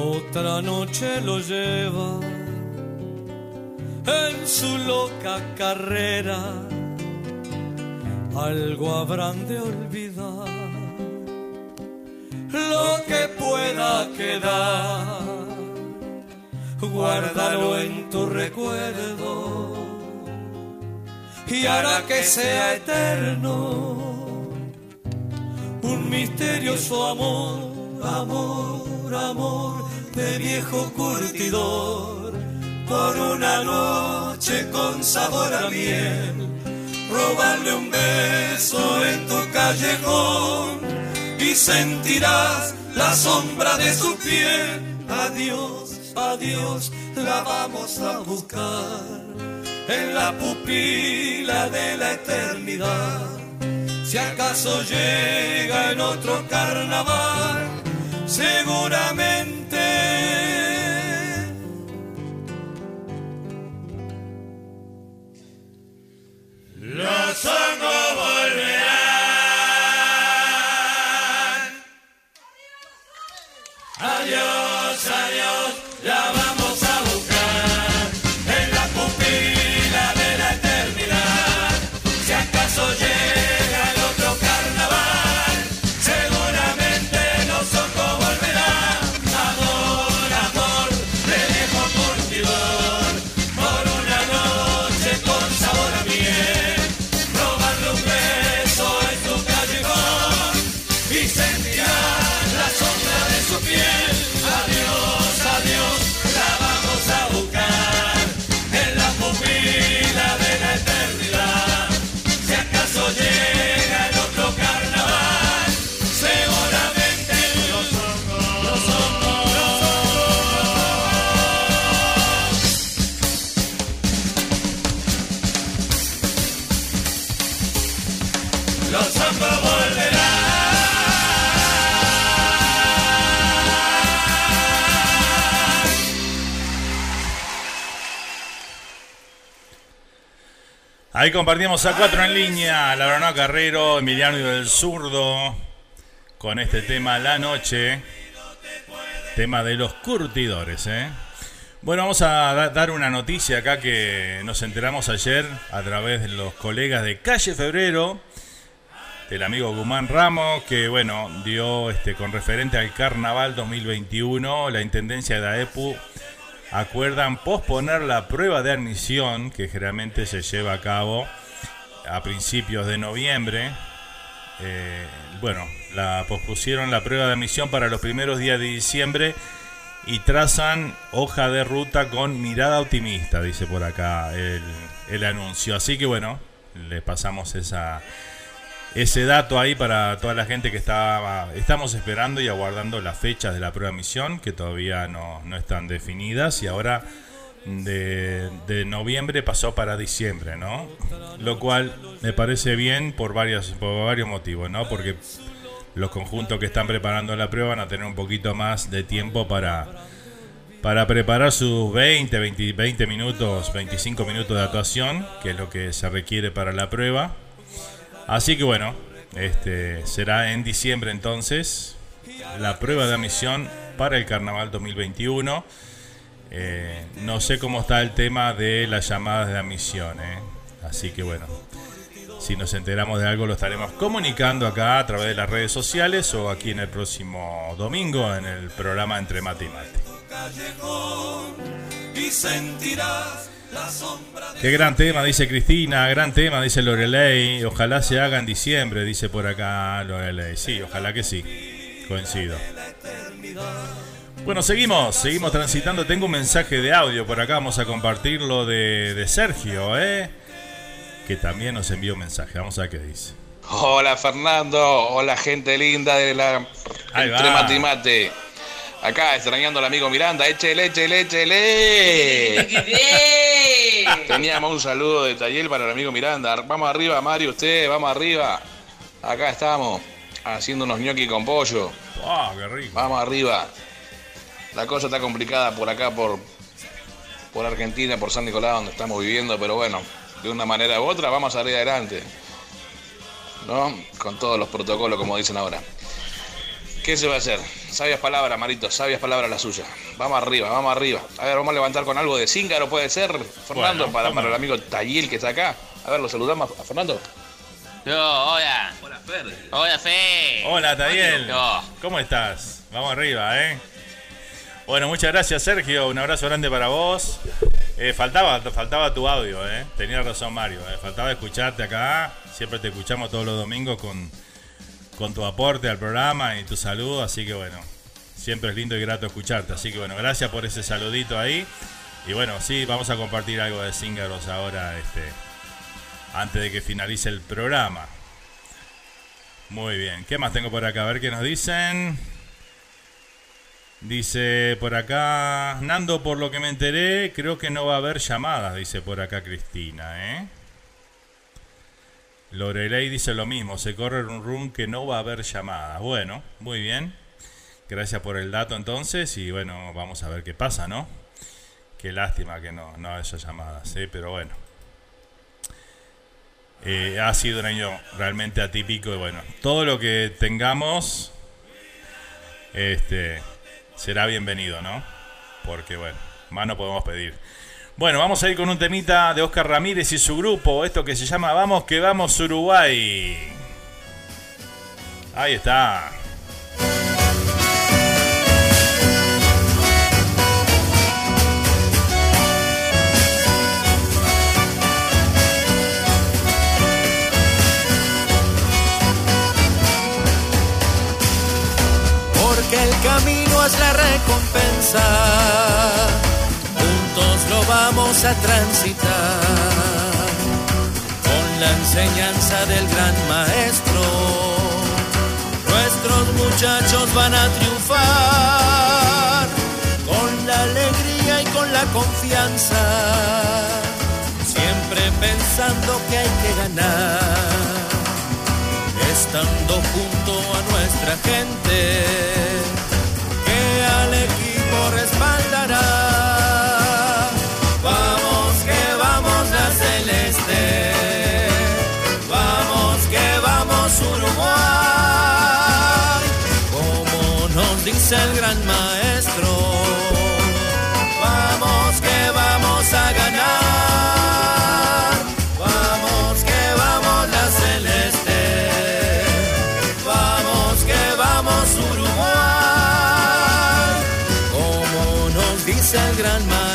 Speaker 5: Otra noche lo lleva en su loca carrera. Algo habrán de olvidar. Lo que pueda quedar, guárdalo en tu recuerdo. Y hará que sea eterno un misterioso amor, amor, amor de viejo curtidor, por una noche con sabor a miel, robarle un beso en tu callejón y sentirás la sombra de su piel. Adiós, adiós, la vamos a buscar en la pupila de la eternidad. Si acaso llega en otro carnaval, seguramente.
Speaker 18: Los hongos volverán.
Speaker 6: Ahí compartimos a cuatro en línea, Laurano Carrero, Emiliano del Zurdo, con este tema La Noche, tema de los curtidores. ¿eh? Bueno, vamos a da- dar una noticia acá que nos enteramos ayer a través de los colegas de Calle Febrero, del amigo Guzmán Ramos, que bueno, dio este con referente al Carnaval 2021, la Intendencia de AEPU acuerdan posponer la prueba de admisión que generalmente se lleva a cabo a principios de noviembre. Eh, bueno, la pospusieron la prueba de admisión para los primeros días de diciembre y trazan hoja de ruta con mirada optimista, dice por acá el, el anuncio. Así que bueno, les pasamos esa, ese dato ahí para toda la gente que estaba, estamos esperando y aguardando las fechas de la prueba de misión, que todavía no, no están definidas y ahora de, de noviembre pasó para diciembre, ¿no? Lo cual me parece bien por, varias, por varios motivos, ¿no? Porque los conjuntos que están preparando la prueba van a tener un poquito más de tiempo para, para preparar sus 20, 20, 20 minutos, 25 minutos de actuación, que es lo que se requiere para la prueba. Así que bueno, este será en diciembre entonces la prueba de admisión para el Carnaval 2021. Eh, no sé cómo está el tema de las llamadas de admisión, ¿eh? así que bueno, si nos enteramos de algo lo estaremos comunicando acá a través de las redes sociales o aquí en el próximo domingo en el programa Entre Mate y Mate. Qué gran tema, dice Cristina, gran tema, dice Lorelei. Ojalá se haga en diciembre, dice por acá Lorelei. Sí, ojalá que sí. Coincido. Bueno, seguimos, seguimos transitando. Tengo un mensaje de audio por acá, vamos a compartirlo de, de Sergio, ¿eh? Que también nos envió un mensaje. Vamos a ver qué dice.
Speaker 30: Hola Fernando, hola gente linda de la Entre
Speaker 6: va.
Speaker 30: Mate y Mate. Acá extrañando al amigo Miranda, échele, échele, échele. Teníamos un saludo de Tayel para el amigo Miranda. Vamos arriba, Mario, usted, vamos arriba. Acá estamos, haciendo unos ñoqui con pollo.
Speaker 6: ¡Wow, qué rico!
Speaker 30: Vamos arriba. La cosa está complicada por acá, por, por Argentina, por San Nicolás, donde estamos viviendo, pero bueno, de una manera u otra vamos a salir adelante. ¿No? Con todos los protocolos, como dicen ahora. ¿Qué se va a hacer? Sabias palabras, Marito, sabias palabras la suya. Vamos arriba, vamos arriba. A ver, vamos a levantar con algo de cíngaro, puede ser, Fernando,
Speaker 6: Bueno,
Speaker 30: para,
Speaker 6: ¿cómo
Speaker 30: para el amigo Tayil que está acá. A ver, lo saludamos a Fernando.
Speaker 31: Yo, hola. Hola, Fer. Hola, Fe.
Speaker 6: Hola, Tayel.
Speaker 31: Yo.
Speaker 6: ¿Cómo estás? Vamos arriba, ¿eh? Bueno, muchas gracias, Sergio. Un abrazo grande para vos. Eh, faltaba, faltaba tu audio, ¿eh? Tenía razón, Mario. ¿eh? Faltaba escucharte acá. Siempre te escuchamos todos los domingos con, con tu aporte al programa y tu saludo. Así que bueno, siempre es lindo y grato escucharte. Así que bueno, gracias por ese saludito ahí. Y bueno, sí, vamos a compartir algo de Cíngaros ahora, este, antes de que finalice el programa. Muy bien, ¿qué más tengo por acá? A ver qué nos dicen. Dice por acá, Nando, por lo que me enteré, creo que no va a haber llamadas, dice por acá Cristina, ¿eh? Lorelei dice lo mismo, se corre un room que no va a haber llamadas. Bueno, muy bien. Gracias por el dato entonces y bueno, vamos a ver qué pasa, ¿no? Qué lástima que no, no haya llamadas, ¿eh? Pero bueno. Eh, ha sido un año realmente atípico y bueno, todo lo que tengamos este será bienvenido, ¿no? Porque bueno, más no podemos pedir. Bueno, vamos a ir con un temita de Oscar Ramírez y su grupo, esto que se llama Vamos que vamos Uruguay. Ahí está.
Speaker 10: porque el camino es la recompensa. Juntos lo vamos a transitar con la enseñanza del gran maestro. Nuestros muchachos van a triunfar con la alegría y con la confianza, siempre pensando que hay que ganar estando junto a nuestra gente que al equipo respaldará. Dice el gran maestro. Vamos que vamos a ganar. Vamos que vamos la celeste. Vamos que vamos Uruguay. Como nos dice el gran maestro.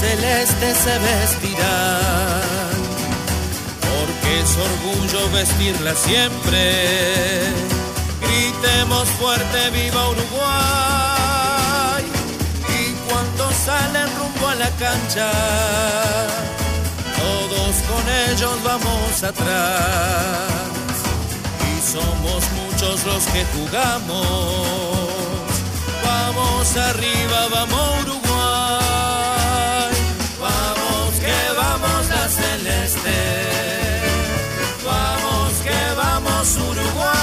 Speaker 10: Celeste se vestirán, porque es orgullo vestirla siempre. Gritemos fuerte, viva Uruguay, y cuando salen rumbo a la cancha, todos con ellos vamos atrás. Y somos muchos los que jugamos. Vamos arriba, vamos Uruguay. Celeste. Vamos que vamos Uruguay.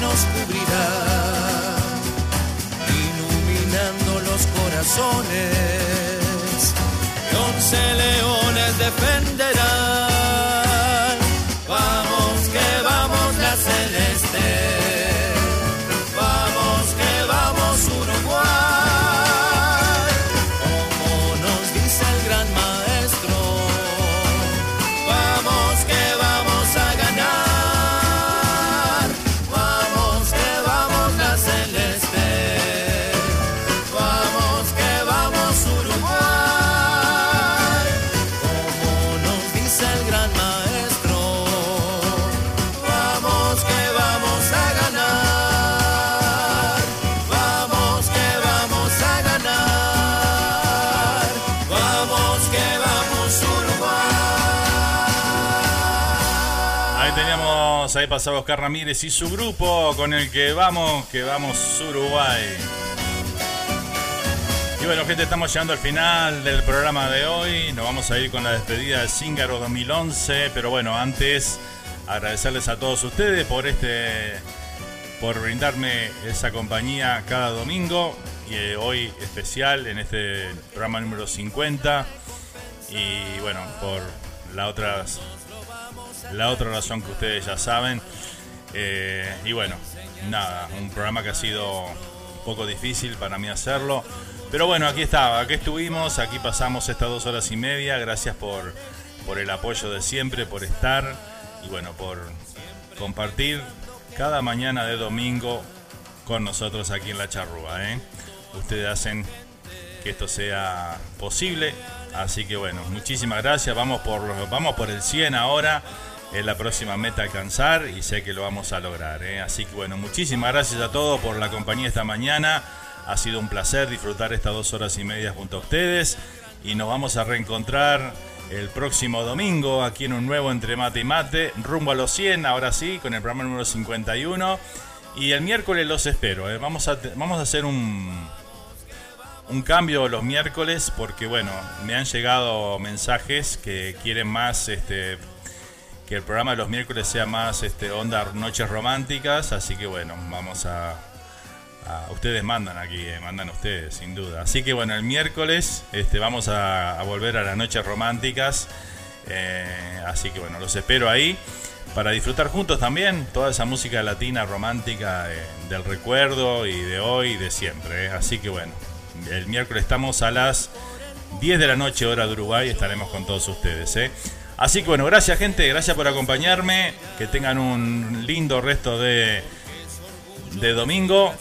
Speaker 10: Nos cubrirá, iluminando los corazones. Y once leones defenderán. Vamos que vamos la celeste.
Speaker 6: Pasaba Oscar Ramírez y su grupo con el que vamos, que vamos Uruguay. Y bueno, gente, estamos llegando al final del programa de hoy. Nos vamos a ir con la despedida de Zíngaro 2011. Pero bueno, antes agradecerles a todos ustedes por este, por brindarme esa compañía cada domingo. Y eh, hoy especial en este programa número 50. Y bueno, por la otras la otra razón que ustedes ya saben. Eh, y bueno, nada, un programa que ha sido un poco difícil para mí hacerlo. Pero bueno, aquí estaba, aquí estuvimos, aquí pasamos estas dos horas y media. Gracias por, por el apoyo de siempre, por estar y bueno, por compartir cada mañana de domingo con nosotros aquí en La Charrúa. ¿eh? Ustedes hacen esto sea posible. Así que bueno, muchísimas gracias. Vamos por, vamos por el 100 ahora. Es la próxima meta a alcanzar y sé que lo vamos a lograr. ¿eh? Así que bueno, muchísimas gracias a todos por la compañía esta mañana. Ha sido un placer disfrutar estas dos horas y media junto a ustedes. Y nos vamos a reencontrar el próximo domingo aquí en un nuevo Entre Mate y Mate. Rumbo a los 100, ahora sí, con el programa número 51. Y el miércoles los espero. ¿eh? Vamos, a, vamos a hacer un, un cambio los miércoles porque bueno, me han llegado mensajes que quieren más este que el programa de los miércoles sea más este onda noches románticas, así que bueno, vamos a, ustedes mandan aquí, eh, mandan ustedes sin duda. Así que bueno, el miércoles este vamos a, volver a las noches románticas. eh, así que bueno, los espero ahí para disfrutar juntos también toda esa música latina romántica eh, del recuerdo y de hoy y de siempre. Así que bueno, el miércoles estamos a las 10 de la noche hora de Uruguay, estaremos con todos ustedes. ¿eh? Así que bueno, gracias gente, gracias por acompañarme, que tengan un lindo resto de, de domingo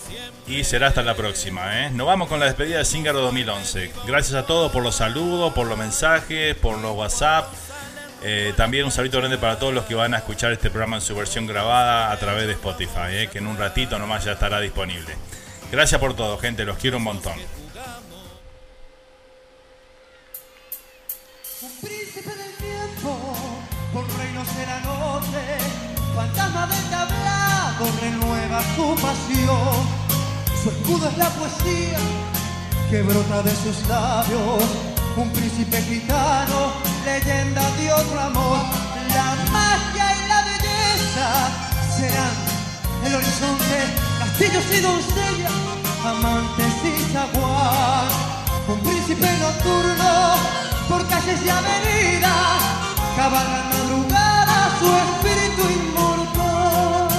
Speaker 6: y será hasta la próxima. ¿eh? Nos vamos con la despedida de Zingaro 2011. Gracias a todos por los saludos, por los mensajes, por los WhatsApp. Eh, también un saludo grande para todos los que van a escuchar este programa en su versión grabada a través de Spotify, ¿eh? que en un ratito nomás ya estará disponible. Gracias por todo, gente, los quiero un montón.
Speaker 32: Príncipe del tiempo, por reinos de la noche, fantasma del tablado, renueva su pasión, su escudo es la poesía que brota de sus labios. Un príncipe gitano, leyenda de otro amor. La magia y la belleza serán el horizonte, castillos y doncellas, amantes y zaguán. Un príncipe nocturno por calles y avenidas, cabalga en madrugada su espíritu inmortal.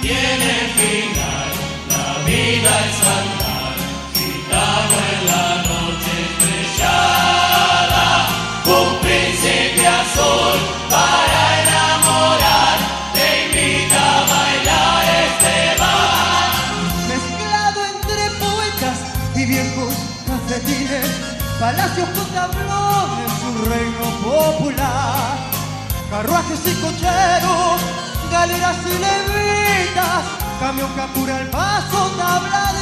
Speaker 11: tiene final, la vida es andar, gitano en la noche estrellada, un príncipe azul para enamorar, te invita a bailar este bar.
Speaker 32: Mezclado entre poetas y viejos cafetines, palacios con tablones, su reino popular, carruajes y cocheros, galeras y levitas, camión que el paso, tabla de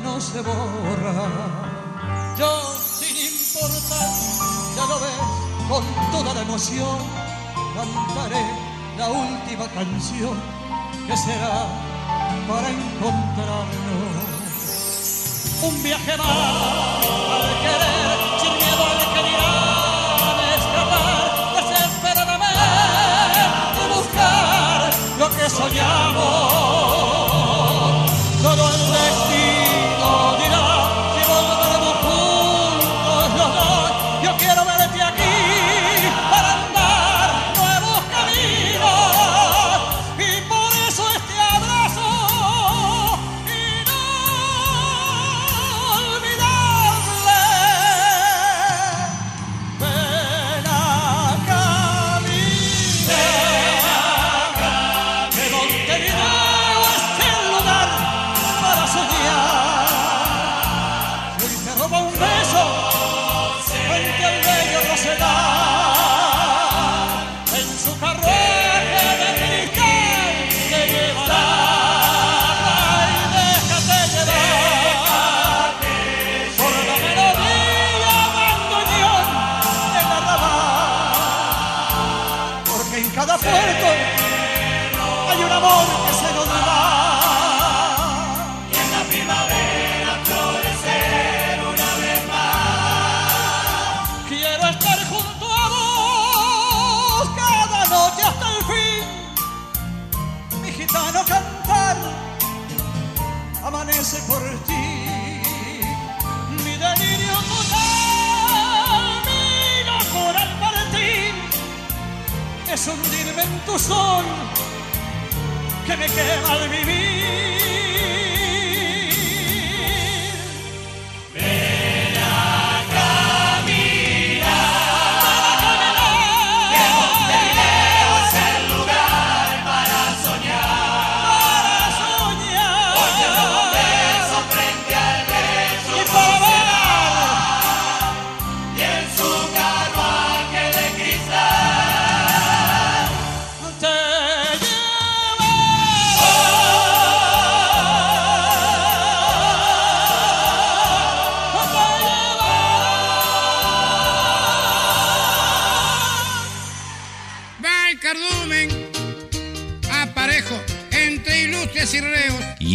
Speaker 32: no se borra. Yo, sin importar, ya lo ves, con toda la emoción, cantaré la última canción que será para encontrarnos. Un viaje más al querer, sin miedo al que escapar desesperadamente y buscar lo que soñamos.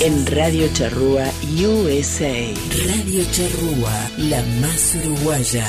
Speaker 22: En Radio Charrúa USA. Radio Charrúa, la más uruguaya.